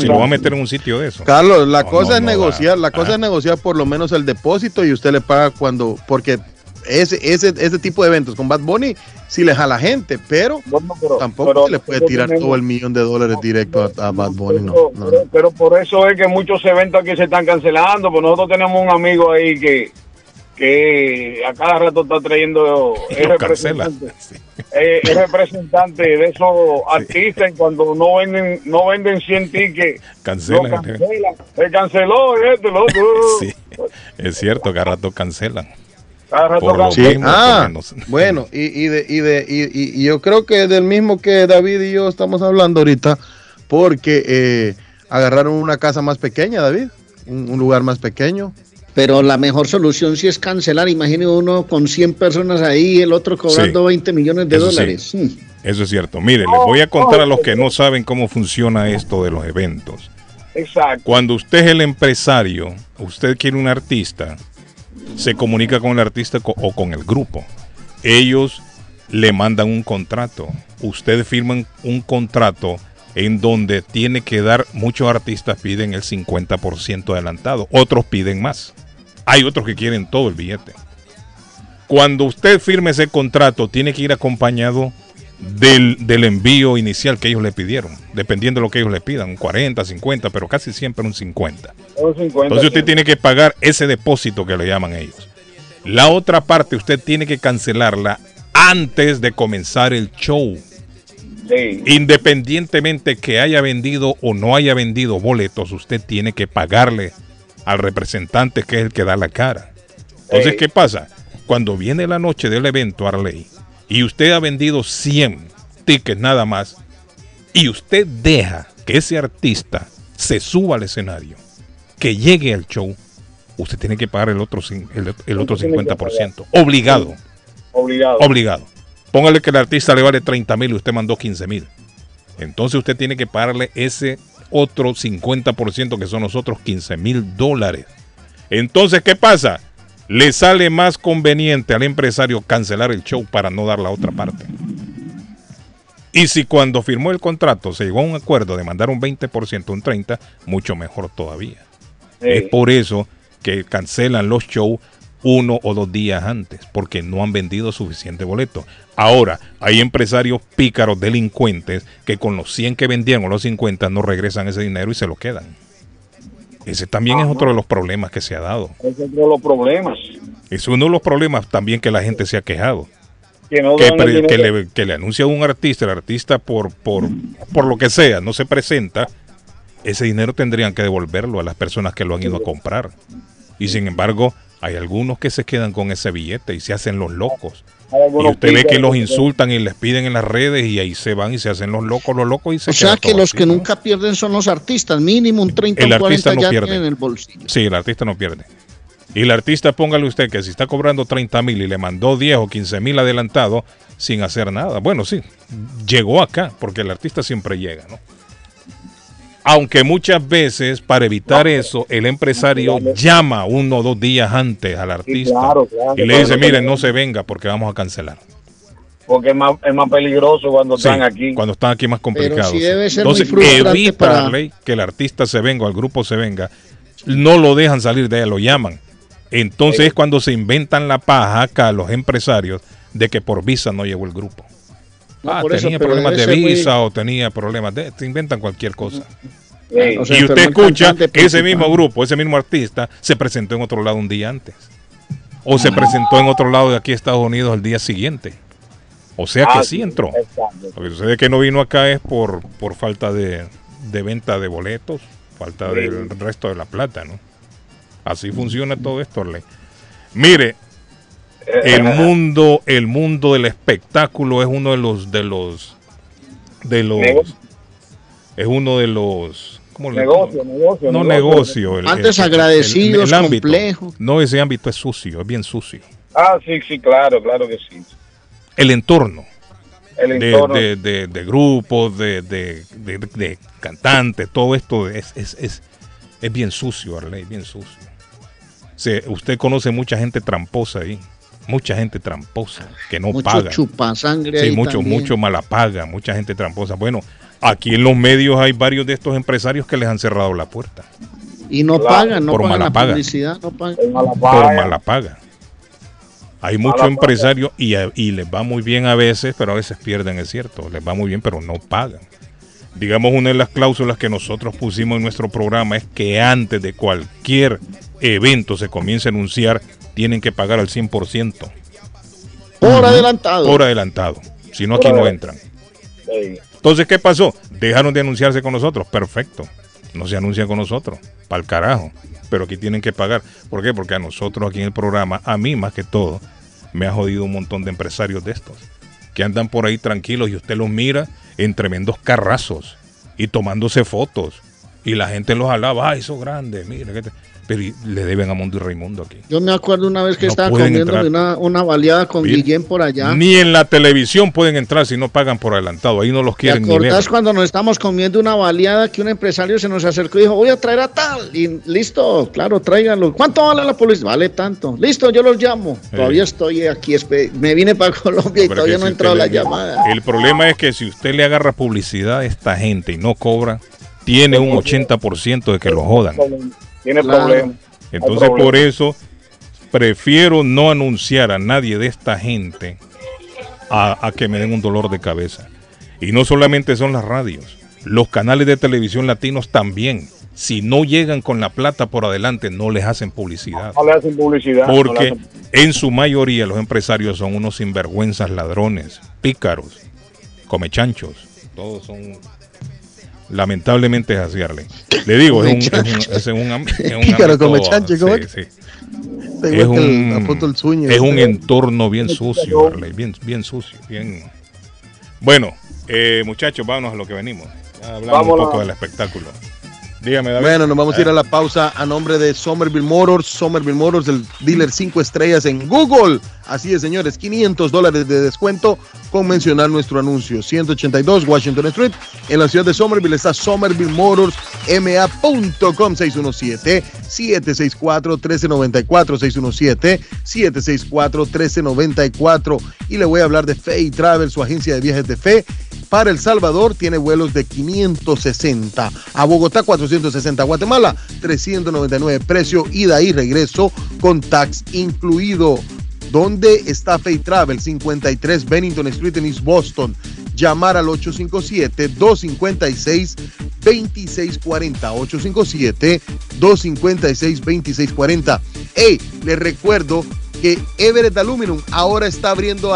Si lo va a meter en un sitio de eso. Carlos, la No, cosa no, es no negociar, da. la cosa Ah. es negociar por lo menos el depósito y usted le paga cuando, porque ese, ese, ese tipo de eventos con Bad Bunny sí le jala gente, pero, tampoco pero se le puede tirar tenemos- todo el millón de dólares directo a, a Bad Bunny. No, Pero, no, pero- pero por eso es que muchos eventos aquí se están cancelando, pues nosotros tenemos un amigo ahí que, que a cada rato está trayendo cancela. representante, eh, es representante de esos artistas y cuando no venden no venden 100 tickets Cancelan. no cancelan, se canceló esto y lo otro. Sí, es cierto, cada rato cancelan. Cada rato Por lo cancelan. mismo, Ah, menos. bueno, y, y, de, y, de, y, y- y yo creo que del mismo que David y yo estamos hablando ahorita, porque eh, agarraron una casa más pequeña, David, un, un lugar más pequeño. Pero la mejor solución sí es cancelar. Imagine uno con 100 personas ahí, el otro cobrando 20 millones de Eso sí. dólares. Mm. Eso es cierto. Mire, les voy a contar a los que no saben cómo funciona esto de los eventos. Exacto. Cuando usted es el empresario, usted quiere un artista, se comunica con el artista o con el grupo. Ellos le mandan un contrato. Ustedes firman un contrato en donde tiene que dar, muchos artistas piden el 50% adelantado, otros piden más. Hay otros que quieren todo el billete. Cuando usted firme ese contrato, tiene que ir acompañado del, del envío inicial que ellos le pidieron, dependiendo de lo que ellos le pidan, un 40, 50, pero casi siempre un 50. Son 50. Entonces usted tiene que pagar ese depósito que le llaman ellos. La otra parte usted tiene que cancelarla antes de comenzar el show. Sí. Independientemente que haya vendido o no haya vendido boletos, usted tiene que pagarle al representante que es el que da la cara. Entonces, Sí. ¿qué pasa? Cuando viene la noche del evento Arley y usted ha vendido 100 tickets nada más y usted deja que ese artista se suba al escenario, que llegue al show, usted tiene que pagar el otro, el, el otro Usted tiene que 50%. Obligado. Obligado. Obligado. Póngale que el artista le vale 30 mil y usted mandó 15 mil. Entonces usted tiene que pagarle ese otro 50% que son los otros 15 mil dólares. Entonces, ¿qué pasa? Le sale más conveniente al empresario cancelar el show para no dar la otra parte. Y si cuando firmó el contrato se llegó a un acuerdo de mandar un 20%, un 30%, mucho mejor todavía. Es por eso que cancelan los shows uno o dos días antes, porque no han vendido suficiente boleto. Ahora, hay empresarios pícaros, delincuentes, que con los 100 que vendieron o los 50 no regresan ese dinero y se lo quedan. Ese también es otro de los problemas que se ha dado. Es otro de los problemas. Es uno de los problemas también que la gente se ha quejado. Que no Que, dan el pre- que dinero. le, que le anuncia a un artista, el artista por, por, por lo que sea, no se presenta, ese dinero tendrían que devolverlo a las personas que lo han ido a comprar. Y sin embargo, hay algunos que se quedan con ese billete y se hacen los locos. Y usted ve que los insultan y les piden en las redes y ahí se van y se hacen los locos, los locos y se O sea que los así, que ¿no? nunca pierden son los artistas, mínimo un 30 El o 40 artista no ya pierde. en el bolsillo. Sí, el artista no pierde. Y el artista, póngale usted que si está cobrando 30 mil y le mandó 10 o 15 mil adelantado sin hacer nada. Bueno, sí, llegó acá, porque el artista siempre llega, ¿no? Aunque muchas veces, para evitar eso, el empresario llama uno o dos días antes al artista claro, claro. y le dice, miren, no se venga porque vamos a cancelar. Porque es más, es más peligroso cuando Sí, están aquí. Cuando están aquí más sí ser Entonces, evita para- que el artista se venga o el grupo se venga. No lo dejan salir de ahí, lo llaman. Entonces es cuando se inventan la paja acá los empresarios de que por visa no llegó el grupo. No, ah, por tenía problemas de visa o tenía problemas de... Se inventan cualquier cosa. O sea, y usted escucha que ese mismo grupo, ese mismo artista, se presentó en otro lado un día antes. o se presentó en otro lado de aquí, Estados Unidos, al día siguiente. O sea que Ah, sí entró. Lo que sucede es que no vino acá es por, por falta de, de venta de boletos, falta Sí. del resto de la plata, ¿no? Así funciona todo esto, Arley. Mire, el mundo, el mundo del espectáculo es uno de los, de los, de los, Negocio. es uno de los, ¿cómo le- Negocio, negocio. no negocio. el- Antes el- el- agradecidos, el ámbito. complejo. No, ese ámbito es sucio, es bien sucio. Ah, sí, sí, claro, claro que sí. El entorno. El de, entorno. de, de- de grupos, de, de- de- de cantantes, todo esto es, es, es, es bien sucio, Arley, bien sucio. Se- usted conoce mucha gente tramposa ahí, mucha gente tramposa que no Mucho paga. chupasangre Sí, ahí mucho, también. mucho mala paga, mucha gente tramposa. Bueno, aquí en los medios hay varios de estos empresarios que les han cerrado la puerta Y no Claro. pagan, no Por pagan mala la paga. publicidad, no pagan. por mala paga. Hay muchos empresarios y, y les va muy bien a veces, pero a veces pierden, es cierto. Les va muy bien, pero no pagan. Digamos, una de las cláusulas que nosotros pusimos en nuestro programa es que antes de cualquier evento se comience a anunciar, tienen que pagar al 100%. Por adelantado. Por adelantado. Si no, aquí no entran. Entonces, ¿qué pasó? Dejaron de anunciarse con nosotros. Perfecto. No se anuncian con nosotros. Para el carajo. Pero aquí tienen que pagar. ¿Por qué? Porque a nosotros aquí en el programa, a mí más que todo, me ha jodido un montón de empresarios de estos. Que andan por ahí tranquilos y usted los mira en tremendos carrazos y tomándose fotos. Y la gente los alaba. ¡Ay, esos grandes! Mira, que te-". Pero y- le deben a Mundo y Raimundo aquí. Yo me acuerdo una vez que No estaba comiéndome una, una baleada con Guillén por allá. Ni en la televisión pueden entrar si no pagan por adelantado. Ahí no los ¿Te quieren ni ver. acordás cuando nos estamos comiendo una baleada que un empresario se nos acercó y dijo, voy a traer a tal? Y listo, claro, tráiganlo. ¿Cuánto vale la publicidad? Vale tanto. Listo, yo los llamo. Todavía estoy aquí, me vine para Colombia y Pero todavía no ha si entrado la le- llamada. El problema es que si usted le agarra publicidad a esta gente y no cobra, tiene un 80% de que lo jodan. Tiene Claro. problemas. Entonces por eso prefiero no anunciar a nadie de esta gente a, a que me den un dolor de cabeza. Y no solamente son las radios, los canales de televisión latinos también. Si no llegan con la plata por adelante, no les hacen publicidad. No le hacen publicidad. no Porque hacen- en su mayoría los empresarios son unos sinvergüenzas ladrones, pícaros, comechanchos. Todos son. Lamentablemente es así, Arley. Le digo, es un, es un, es un, es un entorno bien sucio, Arley, bien, bien sucio, bien. Bueno, eh, muchachos, vámonos a lo que venimos. Hablamos Vámonos. un poco del espectáculo. Dígame, David. Bueno, nos vamos a ir Ah. a la pausa a nombre de Somerville Motors. Somerville Motors, el dealer 5 estrellas en Google. Así es, señores, 500 dólares de descuento con mencionar nuestro anuncio. 182 Washington Street. En la ciudad de Somerville está Somerville Motors, ma.com 617-764-1394. 617-764-1394. Y le voy a hablar de Fe Travel, su agencia de viajes de fe. Para El Salvador tiene vuelos de 560. A Bogotá 460. Guatemala 399. Precio ida y regreso con tax incluido. ¿Dónde está Fay Travel? 53 Bennington Street en East Boston. Llamar al 857-256-2640. 857-256-2640. Hey, les recuerdo que Everett Aluminum ahora está abriendo,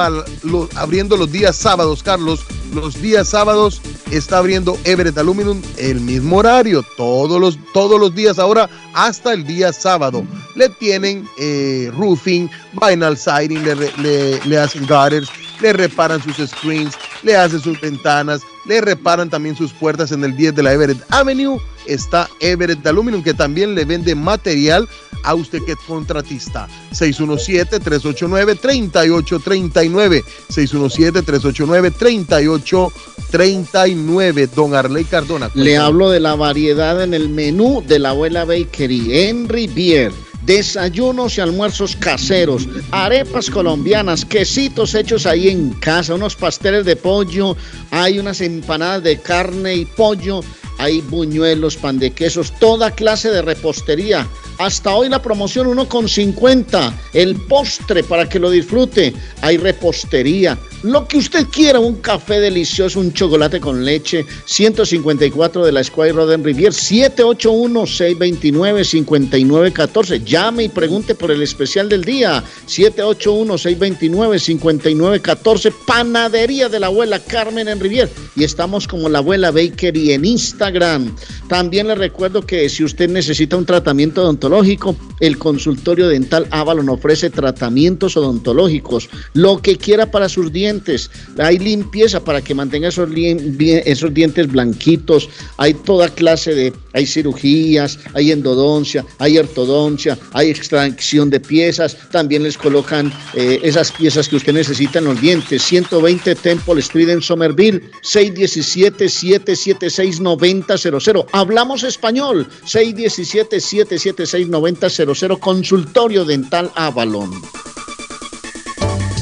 abriendo los días sábados, Carlos. Los días sábados está abriendo Everett Aluminum el mismo horario, todos los, todos los días ahora hasta el día sábado. Le tienen eh, roofing, vinyl siding, le, le- le hacen gutters, le reparan sus screens, le hacen sus ventanas, le reparan también sus puertas en el 10 de la Everett Avenue. Está Everett Aluminum que también le vende material a usted que es contratista. 617-389-3839. 617-389-3839. Don Arley Cardona. Le hablo de la variedad en el menú de la abuela Bakery, Henry Bier. Desayunos y almuerzos caseros, arepas colombianas, quesitos hechos ahí en casa, unos pasteles de pollo, hay unas empanadas de carne y pollo, hay buñuelos, pan de quesos, toda clase de repostería. Hasta hoy la promoción 1,50. El postre para que lo disfrute. Hay repostería. Lo que usted quiera, un café delicioso, un chocolate con leche. 154 de la Square Roden Rivier, 781-629-5914. Llame y pregunte por el especial del día. 781-629-5914. Panadería de la abuela Carmen en Rivier. Y estamos como la abuela Bakery en Instagram. También le recuerdo que si usted necesita un tratamiento odontológico, el consultorio dental Avalon ofrece tratamientos odontológicos. Lo que quiera para sus dientes. Hay limpieza para que mantenga esos, esos dientes blanquitos. Hay toda clase de, hay cirugías, hay endodoncia, hay ortodoncia, hay extracción de piezas. También les colocan eh, esas piezas que usted necesita en los dientes. 120 Temple Street en Somerville, 617-776-9000. Hablamos español, 617-776-9000. Consultorio Dental Avalon.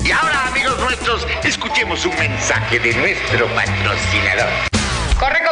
Y ahora, amigos nuestros, escuchemos un mensaje de nuestro patrocinador. Corre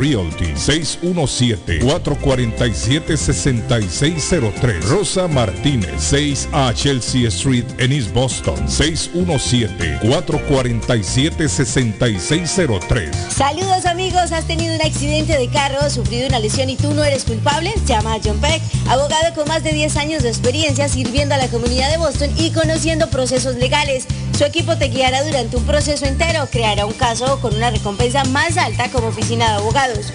Realty, 617-447-6603. Rosa Martínez, 6 a Chelsea Street en East Boston, 617-447-6603. Saludos amigos, ¿has tenido un accidente de carro, sufrido una lesión y tú no eres culpable? Llama a John Peck, abogado con más de 10 años de experiencia sirviendo a la comunidad de Boston y conociendo procesos legales. Su equipo te guiará durante un proceso entero, creará un caso con una recompensa más alta como oficina de abogados.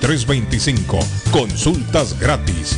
Consultas gratis.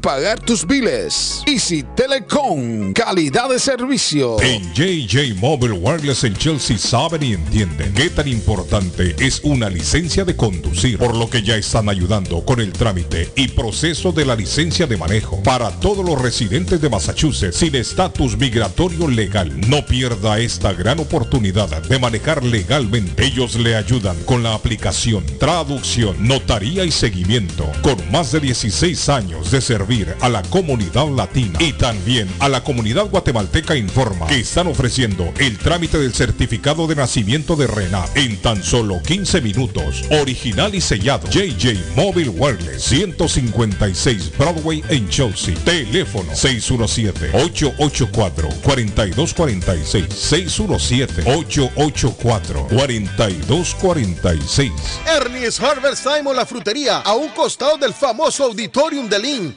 pagar tus biles. Easy Telecom, calidad de servicio. En JJ Mobile Wireless en Chelsea saben y entienden qué tan importante es una licencia de conducir, por lo que ya están ayudando con el trámite y proceso de la licencia de manejo para todos los residentes de Massachusetts sin estatus migratorio legal. No pierda esta gran oportunidad de manejar legalmente. Ellos le ayudan con la aplicación, traducción, notaría y seguimiento, con más de 16 años de a la comunidad latina y también a la comunidad guatemalteca informa que están ofreciendo el trámite del certificado de nacimiento de Renat en tan solo 15 minutos, original y sellado. JJ Mobile Wireless 156 Broadway en Chelsea. Teléfono 617-884-4246. 617-884-4246. Ernie's Harvest o la frutería, a un costado del famoso Auditorium de Lynn.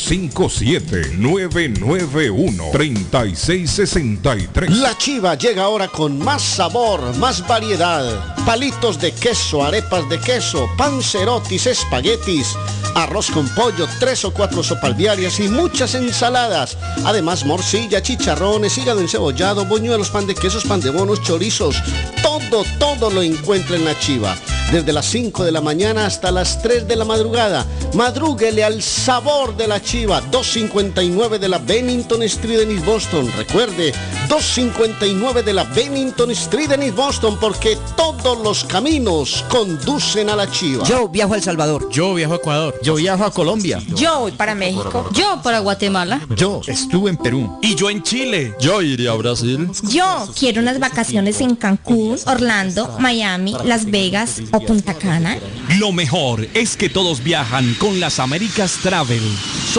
991 3663 857 991 3663 La chiva llega ahora con más sabor, más variedad. Palitos de queso, arepas de queso, pancerotis, espaguetis, arroz con pollo, tres o cuatro sopalviarias y muchas ensaladas. Además, morcilla, chicharrones, hígado encebollado, boñuelos, pan de quesos, pan de bonos, chorizos. Todo, todo lo encuentra en la chiva. Desde las 5 de la mañana hasta las 3 de la madrugada. Madrúguele al sabor de la chiva. 259 de la Bennington Street en East Boston. Recuerde, 259 de la Bennington Street en East Boston porque todos los caminos conducen a la chiva. Yo viajo a El Salvador. Yo viajo a Ecuador. Yo viajo a Colombia. Yo voy para México. Yo para Guatemala. Yo estuve en Perú. Y yo en Chile. Yo iría a Brasil. Yo quiero unas vacaciones en Cancún, Orlando, Miami, Las Vegas o Punta Cana. Lo mejor es que todos viajan con las Américas Travel.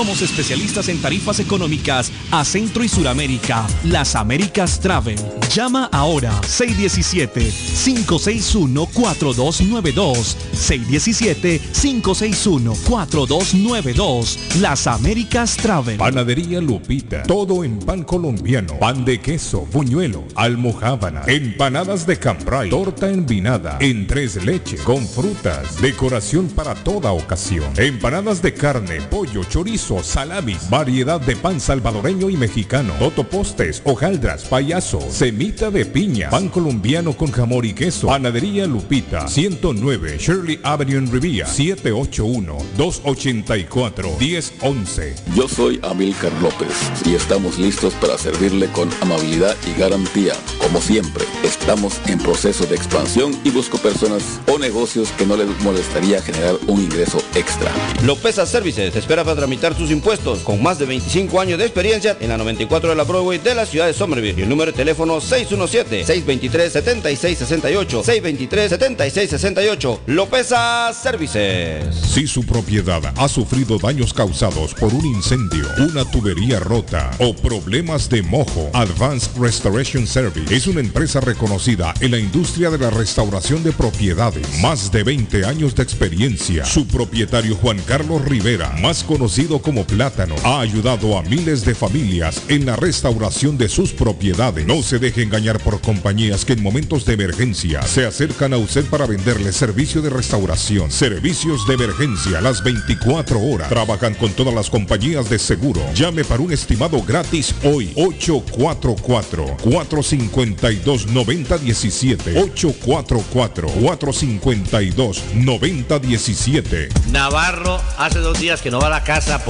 Somos especialistas en tarifas económicas a Centro y Suramérica. Las Américas Travel. Llama ahora 617-561-4292. 617-561-4292. Las Américas Travel. Panadería Lupita. Todo en pan colombiano. Pan de queso, buñuelo, almojábana, empanadas de cambray, torta envinada, en tres leches, con frutas, decoración para toda ocasión. Empanadas de carne, pollo, chorizo, salamis, variedad de pan salvadoreño y mexicano, totopostes, hojaldras, payaso, semita de piña, pan colombiano con jamón y queso. Panadería Lupita, 109 Shirley Avenue en Rivia, 781-284-1011. Yo soy Amilcar López y estamos listos para servirle con amabilidad y garantía. Como siempre, estamos en proceso de expansión y busco personas o negocios que no les molestaría generar un ingreso extra. Lopeza Services te espera para tramitar sus impuestos con más de 25 años de experiencia en la 94 de la Broadway de la ciudad de Somerville. El número de teléfono 617-623-7668. 623-7668. Lopeza Services. Si su propiedad ha sufrido daños causados por un incendio, una tubería rota o problemas de mojo, Advanced Restoration Service es una empresa reconocida en la industria de la restauración de propiedades. Más de 20 años de experiencia. Su propietario Juan Carlos Rivera, más conocido como Plátano, ha ayudado a miles de familias en la restauración de sus propiedades. No se deje engañar por compañías que en momentos de emergencia se acercan a usted para venderle servicio de restauración, servicios de emergencia las 24 horas. Trabajan con todas las compañías de seguro. Llame para un estimado gratis hoy. 844-452-9017. 844-452-9017. Navarro hace dos días que no va a la casa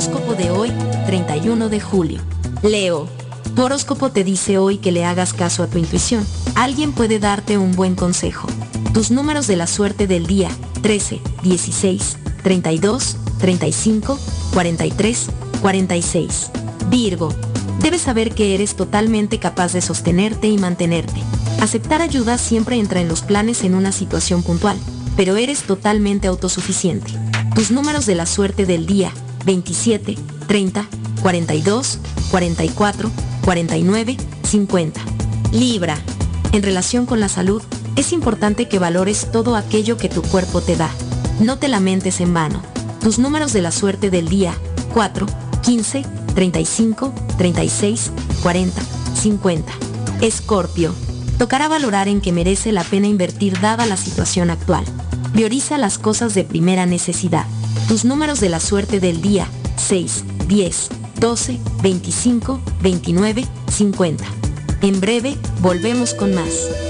Horóscopo de hoy, 31 de julio. Leo, tu horóscopo te dice hoy que le hagas caso a tu intuición. Alguien puede darte un buen consejo. Tus números de la suerte del día, 13, 16, 32, 35, 43, 46. Virgo, debes saber que eres totalmente capaz de sostenerte y mantenerte. Aceptar ayuda siempre entra en los planes en una situación puntual, pero eres totalmente autosuficiente. Tus números de la suerte del día, 27, 30, 42, 44, 49, 50. Libra. En relación con la salud, es importante que valores todo aquello que tu cuerpo te da. No te lamentes en vano. Tus números de la suerte del día, 4, 15, 35, 36, 40, 50. Escorpio. Tocará valorar en que merece la pena invertir dada la situación actual. Prioriza las cosas de primera necesidad. Tus números de la suerte del día, 6, 10, 12, 25, 29, 50. En breve, volvemos con más.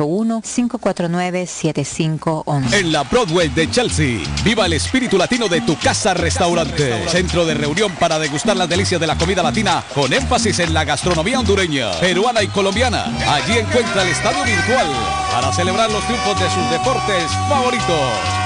781-549-7511. En la Broadway de Chelsea, viva el espíritu latino de tu casa restaurante. Centro de reunión para degustar las delicias de la comida latina con énfasis en la gastronomía hondureña, peruana y colombiana. Allí encuentra el estadio virtual para celebrar los triunfos de sus deportes favoritos.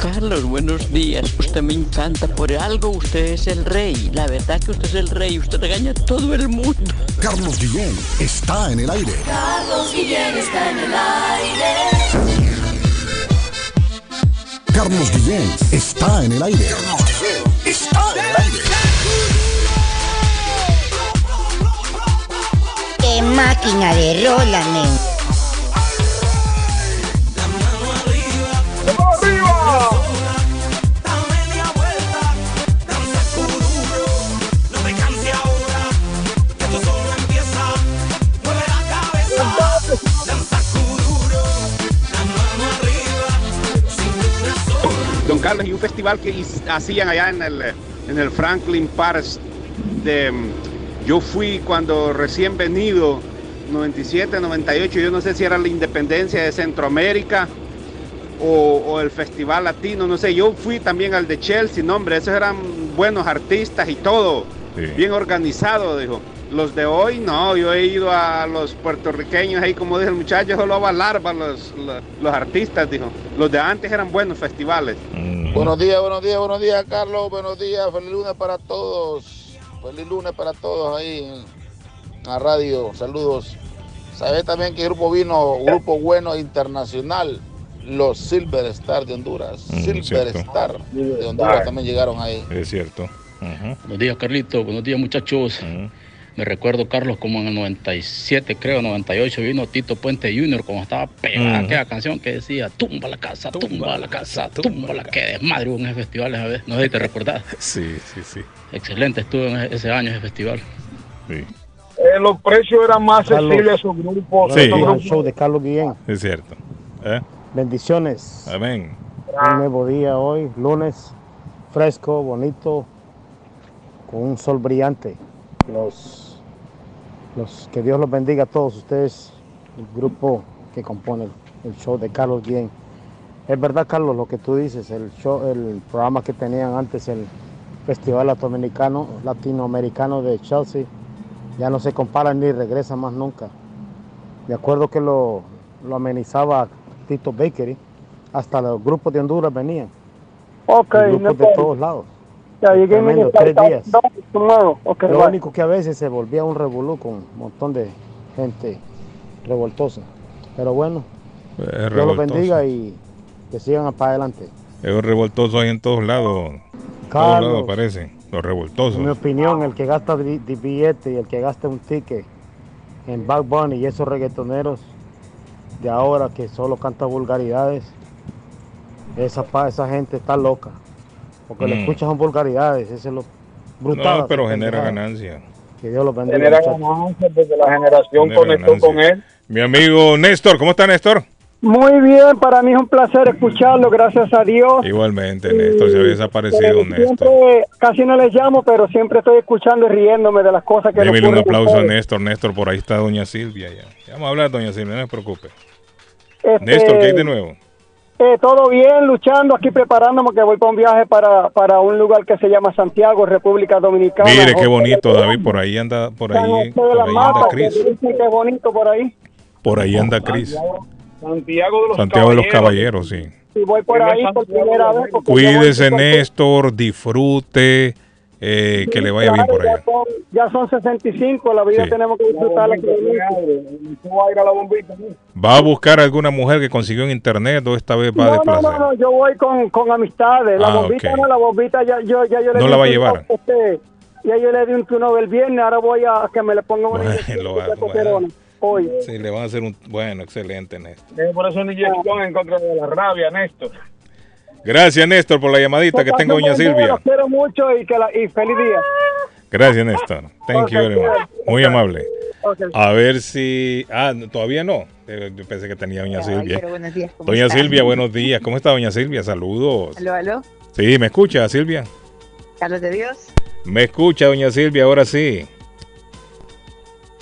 Carlos, buenos días. Usted me encanta. Por algo usted es el rey. La verdad que usted es el rey. Usted regaña a todo el mundo. Carlos Guillén está en el aire. Carlos Guillén está en el aire. Carlos Guillén está en el aire. Carlos Guillén está en el aire. ¡Qué máquina de rola, men! Don Carlos, y un festival que hacían allá en el, en el Franklin Park. De, yo fui cuando recién venido, 97, 98, yo no sé si era la independencia de Centroamérica, o, o el Festival Latino, no sé, yo fui también al de Chelsea, no hombre, esos eran buenos artistas y todo, Sí. bien organizado, dijo. Los de hoy no, yo he ido a los puertorriqueños ahí, como dice el muchacho, solo a para los, los, los artistas, dijo. Los de antes eran buenos festivales. Buenos días, buenos días, buenos días, Carlos. Buenos días, feliz lunes para todos. Feliz lunes para todos ahí en la radio. Saludos. Sabes también que el grupo vino, grupo bueno internacional, los Silver Star de Honduras. Silver cierto. Star de Honduras también llegaron ahí. Es cierto. Buenos días, Carlito. Buenos días, muchachos. Me recuerdo, Carlos, como en el 97, creo, 98, vino Tito Puente Jr., como estaba pegada Ujú. aquella canción que decía, tumba la casa, tumba, la casa, tumba la que desmadre hubo en ese festival esa vez. No sé si te recordás. Sí, sí, sí. Excelente estuvo en ese- ese año ese festival. Sí. Eh, los precios eran más accesibles a esos grupos. Sí. esos grupos. show de Carlos Guillén. Es cierto. ¿Eh? Bendiciones. Amén. Un nuevo día hoy, lunes, fresco, bonito, con un sol brillante. Los, los, que Dios los bendiga a todos ustedes, el grupo que compone el, el show de Carlos Guillén. Es verdad, Carlos, lo que tú dices, el show, el programa que tenían antes, el Festival Latinoamericano, Latinoamericano de Chelsea, ya no se compara ni regresa más nunca. Me acuerdo que lo, lo amenizaba Tito Bakery, hasta los grupos de Honduras venían. Ok, grupos no de todos lados. Ya, me Tremendo, tres días. Okay, Lo bye. único que a veces se volvía un revolú con un montón de gente revoltosa. Pero bueno, Es Dios los bendiga y que sigan para adelante. Es un revoltoso ahí en todos lados. En todos lados aparecen. Los revoltosos. En mi opinión, el que gasta billete y el que gasta un ticket en Bad Bunny y esos reggaetoneros de ahora que solo canta vulgaridades, esa, pa- esa gente está loca. Porque Mm. escuchas son vulgaridades, eso es lo brutal. No, pero genera ganancia. Que Dios los bendiga. Genera ganancias porque la generación Genera conectó ganancia. con él. Mi amigo Néstor, ¿cómo está Néstor? Muy bien, para mí es un placer escucharlo, gracias a Dios. Igualmente, Néstor, se había desaparecido Néstor. siempre, casi no les llamo, pero siempre estoy escuchando y riéndome de las cosas que le Démele un aplauso a. Néstor. Néstor, por ahí está doña Silvia ya. Ya Vamos a hablar, doña Silvia, no se preocupe. Este, Néstor, ¿qué hay de nuevo? eh, todo bien, luchando aquí preparándome que voy para un viaje para, para un lugar que se llama Santiago, República Dominicana. Mire, qué bonito, David, por ahí anda, por ahí, por ahí anda Cris. es bonito por ahí. Por ahí anda Cris. Santiago de los Santiago de los Caballeros, sí. Y voy por ahí por primera vez. porque yo Cuídese, Néstor, disfrute, eh, que le vaya bien por allá. Ya son, ya son 65, la vida Sí. tenemos que disfrutarla. ¿Va a buscar alguna mujer que consiguió en internet o esta vez va a No, no, desplazar? no, no, yo voy con, con amistades. La Ah, bombita no, la bombita ya yo, ya yo le No la va a llevar. este, ya yo le di un turno del viernes, ahora voy a que me le ponga una bueno. Hoy. Sí, le van a hacer un... Bueno, excelente, Néstor. Por eso una inyección en contra de la rabia, Néstor. Gracias, Néstor, por la llamadita que tengo doña Los Silvia. quiero mucho y, que la, y feliz día. Gracias, Néstor. Thank you very much. Muy amable. A ver si... Ah, todavía no. Eh, Yo pensé que tenía doña Silvia. pero buenos días, ¿cómo Doña está? Silvia, buenos días. ¿Cómo está doña Silvia? Saludos. Aló, aló, Sí, ¿me escucha, Silvia? Carlos de Dios, Me escucha, doña Silvia, ahora sí.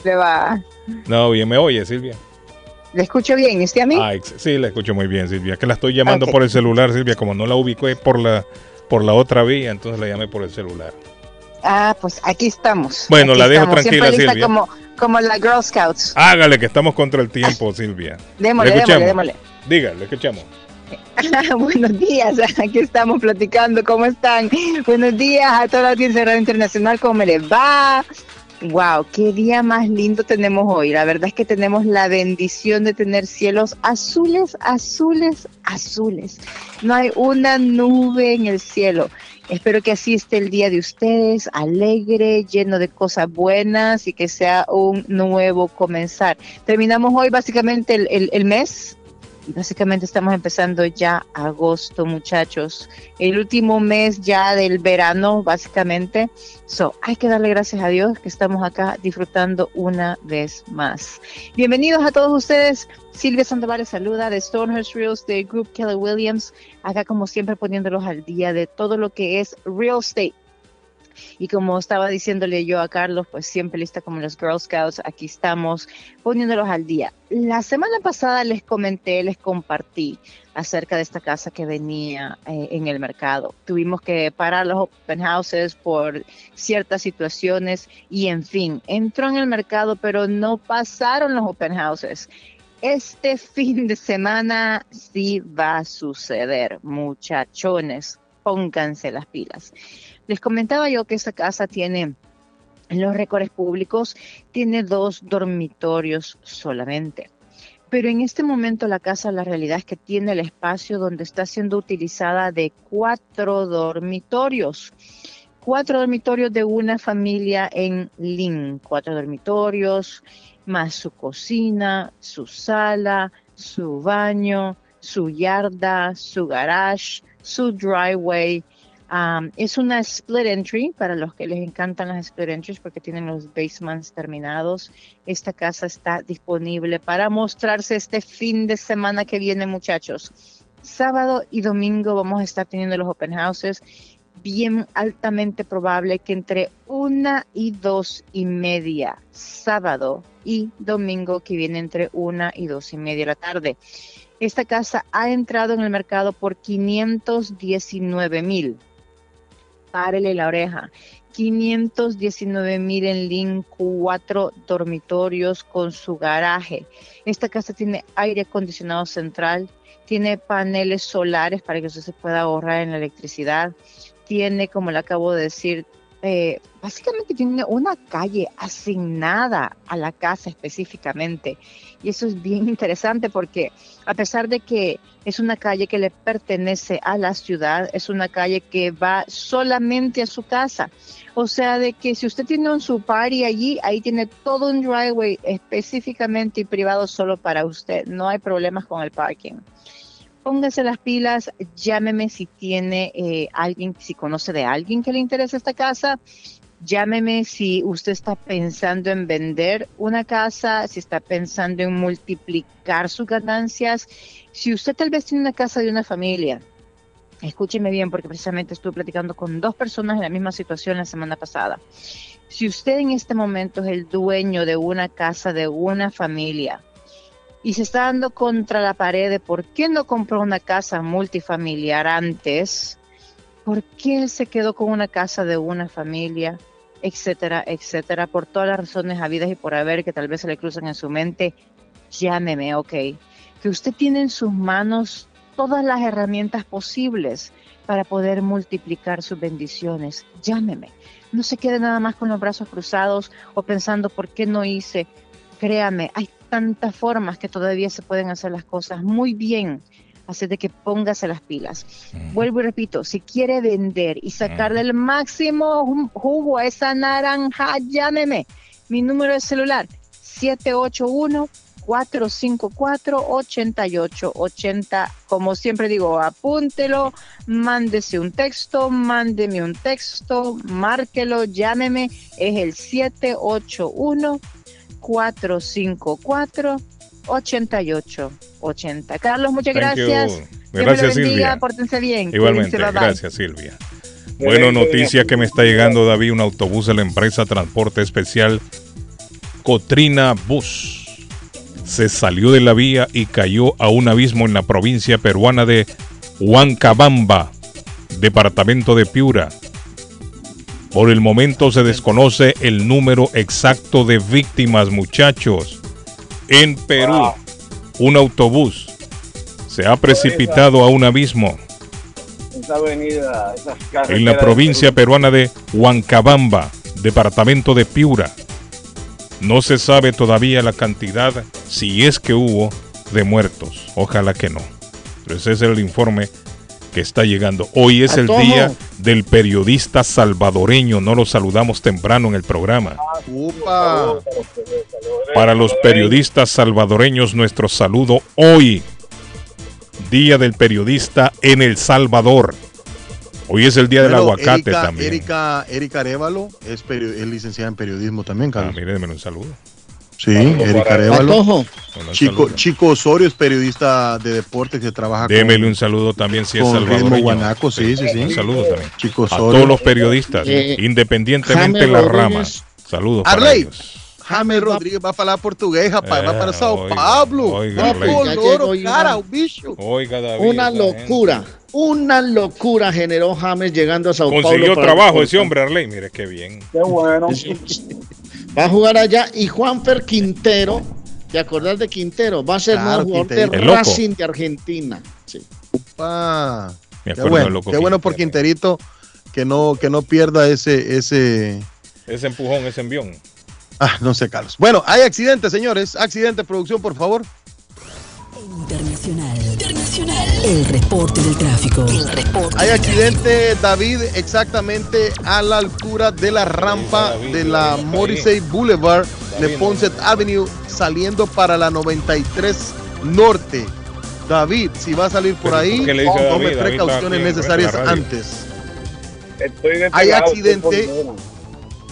le va, No, bien, me oye, Silvia. le escucho bien, ¿y usted a mí? Ah, sí, la escucho muy bien, Silvia. Que la estoy llamando por el celular, Silvia. Como no la ubico por la, por la otra vía, entonces la llamé por el celular. Ah, pues aquí estamos. Bueno, aquí la dejo estamos. tranquila, Siempre Silvia. Como, como la Girl Scouts. Hágale, que estamos contra el tiempo, Silvia. Démosle, Le escuchamos. démosle, Dígale, le escuchamos. Buenos días, aquí estamos platicando, ¿cómo están? Buenos días a toda la audiencia de Radio Internacional, ¿cómo me les va? Wow, qué día más lindo tenemos hoy. La verdad es que tenemos la bendición de tener cielos azules, azules, azules. No hay una nube en el cielo. Espero que así esté el día de ustedes, alegre, lleno de cosas buenas y que sea un nuevo comenzar. Terminamos hoy básicamente el, el- mes básicamente estamos empezando ya agosto, muchachos. El último mes ya del verano, básicamente. So, hay que darle gracias a Dios que estamos acá disfrutando una vez más. Bienvenidos a todos ustedes. Silvia Sandoval saluda de Stonehurst Real Estate Group, Keller Williams. Acá, como siempre, poniéndolos al día de todo lo que es real estate Y como estaba diciéndole yo a Carlos, pues siempre lista como los Girl Scouts, aquí estamos poniéndolos al día. La semana pasada les comenté, les compartí acerca de esta casa que venía eh, en el mercado. Tuvimos que parar los open houses por ciertas situaciones y en fin, entró en el mercado, pero no pasaron los open houses. Este fin de semana sí va a suceder, muchachones, pónganse las pilas. Les comentaba yo que esta casa tiene en los récords públicos tiene dos dormitorios solamente. Pero en este momento la casa, la realidad es que tiene el espacio donde está siendo utilizada de cuatro dormitorios. Cuatro dormitorios de una familia en Lynn. Cuatro dormitorios, más su cocina, su sala, su baño, su yarda, su garage, su driveway, Um, es una split entry para los que les encantan las split entries porque tienen los basements terminados. Esta casa está disponible para mostrarse este fin de semana que viene, muchachos. Sábado y domingo vamos a estar teniendo los open houses. Bien altamente probable que entre una y dos y media, sábado y domingo que viene entre una y dos y media de la tarde. Esta casa ha entrado en el mercado por 519 mil párele la oreja. 519 mil en Link, cuatro dormitorios con su garaje. Esta casa tiene aire acondicionado central, tiene paneles solares para que usted se pueda ahorrar en la electricidad. Tiene, como le acabo de decir, eh, básicamente tiene una calle asignada a la casa específicamente. Y eso es bien interesante porque a pesar de que es una calle que le pertenece a la ciudad, es una calle que va solamente a su casa. O sea, de que si usted tiene un su party allí, ahí tiene todo un driveway específicamente y privado solo para usted. No hay problemas con el parking póngase las pilas, llámeme si tiene eh, alguien, si conoce de alguien que le interesa esta casa. Llámeme si usted está pensando en vender una casa, si está pensando en multiplicar sus ganancias. Si usted tal vez tiene una casa de una familia, escúcheme bien porque precisamente estuve platicando con dos personas en la misma situación la semana pasada. Si usted en este momento es el dueño de una casa de una familia, y se está dando contra la pared de por qué no compró una casa multifamiliar antes, por qué se quedó con una casa de una familia, etcétera, etcétera, por todas las razones habidas y por haber que tal vez se le cruzan en su mente, llámeme, ok. Que usted tiene en sus manos todas las herramientas posibles para poder multiplicar sus bendiciones. Llámeme. No se quede nada más con los brazos cruzados o pensando por qué no hice. Créame, hay tantas formas que todavía se pueden hacer las cosas muy bien. Así de que póngase las pilas. Vuelvo y repito, si quiere vender y sacarle el máximo jugo a esa naranja, llámeme. Mi número de celular, 781 454-8880. Como siempre digo, apúntelo, mándese un texto, mándeme un texto, márquelo, llámeme. Es el 781 454-8880. Carlos, muchas gracias. Gracias, Silvia. Pórtense bien. Igualmente, gracias, Silvia. Bueno, noticia que me está llegando, David, un autobús de la empresa Transporte Especial Cotrina Bus. Se salió de la vía y cayó a un abismo en la provincia peruana de Huancabamba, departamento de Piura. Por el momento se desconoce el número exacto de víctimas, muchachos. En Perú, un autobús se ha precipitado a un abismo. en la provincia peruana de Huancabamba, departamento de Piura. No se sabe todavía la cantidad, si es que hubo, de muertos. Ojalá que no. Ese es el informe que está llegando. Hoy es el día del periodista salvadoreño. No lo saludamos temprano en el programa. Para los periodistas salvadoreños, nuestro saludo hoy. Día del periodista en El Salvador. Hoy es el día del aguacate también. Erika, Erika Arevalo es, licenciada en periodismo también, Carlos. Ah, mire, un saludo. Sí, Eric Arevalo. Chico, Chico Osorio es periodista de deportes que trabaja Démele un saludo también si es salvadoreño. Guanaco, sí, sí, sí. Un saludo también. Chico A Osorio. todos los periodistas, Eh, independientemente de la rama. Saludos para ellos. James Rodríguez va a hablar portugués, rapaz, va para Eh, Sao oiga, Pablo. oiga, cara, un bicho. David. Una locura, una locura generó James llegando a Sao Paulo. Consiguió para trabajo ese hombre, Arley. Mire qué bien. Qué bueno. Va a jugar allá y Juanfer Quintero, ¿te acordás de Quintero? Va a ser Claro, nuevo jugador Quintero. de. Racing de Argentina. Sí. Ah, Me qué acuerdo del bueno, loco qué bueno por Quinterito que no, que no pierda ese, ese. Ese empujón, ese envión. Ah, no sé, Carlos. Bueno, hay accidentes, señores. Accidente, producción, por favor. Internacional. El reporte del tráfico. El reporte. Hay accidente, David, exactamente a la altura de la rampa de la Morrissey Boulevard de Ponce Avenue, saliendo para la 93 Norte. David, si va a salir por ahí, ¿por qué le dice a tome precauciones necesarias antes. Estoy Hay accidente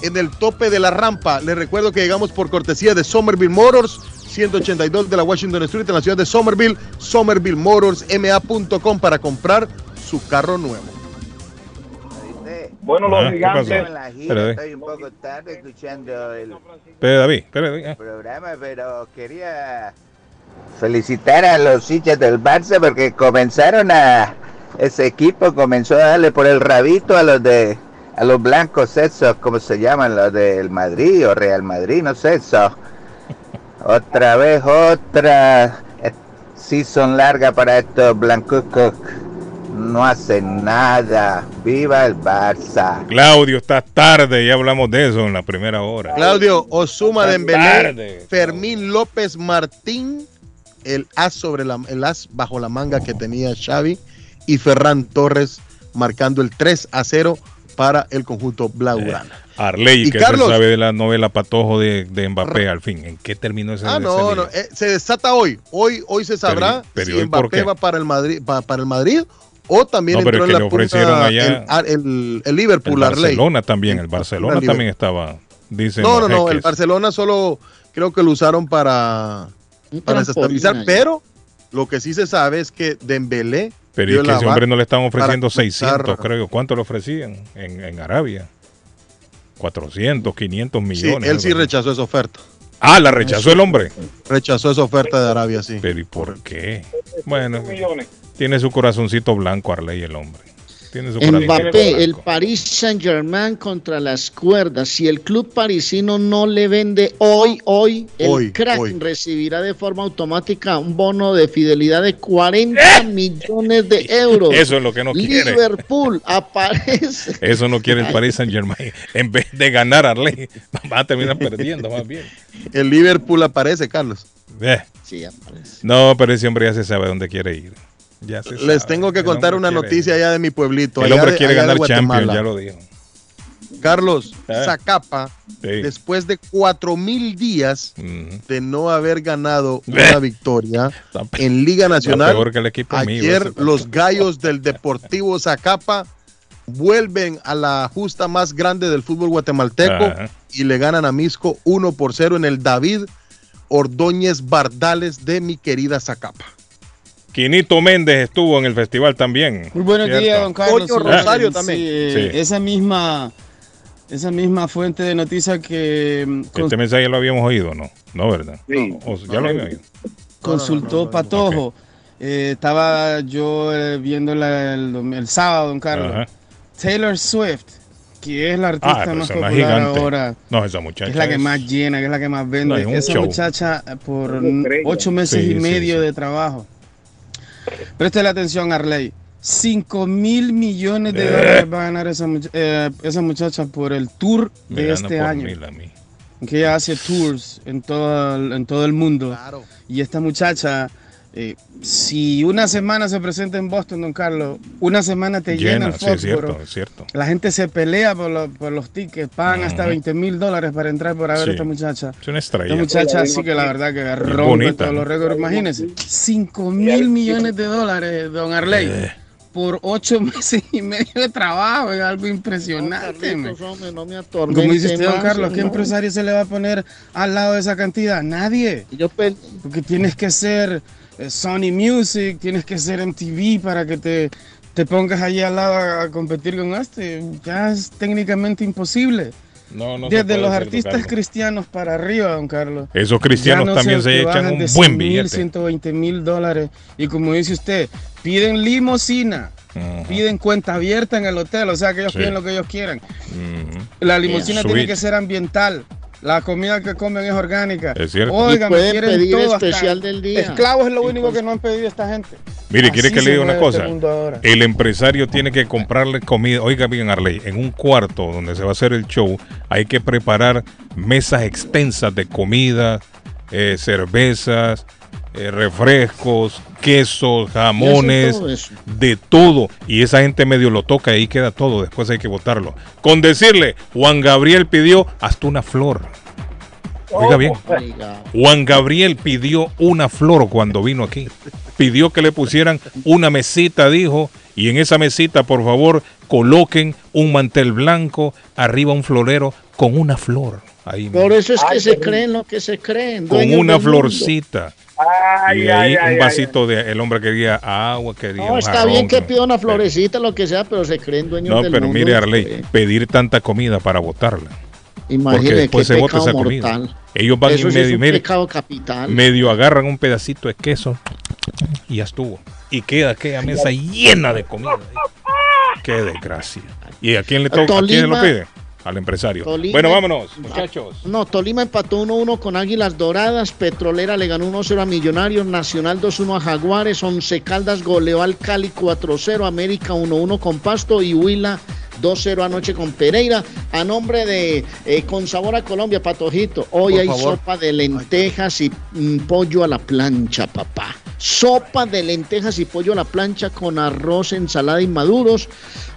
en el tope de la rampa. Les recuerdo que llegamos por cortesía de Somerville Motors, 182 de la Washington Street en la ciudad de Somerville, somervillemotorsma.com para comprar su carro nuevo. Bueno, Ah, los ¿qué gigantes. Estoy un poco tarde escuchando el Espera, David. David. ah. programa, pero quería felicitar a los hinchas del Barça porque comenzaron a ese equipo comenzó a darle por el rabito a los de a los blancos esos, ¿cómo se llaman? Los del Madrid o Real Madrid, no sé eso. Otra vez otra season larga para estos blancos. No hacen nada. Viva el Barça. Claudio, está tarde. Ya hablamos de eso en la primera hora. Claudio Osuma Tarde. Dembélé, Fermín López Martín, el as sobre la el as bajo la manga que tenía Xavi y Ferran Torres marcando el 3 a 0 para el conjunto blaugrana. Arley, Y que Carlos- se sabe de la novela Patojo de, de Mbappé, al fin. ¿En qué terminó ese Ah, ese no, lío? no, eh, se desata hoy. Hoy hoy se sabrá Pero- pero si ¿y por Mbappé va para el Madrid pa- para el Madrid o también No, pero entró es en la le ofrecieron punta allá el, el- el El Liverpool Arley. Barcelona también, el Barcelona también estaba, dicen No, no, no, el. Barcelona solo creo que lo usaron para, para desestabilizar, pero lo que sí se sabe es que Dembélé Pero es que ese hombre no le estaban ofreciendo comenzar- 600, creo. ¿Cuánto le ofrecían en, en Arabia? 400, 500 Sí, millones. él sí rechazó esa oferta. Ah, la rechazó el hombre. Rechazó esa oferta de Arabia, sí. Pero ¿y por qué? Bueno, tiene su corazoncito blanco, Arley, el hombre. Mbappé, el. Paris Saint Germain contra las cuerdas. Si el club parisino no le vende hoy, hoy, el Hoy, crack hoy. recibirá de forma automática un bono de fidelidad de 40 millones de euros. Eso es lo que no quiere. Liverpool aparece. Eso no quiere el Paris Saint Germain. En vez de ganar, Arley, va a terminar perdiendo más bien. El Liverpool aparece, Carlos. Eh. Sí, aparece. No, pero ese hombre ya se sabe dónde quiere ir. Ya se Les sabe. tengo que El contar una quiere noticia allá de mi pueblito. El allá hombre quiere de ganar Champions, ya lo dijo. Carlos Eh. Zacapa, después de cuatro mil días de no haber ganado una victoria en Liga Nacional, peor que el equipo mío, ayer ese los gallos del Deportivo Zacapa vuelven a la justa más grande del fútbol guatemalteco y le ganan a Misco 1 por 0 en el David Ordóñez Bardales de mi querida Zacapa. Quinito Méndez estuvo en el festival también. Muy buenos ¿cierto? días, don Carlos. Rosario también. Sí. Esa misma esa misma fuente de noticias que Este mensaje lo habíamos oído, ¿no? No, ¿verdad? Sí. O- ya lo habíamos oído. consultó Patojo. Eh, estaba yo eh, viendo la- el, sábado, don Carlos. Ajá. Taylor Swift, que es la artista Ah, más popular gigante. ahora. No, esa muchacha. es la que es- más llena, que es la que más No, vende. es Esa show. muchacha eh, por ocho meses Sí, y sí, medio sí. de trabajo. Preste atención, Arley. 5 mil millones de Eh. dólares va a ganar esa, much- eh, esa muchacha por el tour Me de este año. Que ella hace tours en todo el, en todo el mundo. Y esta muchacha, eh, si una semana se presenta en Boston, don Carlos, una semana te llena, Llena, el sí, es cierto, es cierto. La gente se pelea por, lo- por los tickets, pagan hasta Ujú. 20 mil dólares para entrar por ver a esta muchacha. Es una estrella. Esta muchacha sí que la verdad que rompe bonita, todos ¿no? los récords. Imagínense, 5 mil millones de dólares, don Arley. Eh. por ocho meses y medio de trabajo, es algo impresionante. Carlitos, man. hombre, no me Como dice usted, don Carlos, ¿qué no. empresario se le va a poner al lado de esa cantidad? Nadie. Porque tienes que ser Sony Music, tienes que ser MTV para que te, te pongas allí al lado a, competir con este. Ya es técnicamente imposible. No, no Desde los hacer, artistas cristianos para arriba, don Carlos. Esos cristianos no también se echan un de buen 100 mil, billete. 120 mil dólares. Y como dice usted, piden limosina, piden cuenta abierta en el hotel, o sea que ellos Sí. piden lo que ellos quieran. La limusina Suite. tiene que ser ambiental. La comida que comen es orgánica. Es cierto. Oigan, Y pueden quieren pedir todo, hasta especial del día. Esclavos es lo único que no han pedido esta gente. Mire, quiere que le diga una este cosa. El empresario tiene que comprarle comida. Oiga bien, Arley, en un cuarto donde se va a hacer el show, hay que preparar mesas extensas de comida, eh, cervezas, eh, refrescos, quesos, jamones, todo de todo. Y esa gente medio lo toca y ahí queda todo. Después hay que botarlo. Con decirle, Juan Gabriel pidió hasta una flor. Oiga bien. Juan Gabriel pidió una flor cuando vino aquí. Pidió que le pusieran una mesita, dijo, y en esa mesita, por favor, coloquen un mantel blanco, arriba un florero con una flor. Ahí, Por eso es que Ay, se creen lo que se creen. con una florcita. Ay, y ahí ay, un ay, vasito de el hombre quería agua, quería No, un está jarrón, bien que pida una florecita, lo que sea, pero se creen dueños No, del pero mundo. mire, Arley, pedir tanta comida para botarla. Porque Imagine después qué se bota esa comida. Ellos van Eso es medio, medio agarran un pedacito de queso y ya estuvo. Y queda aquella mesa llena de comida. Qué desgracia. ¿Y a quién le toca? ¿A quién le lo pide? Al empresario. Tolima- bueno, vámonos, muchachos. No, Tolima empató 1-1 con Águilas Doradas, Petrolera le ganó 1-0 a Millonarios, Nacional 2-1 a Jaguares, Once Caldas goleó al Cali 4-0, América 1-1 con Pasto y Huila 2-0 anoche con Pereira. A nombre de eh, Con Sabor a Colombia, Patojito, hoy Por hay favor. sopa de lentejas y mm, pollo a la plancha, papá. Sopa de lentejas y pollo a la plancha con arroz, ensalada y maduros.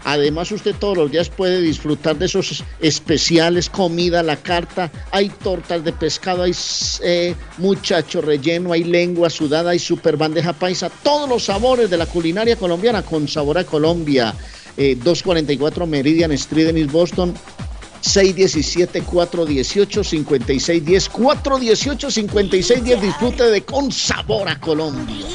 Además, usted todos los días puede disfrutar de esos especiales, comida la carta. Hay tortas de pescado, hay eh, muchacho relleno, hay lengua sudada, hay super bandeja paisa. Todos los sabores de la culinaria colombiana con sabor a Colombia. Eh, 244 Meridian Street en East Boston. 617-418-5610. 418-5610. Disfrute de Con Sabor a Colombia.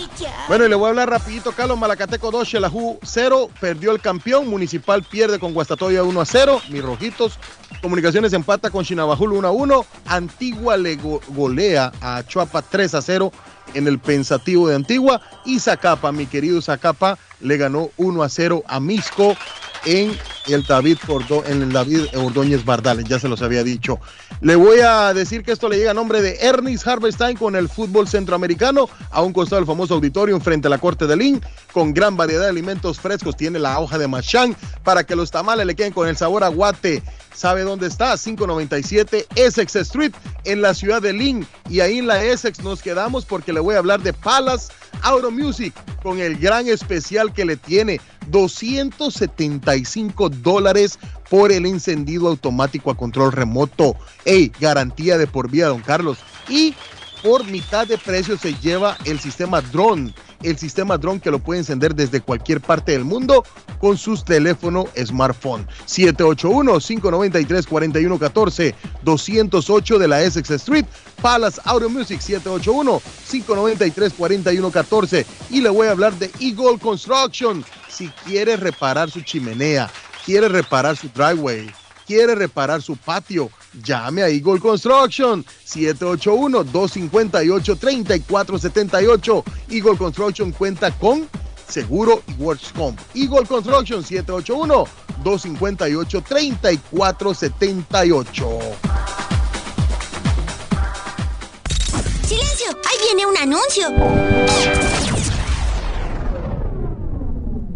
Bueno, y le voy a hablar rapidito, Carlos Malacateco 2, Xelajú 0, perdió el campeón, Municipal pierde con Guastatoya 1 a 0, mis rojitos, Comunicaciones empata con Chinabajul 1 a 1, Antigua le go- golea a Chuapa 3 a 0 en el pensativo de Antigua y Zacapa, mi querido Zacapa, le ganó 1 a 0 a Misco en el David en el David Ordóñez Bardales, ya se los había dicho. Le voy a decir que esto le llega a nombre de Ernest Harvestein con el fútbol centroamericano, a un costado del famoso auditorio frente a la Corte de Lin, con gran variedad de alimentos frescos. Tiene la hoja de machán para que los tamales le queden con el sabor a guate. ¿Sabe dónde está? 597 Essex Street en la ciudad de Lynn. Y ahí en la Essex nos quedamos porque le voy a hablar de Palace Auto Music con el gran especial que le tiene 275 dólares por el encendido automático a control remoto. Ey, garantía de por vida, don Carlos. Y por mitad de precio se lleva el sistema drone. El sistema drone que lo puede encender desde cualquier parte del mundo con sus teléfonos smartphone. 781-593-4114, 208 de la Essex Street, Palace Auto Music, 781-593-4114. Y le voy a hablar de Eagle Construction. Si quiere reparar su chimenea, quiere reparar su driveway, quiere reparar su patio, llame a Eagle Construction 781-258-3478. Eagle Construction cuenta con seguro y WorksComp. Eagle Construction 781-258-3478. ¡Silencio! ¡Ahí viene un anuncio!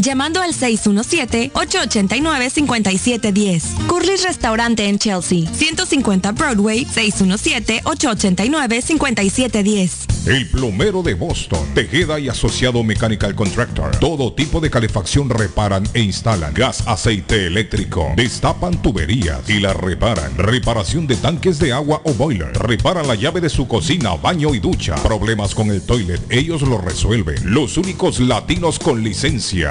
llamando al 617-889-5710. Curly's Restaurante en Chelsea, 150 Broadway, 617-889-5710. El plomero de Boston, Tejeda y Asociado Mechanical Contractor. Todo tipo de calefacción reparan e instalan. Gas, aceite eléctrico. Destapan tuberías y la reparan. Reparación de tanques de agua o boiler. Reparan la llave de su cocina, baño y ducha. Problemas con el toilet, ellos lo resuelven. Los únicos latinos con licencia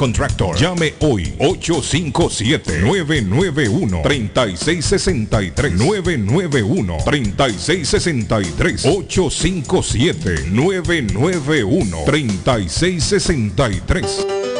Contractor. Llame hoy. 857-991-3663. 991-3663. 857 991-3663.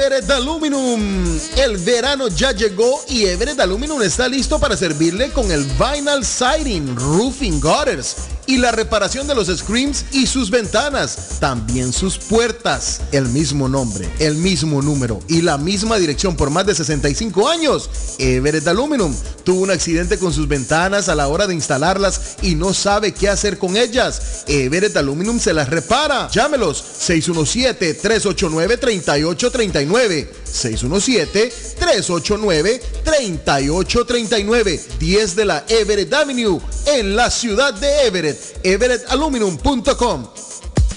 Everett Aluminum. El verano ya llegó y Everett Aluminum está listo para servirle con el vinyl siding, roofing gutters y la reparación de los screens y sus ventanas, también sus puertas. El mismo nombre, el mismo número y la misma dirección por más de 65 años. Everett Aluminum tuvo un accidente con sus ventanas a la hora de instalarlas y no sabe qué hacer con ellas. Everett Aluminum se las repara. Llámelos 617-389-3839. 617-389-3839. 10 de la Everett Avenue en la ciudad de Everett. EverettAluminum.com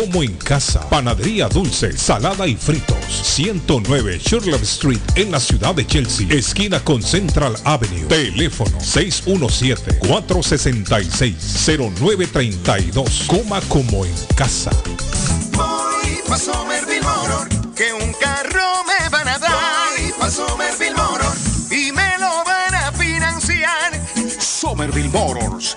como en casa. Panadería dulce, salada y fritos. 109 Sherlock Street en la ciudad de Chelsea, esquina con Central Avenue. Teléfono 617-466-0932. Coma como en casa. Voy pa' Somerville Motor, que un carro me van a dar. Voy pa' Somerville Motor y me lo van a financiar. Somerville Motors.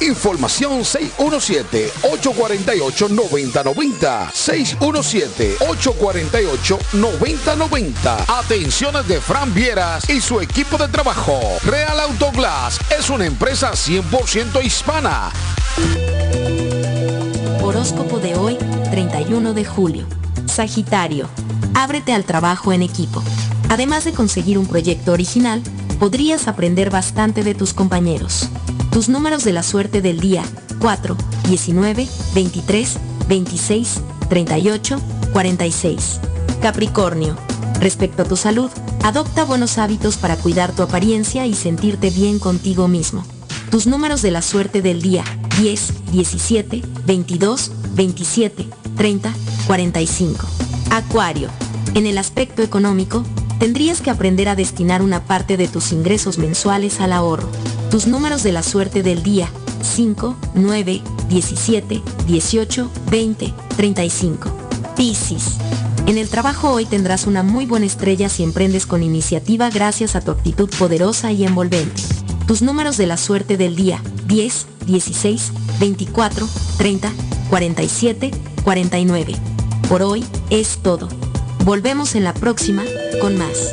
Información 617-848-9090. 617-848-9090. Atenciones de Fran Vieras y su equipo de trabajo. Real Autoglass es una empresa 100% hispana. Horóscopo de hoy, 31 de julio. Sagitario, ábrete al trabajo en equipo. Además de conseguir un proyecto original, podrías aprender bastante de tus compañeros. Tus números de la suerte del día 4, 19, 23, 26, 38, 46. Capricornio. Respecto a tu salud, adopta buenos hábitos para cuidar tu apariencia y sentirte bien contigo mismo. Tus números de la suerte del día 10, 17, 22, 27, 30, 45. Acuario. En el aspecto económico, tendrías que aprender a destinar una parte de tus ingresos mensuales al ahorro. Tus números de la suerte del día 5, 9, 17, 18, 20, 35. Piscis. En el trabajo hoy tendrás una muy buena estrella si emprendes con iniciativa gracias a tu actitud poderosa y envolvente. Tus números de la suerte del día 10, 16, 24, 30, 47, 49. Por hoy es todo. Volvemos en la próxima con más.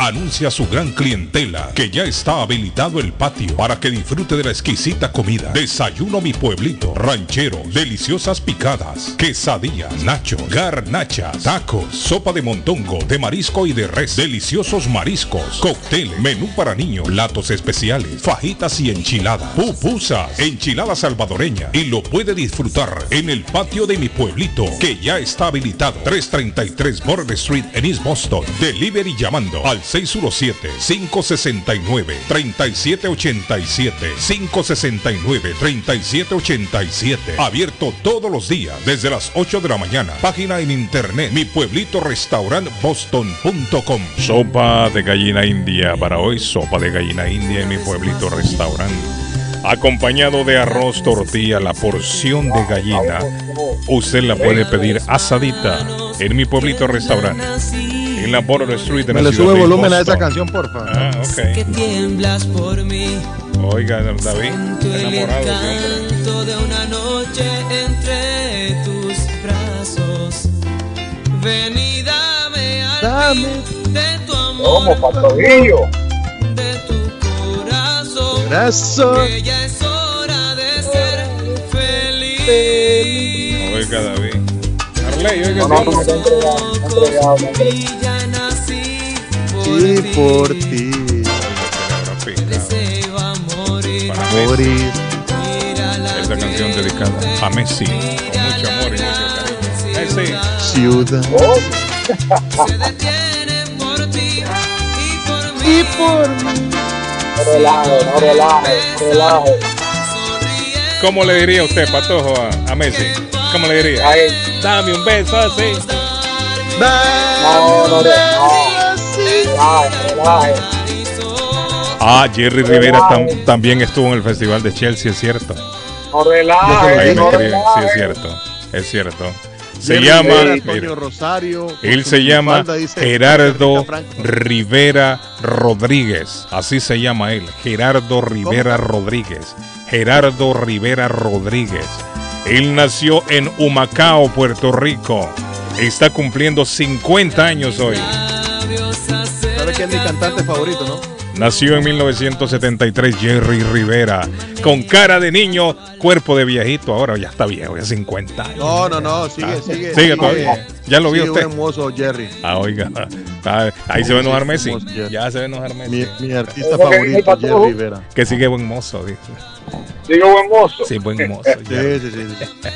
anuncia a su gran clientela que ya está habilitado el patio para que disfrute de la exquisita comida. Desayuno mi pueblito, ranchero, deliciosas picadas, quesadillas, nachos, garnachas, tacos, sopa de montongo, de marisco y de res, deliciosos mariscos, cóctel, menú para niños, platos especiales, fajitas y enchiladas, pupusas, enchilada salvadoreña y lo puede disfrutar en el patio de mi pueblito que ya está habilitado 333 Border Street en East Boston. Delivery llamando al 617-569-3787. 569-3787. Abierto todos los días desde las 8 de la mañana. Página en internet mi pueblito restaurant boston.com. Sopa de gallina india para hoy. Sopa de gallina india en mi pueblito restaurant. Acompañado de arroz, tortilla, la porción de gallina. Usted la puede pedir asadita en mi pueblito restaurante. En la Border Street de la Me le ciudad sube de volumen a esa canción, porfa. Ah, ok. tiemblas por mí. Oiga, David, enamorado de una noche entre tus brazos. Ven y dame de tu amor. De tu corazón. Corazón. Que ya es hora de ser feliz. Oiga, David. Arley, oiga, Y ya nací Sí, por ti. deseo a morir. Para Messi. Morir. Esta canción dedicada a Messi. Con mucho amor y mucho cariño. Messi. Ciudad. Se detienen por ti y por mí. Y por mí. No relaje, no relaje, no relaje. ¿Cómo le diría usted, Patojo, a, a Messi? ¿Cómo le diría? Dame un beso así. No, no, Ah, Jerry Rivera tam- también estuvo en el Festival de Chelsea, es cierto. No relaje, Ahí me no escriben, sí, es cierto. Es cierto. Se Jerry llama, Rivera, mira, Antonio Rosario. él se llama dice, Gerardo. Rivera Rodríguez. Así se llama él, Gerardo Rivera Rodríguez. Gerardo Rivera Rodríguez. Él nació en Humacao, Puerto Rico. Está cumpliendo 50 años hoy. ¿Sabe quién es mi cantante favorito, no? Nació en 1973 Jerry Rivera. Con cara de niño, cuerpo de viejito. Ahora ya está viejo, ya 50 años. No, no, no, sigue, Ah, sigue. sigue todavía. Ya lo vio sigue usted. un hermoso Jerry. Ah, oiga. Ah, ahí se ve enojar Messi. Ya se ve enojar Messi. Mi, mi artista favorito, Jerry Rivera. Que sigue buen mozo, dice. Sigue buen mozo. Sí, buen mozo. Sí, sí, sí.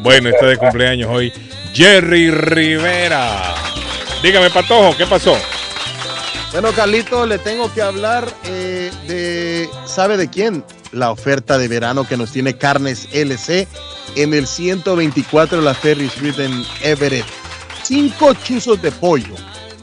Bueno, está de cumpleaños hoy Jerry Rivera. Dígame, Patojo, ¿qué pasó? Bueno, Carlito, le tengo que hablar eh, de, ¿sabe de quién? La oferta de verano que nos tiene Carnes LC en el 124 de la Ferry Street en Everett. Cinco chuzos de pollo,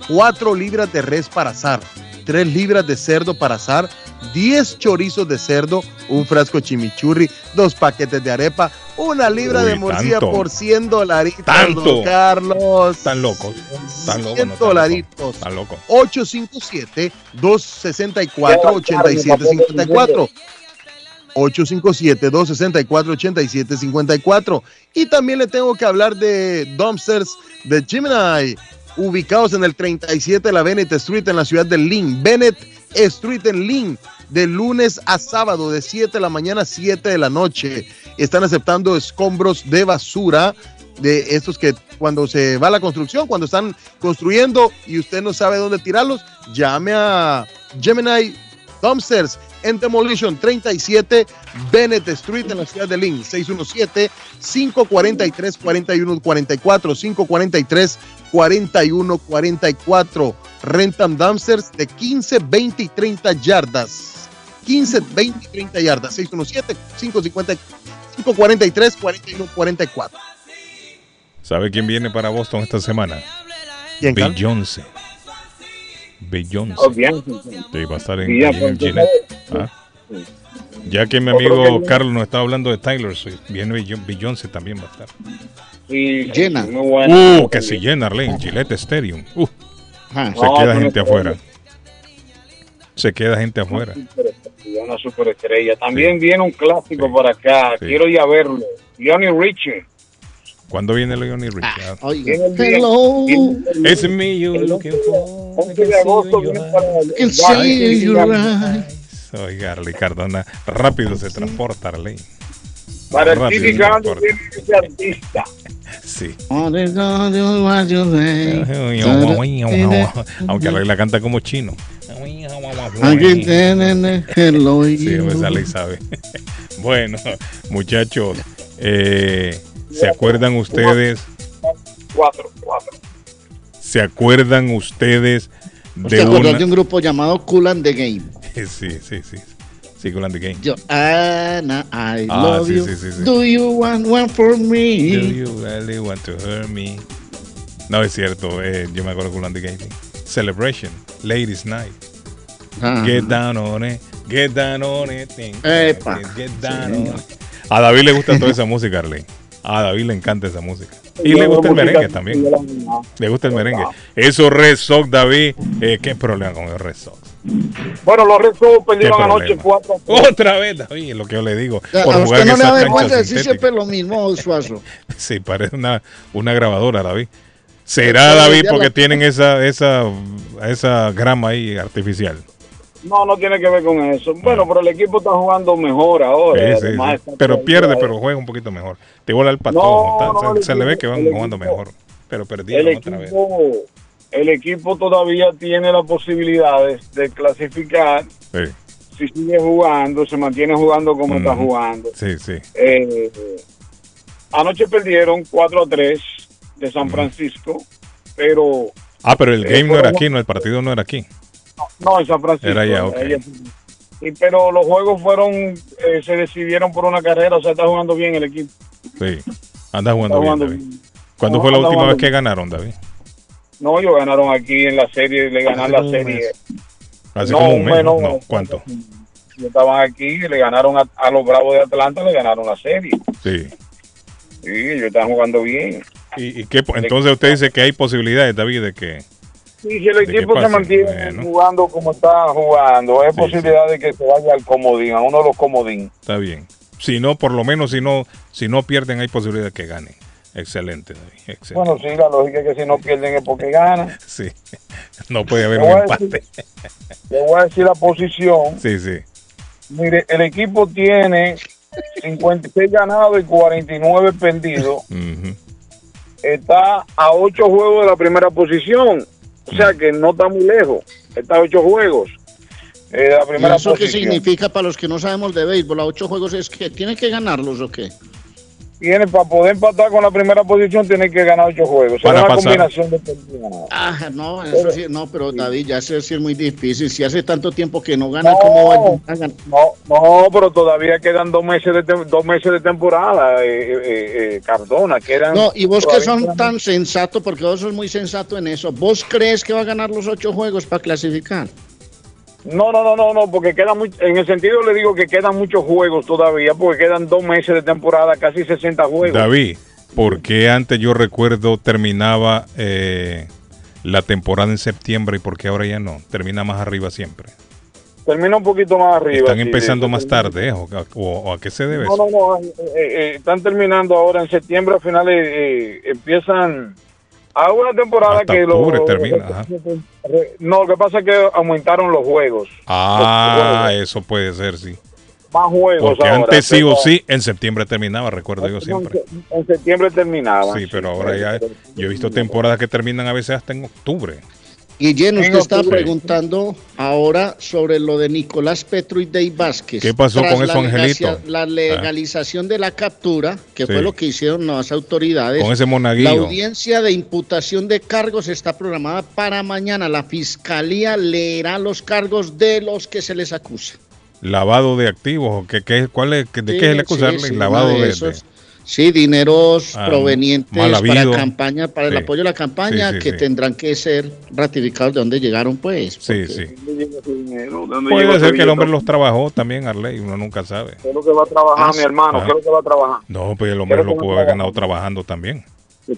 cuatro libras de res para asar, tres libras de cerdo para asar, 10 chorizos de cerdo, un frasco chimichurri, dos paquetes de arepa, una libra Uy, de morcilla tanto. por 100 dolaritos, Tanto. Carlos. Están locos. Están locos. 100 no están dolaritos. locos. Están locos. 857-264-8754. 857-264-8754. Y también le tengo que hablar de dumpsters de Gemini, ubicados en el 37 de la Bennett Street en la ciudad de Lynn. Bennett Street en Lynn, de lunes a sábado, de 7 de la mañana a 7 de la noche. Están aceptando escombros de basura de estos que cuando se va la construcción, cuando están construyendo y usted no sabe dónde tirarlos, llame a Gemini Dumpsters en Demolition 37 Bennett Street en la ciudad de Lynn, 617-543-4144, 543-4144. Rentan dumpsters de 15, 20 y 30 yardas. 15, 20 y 30 yardas. 617-543-4144. ¿Sabe quién viene para Boston esta semana? ¿Quién? Beyoncé. Beyoncé. Sí, va a estar en, Sí, ya, en Gillette. Ah. Ya que mi amigo Carlos nos está hablando de Tyler Swift, viene Beyon- Beyoncé también va a estar. Sí, Llena. Uh, que se llena Arlene, Gillette Stadium. Uh, se queda gente afuera. Se queda gente afuera. Una superestrella. También viene un clásico por acá. Sí. Quiero ir a verlo. Johnny Richie. ¿Cuándo viene Leonie Richard? El día- Hello. It's me you looking for. 11 de agosto viene para el- see you right. Oiga, Arley Cardona, rápido se transporta Arley. Para el transporta. viene ese artista. Sí. Way. Aunque Arley la canta como chino. Aquí tienen el hello Sí, pues Arley sabe. Bueno, muchachos, eh, ¿se acuerdan ustedes? Cuatro, cuatro. ¿Se acuerdan ustedes ¿Usted de una- de un grupo llamado Cool and the Game? Sí, sí, sí. Sí, Cool and the Game. Yo, Ana, I Ah, love sí, you. sí, sí, sí. Do you want one for me? Do you really want to hurt me? No, es cierto. eh, yo me acuerdo de Cool and the Game. Celebration. Ladies Night. Ajá. Get down on it. Get down on it. Epa. Get down Sí, on señor. it. A David le gusta toda esa música, Arley. A David le encanta esa música. Y le gusta el merengue también. Le gusta el merengue. Esos Red Sox, David. eh, ¿Qué problema con los Red Sox? Bueno, los Red Sox perdieron ¿Qué anoche problema? 4 Otra vez, David, es lo que yo le digo. A Por usted jugar en no le da vergüenza decir siempre lo mismo, Suazo. Sí, parece una, una grabadora, David. ¿Será, David, porque tienen esa, esa, esa grama ahí artificial? No, no tiene que ver con eso. Bueno, pero el equipo está jugando mejor ahora. Ah. Sí, sí, además sí. está Pero pierde, pero juega un poquito mejor. Te igual al patón. No, se, el se le ve que van el jugando equipo- mejor. Pero perdieron el otra vez. el equipo todavía tiene las posibilidades de clasificar Sí, si sigue jugando, se mantiene jugando como está jugando. sí, sí. Eh, anoche perdieron 4 a 3 de San Francisco, pero Ah, pero el Eh, game no era aquí, no, el partido no era aquí. no en San Francisco. Era allá, ok. Ella- y, pero los juegos fueron, eh, se decidieron por una carrera, o sea, está jugando bien el equipo. Sí. Anda jugando Está bien, jugando David. bien. ¿Cuándo No, fue la última vez que bien. ganaron, David? No, ellos ganaron aquí en la serie, le ganaron la serie. Hace No, como un mes. bueno, ¿no? No, ¿Cuánto? Ellos estaban aquí, le ganaron a, a los Bravos de Atlanta, le ganaron la serie. Sí. Sí, ellos están jugando bien. ¿Y, y qué, entonces usted dice que hay posibilidades, David, de que... Sí, si el ¿De qué equipo se mantiene Bueno. jugando como está jugando, hay Sí, posibilidad de que se vaya al comodín, a uno de los comodín. Está bien. Si no, por lo menos si no, si no pierden, hay posibilidad de que ganen. Excelente, David. Excelente. Bueno, sí, la lógica es que si no pierden es porque ganan. Sí. No puede haber un empate. decir- Le voy a decir la posición. Sí, sí. Mire, el equipo tiene 56 ganados y 49 perdidos. Ujú. Está a 8 juegos de la primera posición. O sea que no está muy lejos. Está a 8 juegos eh, de la ¿Y primera eso qué posición. significa para los que no sabemos de béisbol? ¿A ocho juegos es que tiene que ganarlos o qué? Tiene, para poder empatar con la primera posición, tiene que ganar 8 juegos. Van Será a una combinación de. Ah, no, eso sí, no, pero David, ya sé si es muy difícil. Si hace tanto tiempo que no ganan, ¿cómo van a ganar? No, no, pero todavía quedan dos meses de, tem- dos meses de temporada, eh, eh, eh, Cardona. Quedan, No, y vos que son tan sensato, porque vos sos muy sensato en eso, ¿vos crees que va a ganar los ocho juegos para clasificar? No, no, no, no, no, porque quedan muy- en el sentido le digo que quedan muchos juegos todavía, porque quedan dos meses de temporada, casi 60 juegos. David, ¿por qué antes yo recuerdo terminaba eh, la temporada en septiembre y por qué ahora ya no? Termina más arriba siempre. Termina un poquito más arriba. Están sí, empezando sí, más tarde, ¿eh? ¿O, o- o a qué se debe No, eso? no, no, eh, eh, eh, están terminando ahora en septiembre, a finales empiezan a una temporada Hasta que octubre lo- termina, ajá. No, lo que pasa es que aumentaron los juegos, Ah, eso puede ser, sí. más juegos Porque ahora, antes sí o sí, en septiembre terminaba, recuerdo yo siempre. En septiembre terminaban. Sí, pero ahora ya, yo he visto temporadas que terminan a veces hasta en octubre. Guillén, usted está octubre. preguntando ahora sobre lo de Nicolás Petro y Dave Vázquez. ¿Qué pasó Tras con eso, la Angelito? La legalización de la captura, que Sí. fue lo que hicieron las autoridades. Con ese La monaguillo. audiencia de imputación de cargos está programada para mañana. La fiscalía leerá los cargos de los que se les acusa. Lavado de activos, ¿o qué, qué- cuál es, ¿de qué es el acusarle? sí, sí, Lavado de de, esos. de- Sí, dineros Ah, provenientes para campaña, para el apoyo a la campaña, Sí, sí, que sí. tendrán que ser ratificados de dónde llegaron, pues. Sí, sí. ¿Dónde llega ese dinero? ¿De dónde llega Puede ser que el hombre los trabajó también, Arley, uno nunca sabe. ¿Qué es lo que va a trabajar, Ah, mi hermano? ajá. ¿Qué es lo que va a trabajar? No, pues el hombre lo ¿cómo pudo haber ganado trabajando también.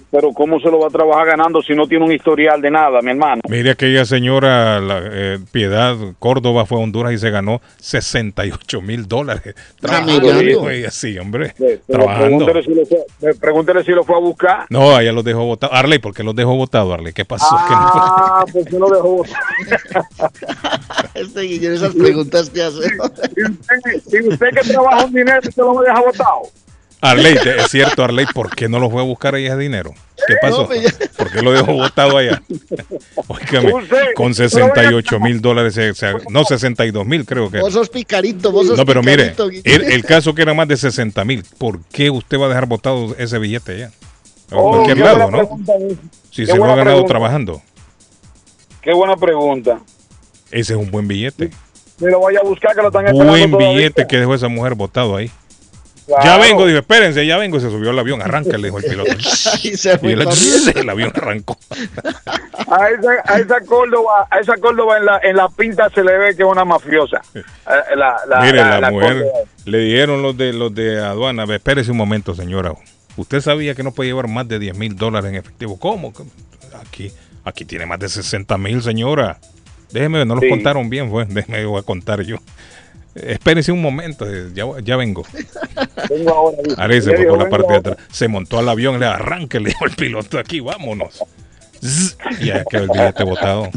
Pero ¿cómo se lo va a trabajar ganando si no tiene un historial de nada, mi hermano? Mire aquella señora, la, eh, Piedad Córdoba fue a Honduras y se ganó 68 mil dólares. Trabajando, güey, así, hombre. Pero Trabajando. Pregúntele si, lo fue, pregúntele si lo fue a buscar. No, allá los dejó votado. Arley, ¿por qué los dejó votado, Arley? ¿Qué pasó? ¿Qué no? Ah, pues se lo dejó botar. Este Guillén, esas preguntas que hace. Y usted, y usted que trabaja un dinero, se lo deja botado. Arley, es cierto, Arley, ¿por qué no lo fue a buscar ahí ese dinero? ¿Qué pasó? ¿Por qué lo dejó votado allá? Óigame, con usted 68 mil dólares, se- se- no, 62 mil creo que. Vos sos picarito, vos sos No, pero mire, el, el caso que era más de 60 mil, ¿por qué usted va a dejar votado ese billete allá? A Oh, cualquier lado, ¿no? Si se lo ha ganado pregunta. trabajando. Qué buena pregunta. Ese es un buen billete. Me lo vaya a buscar que lo están esperando Buen todavía. billete que dejó esa mujer botado ahí. Claro. Ya vengo, dijo, espérense, ya vengo. Y se subió al avión, arranca, le dijo el piloto. Y se fue Y el, el avión arrancó. A esa, a esa Córdoba, a esa Córdoba en la, en la pinta se le ve que es una mafiosa. Eh, La, la, Mire, la, la mujer, Córdoba. le dijeron los de los de aduana, "Ve, espérese un momento, señora. Usted sabía que no puede llevar más de 10 mil dólares en efectivo. ¿Cómo? Aquí, aquí tiene más de 60 mil, señora. Déjeme, ver, no los Sí. contaron bien, pues. Déjeme, voy a contar yo. Espérese un momento, eh, ya, ya vengo. Vengo ahora. Le por la parte de atrás. Se montó al avión, le arranque, le dijo el piloto aquí, vámonos. Zzz, Y ya quedó el billete botado.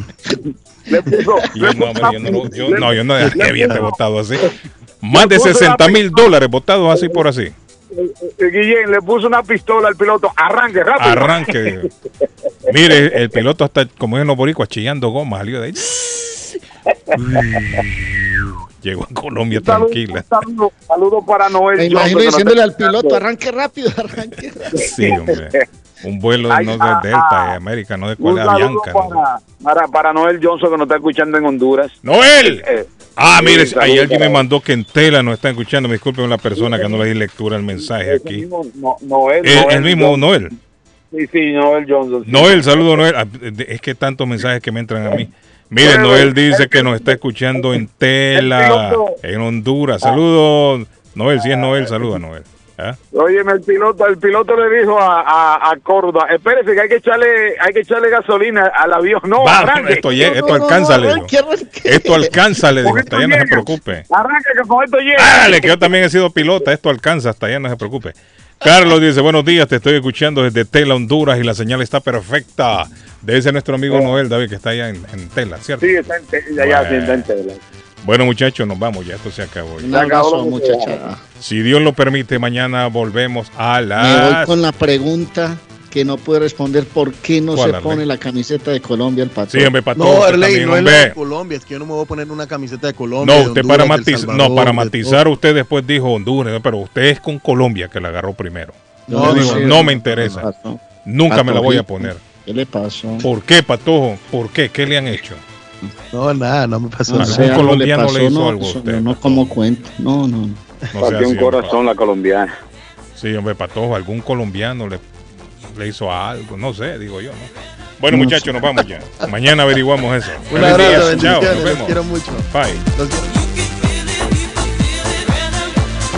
Le puso, yo, no, hombre, yo no, yo- no, yo no dejé le billete puso- botado así. Más de puso una 60 mil dólares botados así por así. Eh, eh, Guillén le puso una pistola al piloto. Arranque, rápido. Arranque. Mire, el piloto hasta, como en los boricuas, chillando goma, salió de ahí. Llegó a Colombia Saludo, tranquila. saludo, saludo para Noel. Me Johnson, imagino diciéndole está al piloto, arranque rápido, arranque rápido. Sí, hombre. Un vuelo Ay, no de ah, Delta, ah. de América, no de cuál es saludo Avianca. ¿no? para, para, para Noel Johnson que nos está escuchando en Honduras. ¡Noel! Eh, Ah, sí, mire, ahí saludo alguien me mandó que en tela nos está escuchando. Me disculpen la persona que no le di lectura al mensaje ese aquí. mismo No- Noel, El, Noel el mismo. Noel. Sí, sí, Noel Johnson. sí. Noel, saludo Noel. Ah, Es que tantos mensajes que me entran a mí. Mire, Noel dice el- que nos está escuchando en Tela, en Honduras. Saludos, Noel. Si es Noel, saluda Noel. ¿Ah? Óyeme, el piloto, el piloto le dijo a, a, a Córdoba, espérese que hay que echarle, hay que echarle gasolina al avión. No, Va, esto, llega, esto alcanza, le dijo. Esto alcanza, le dijo. Hasta allá no se preocupe. Arranque que con esto llega. Dale, que yo también he sido pilota. Esto alcanza, hasta allá no se preocupe. Carlos dice, buenos días, te estoy escuchando desde Tela, Honduras, y la señal está perfecta. De ese nuestro amigo Noel, David, que está allá en, en Tela, ¿cierto? Sí, está en Tela, ya, sí, está en Tela. Bueno, muchachos, nos vamos, ya esto se acabó. Un abrazo, muchacha. Si Dios lo permite, mañana volvemos a Me voy con la pregunta que no puede responder por qué no ¿Cuál, se Arley? pone la camiseta de Colombia el patrón. Sí, hombre, para No, Arley, no es la de Colombia, es que yo no me voy a poner una camiseta de Colombia. No, usted Honduras, para Salvador, no, para matizar, usted después dijo Honduras, ¿no? pero usted es con Colombia que la agarró primero. No, digo, no, me interesa. Nunca me la voy a poner. ¿Qué le pasó? ¿Por qué, Patojo? ¿Por qué? ¿Qué le han hecho? No, nada, no me pasó No nada. sé, algo colombiano le hizo no, algo a usted, No, no como cuento. No, no. no. Partió un corazón la colombiana. Sí, hombre, Patojo, algún colombiano le, le hizo algo, no sé, digo yo, ¿no? Bueno, No muchachos, nos vamos ya. Mañana averiguamos eso. Un abrazo, chao, nos los vemos. quiero mucho. Bye. Los quiero-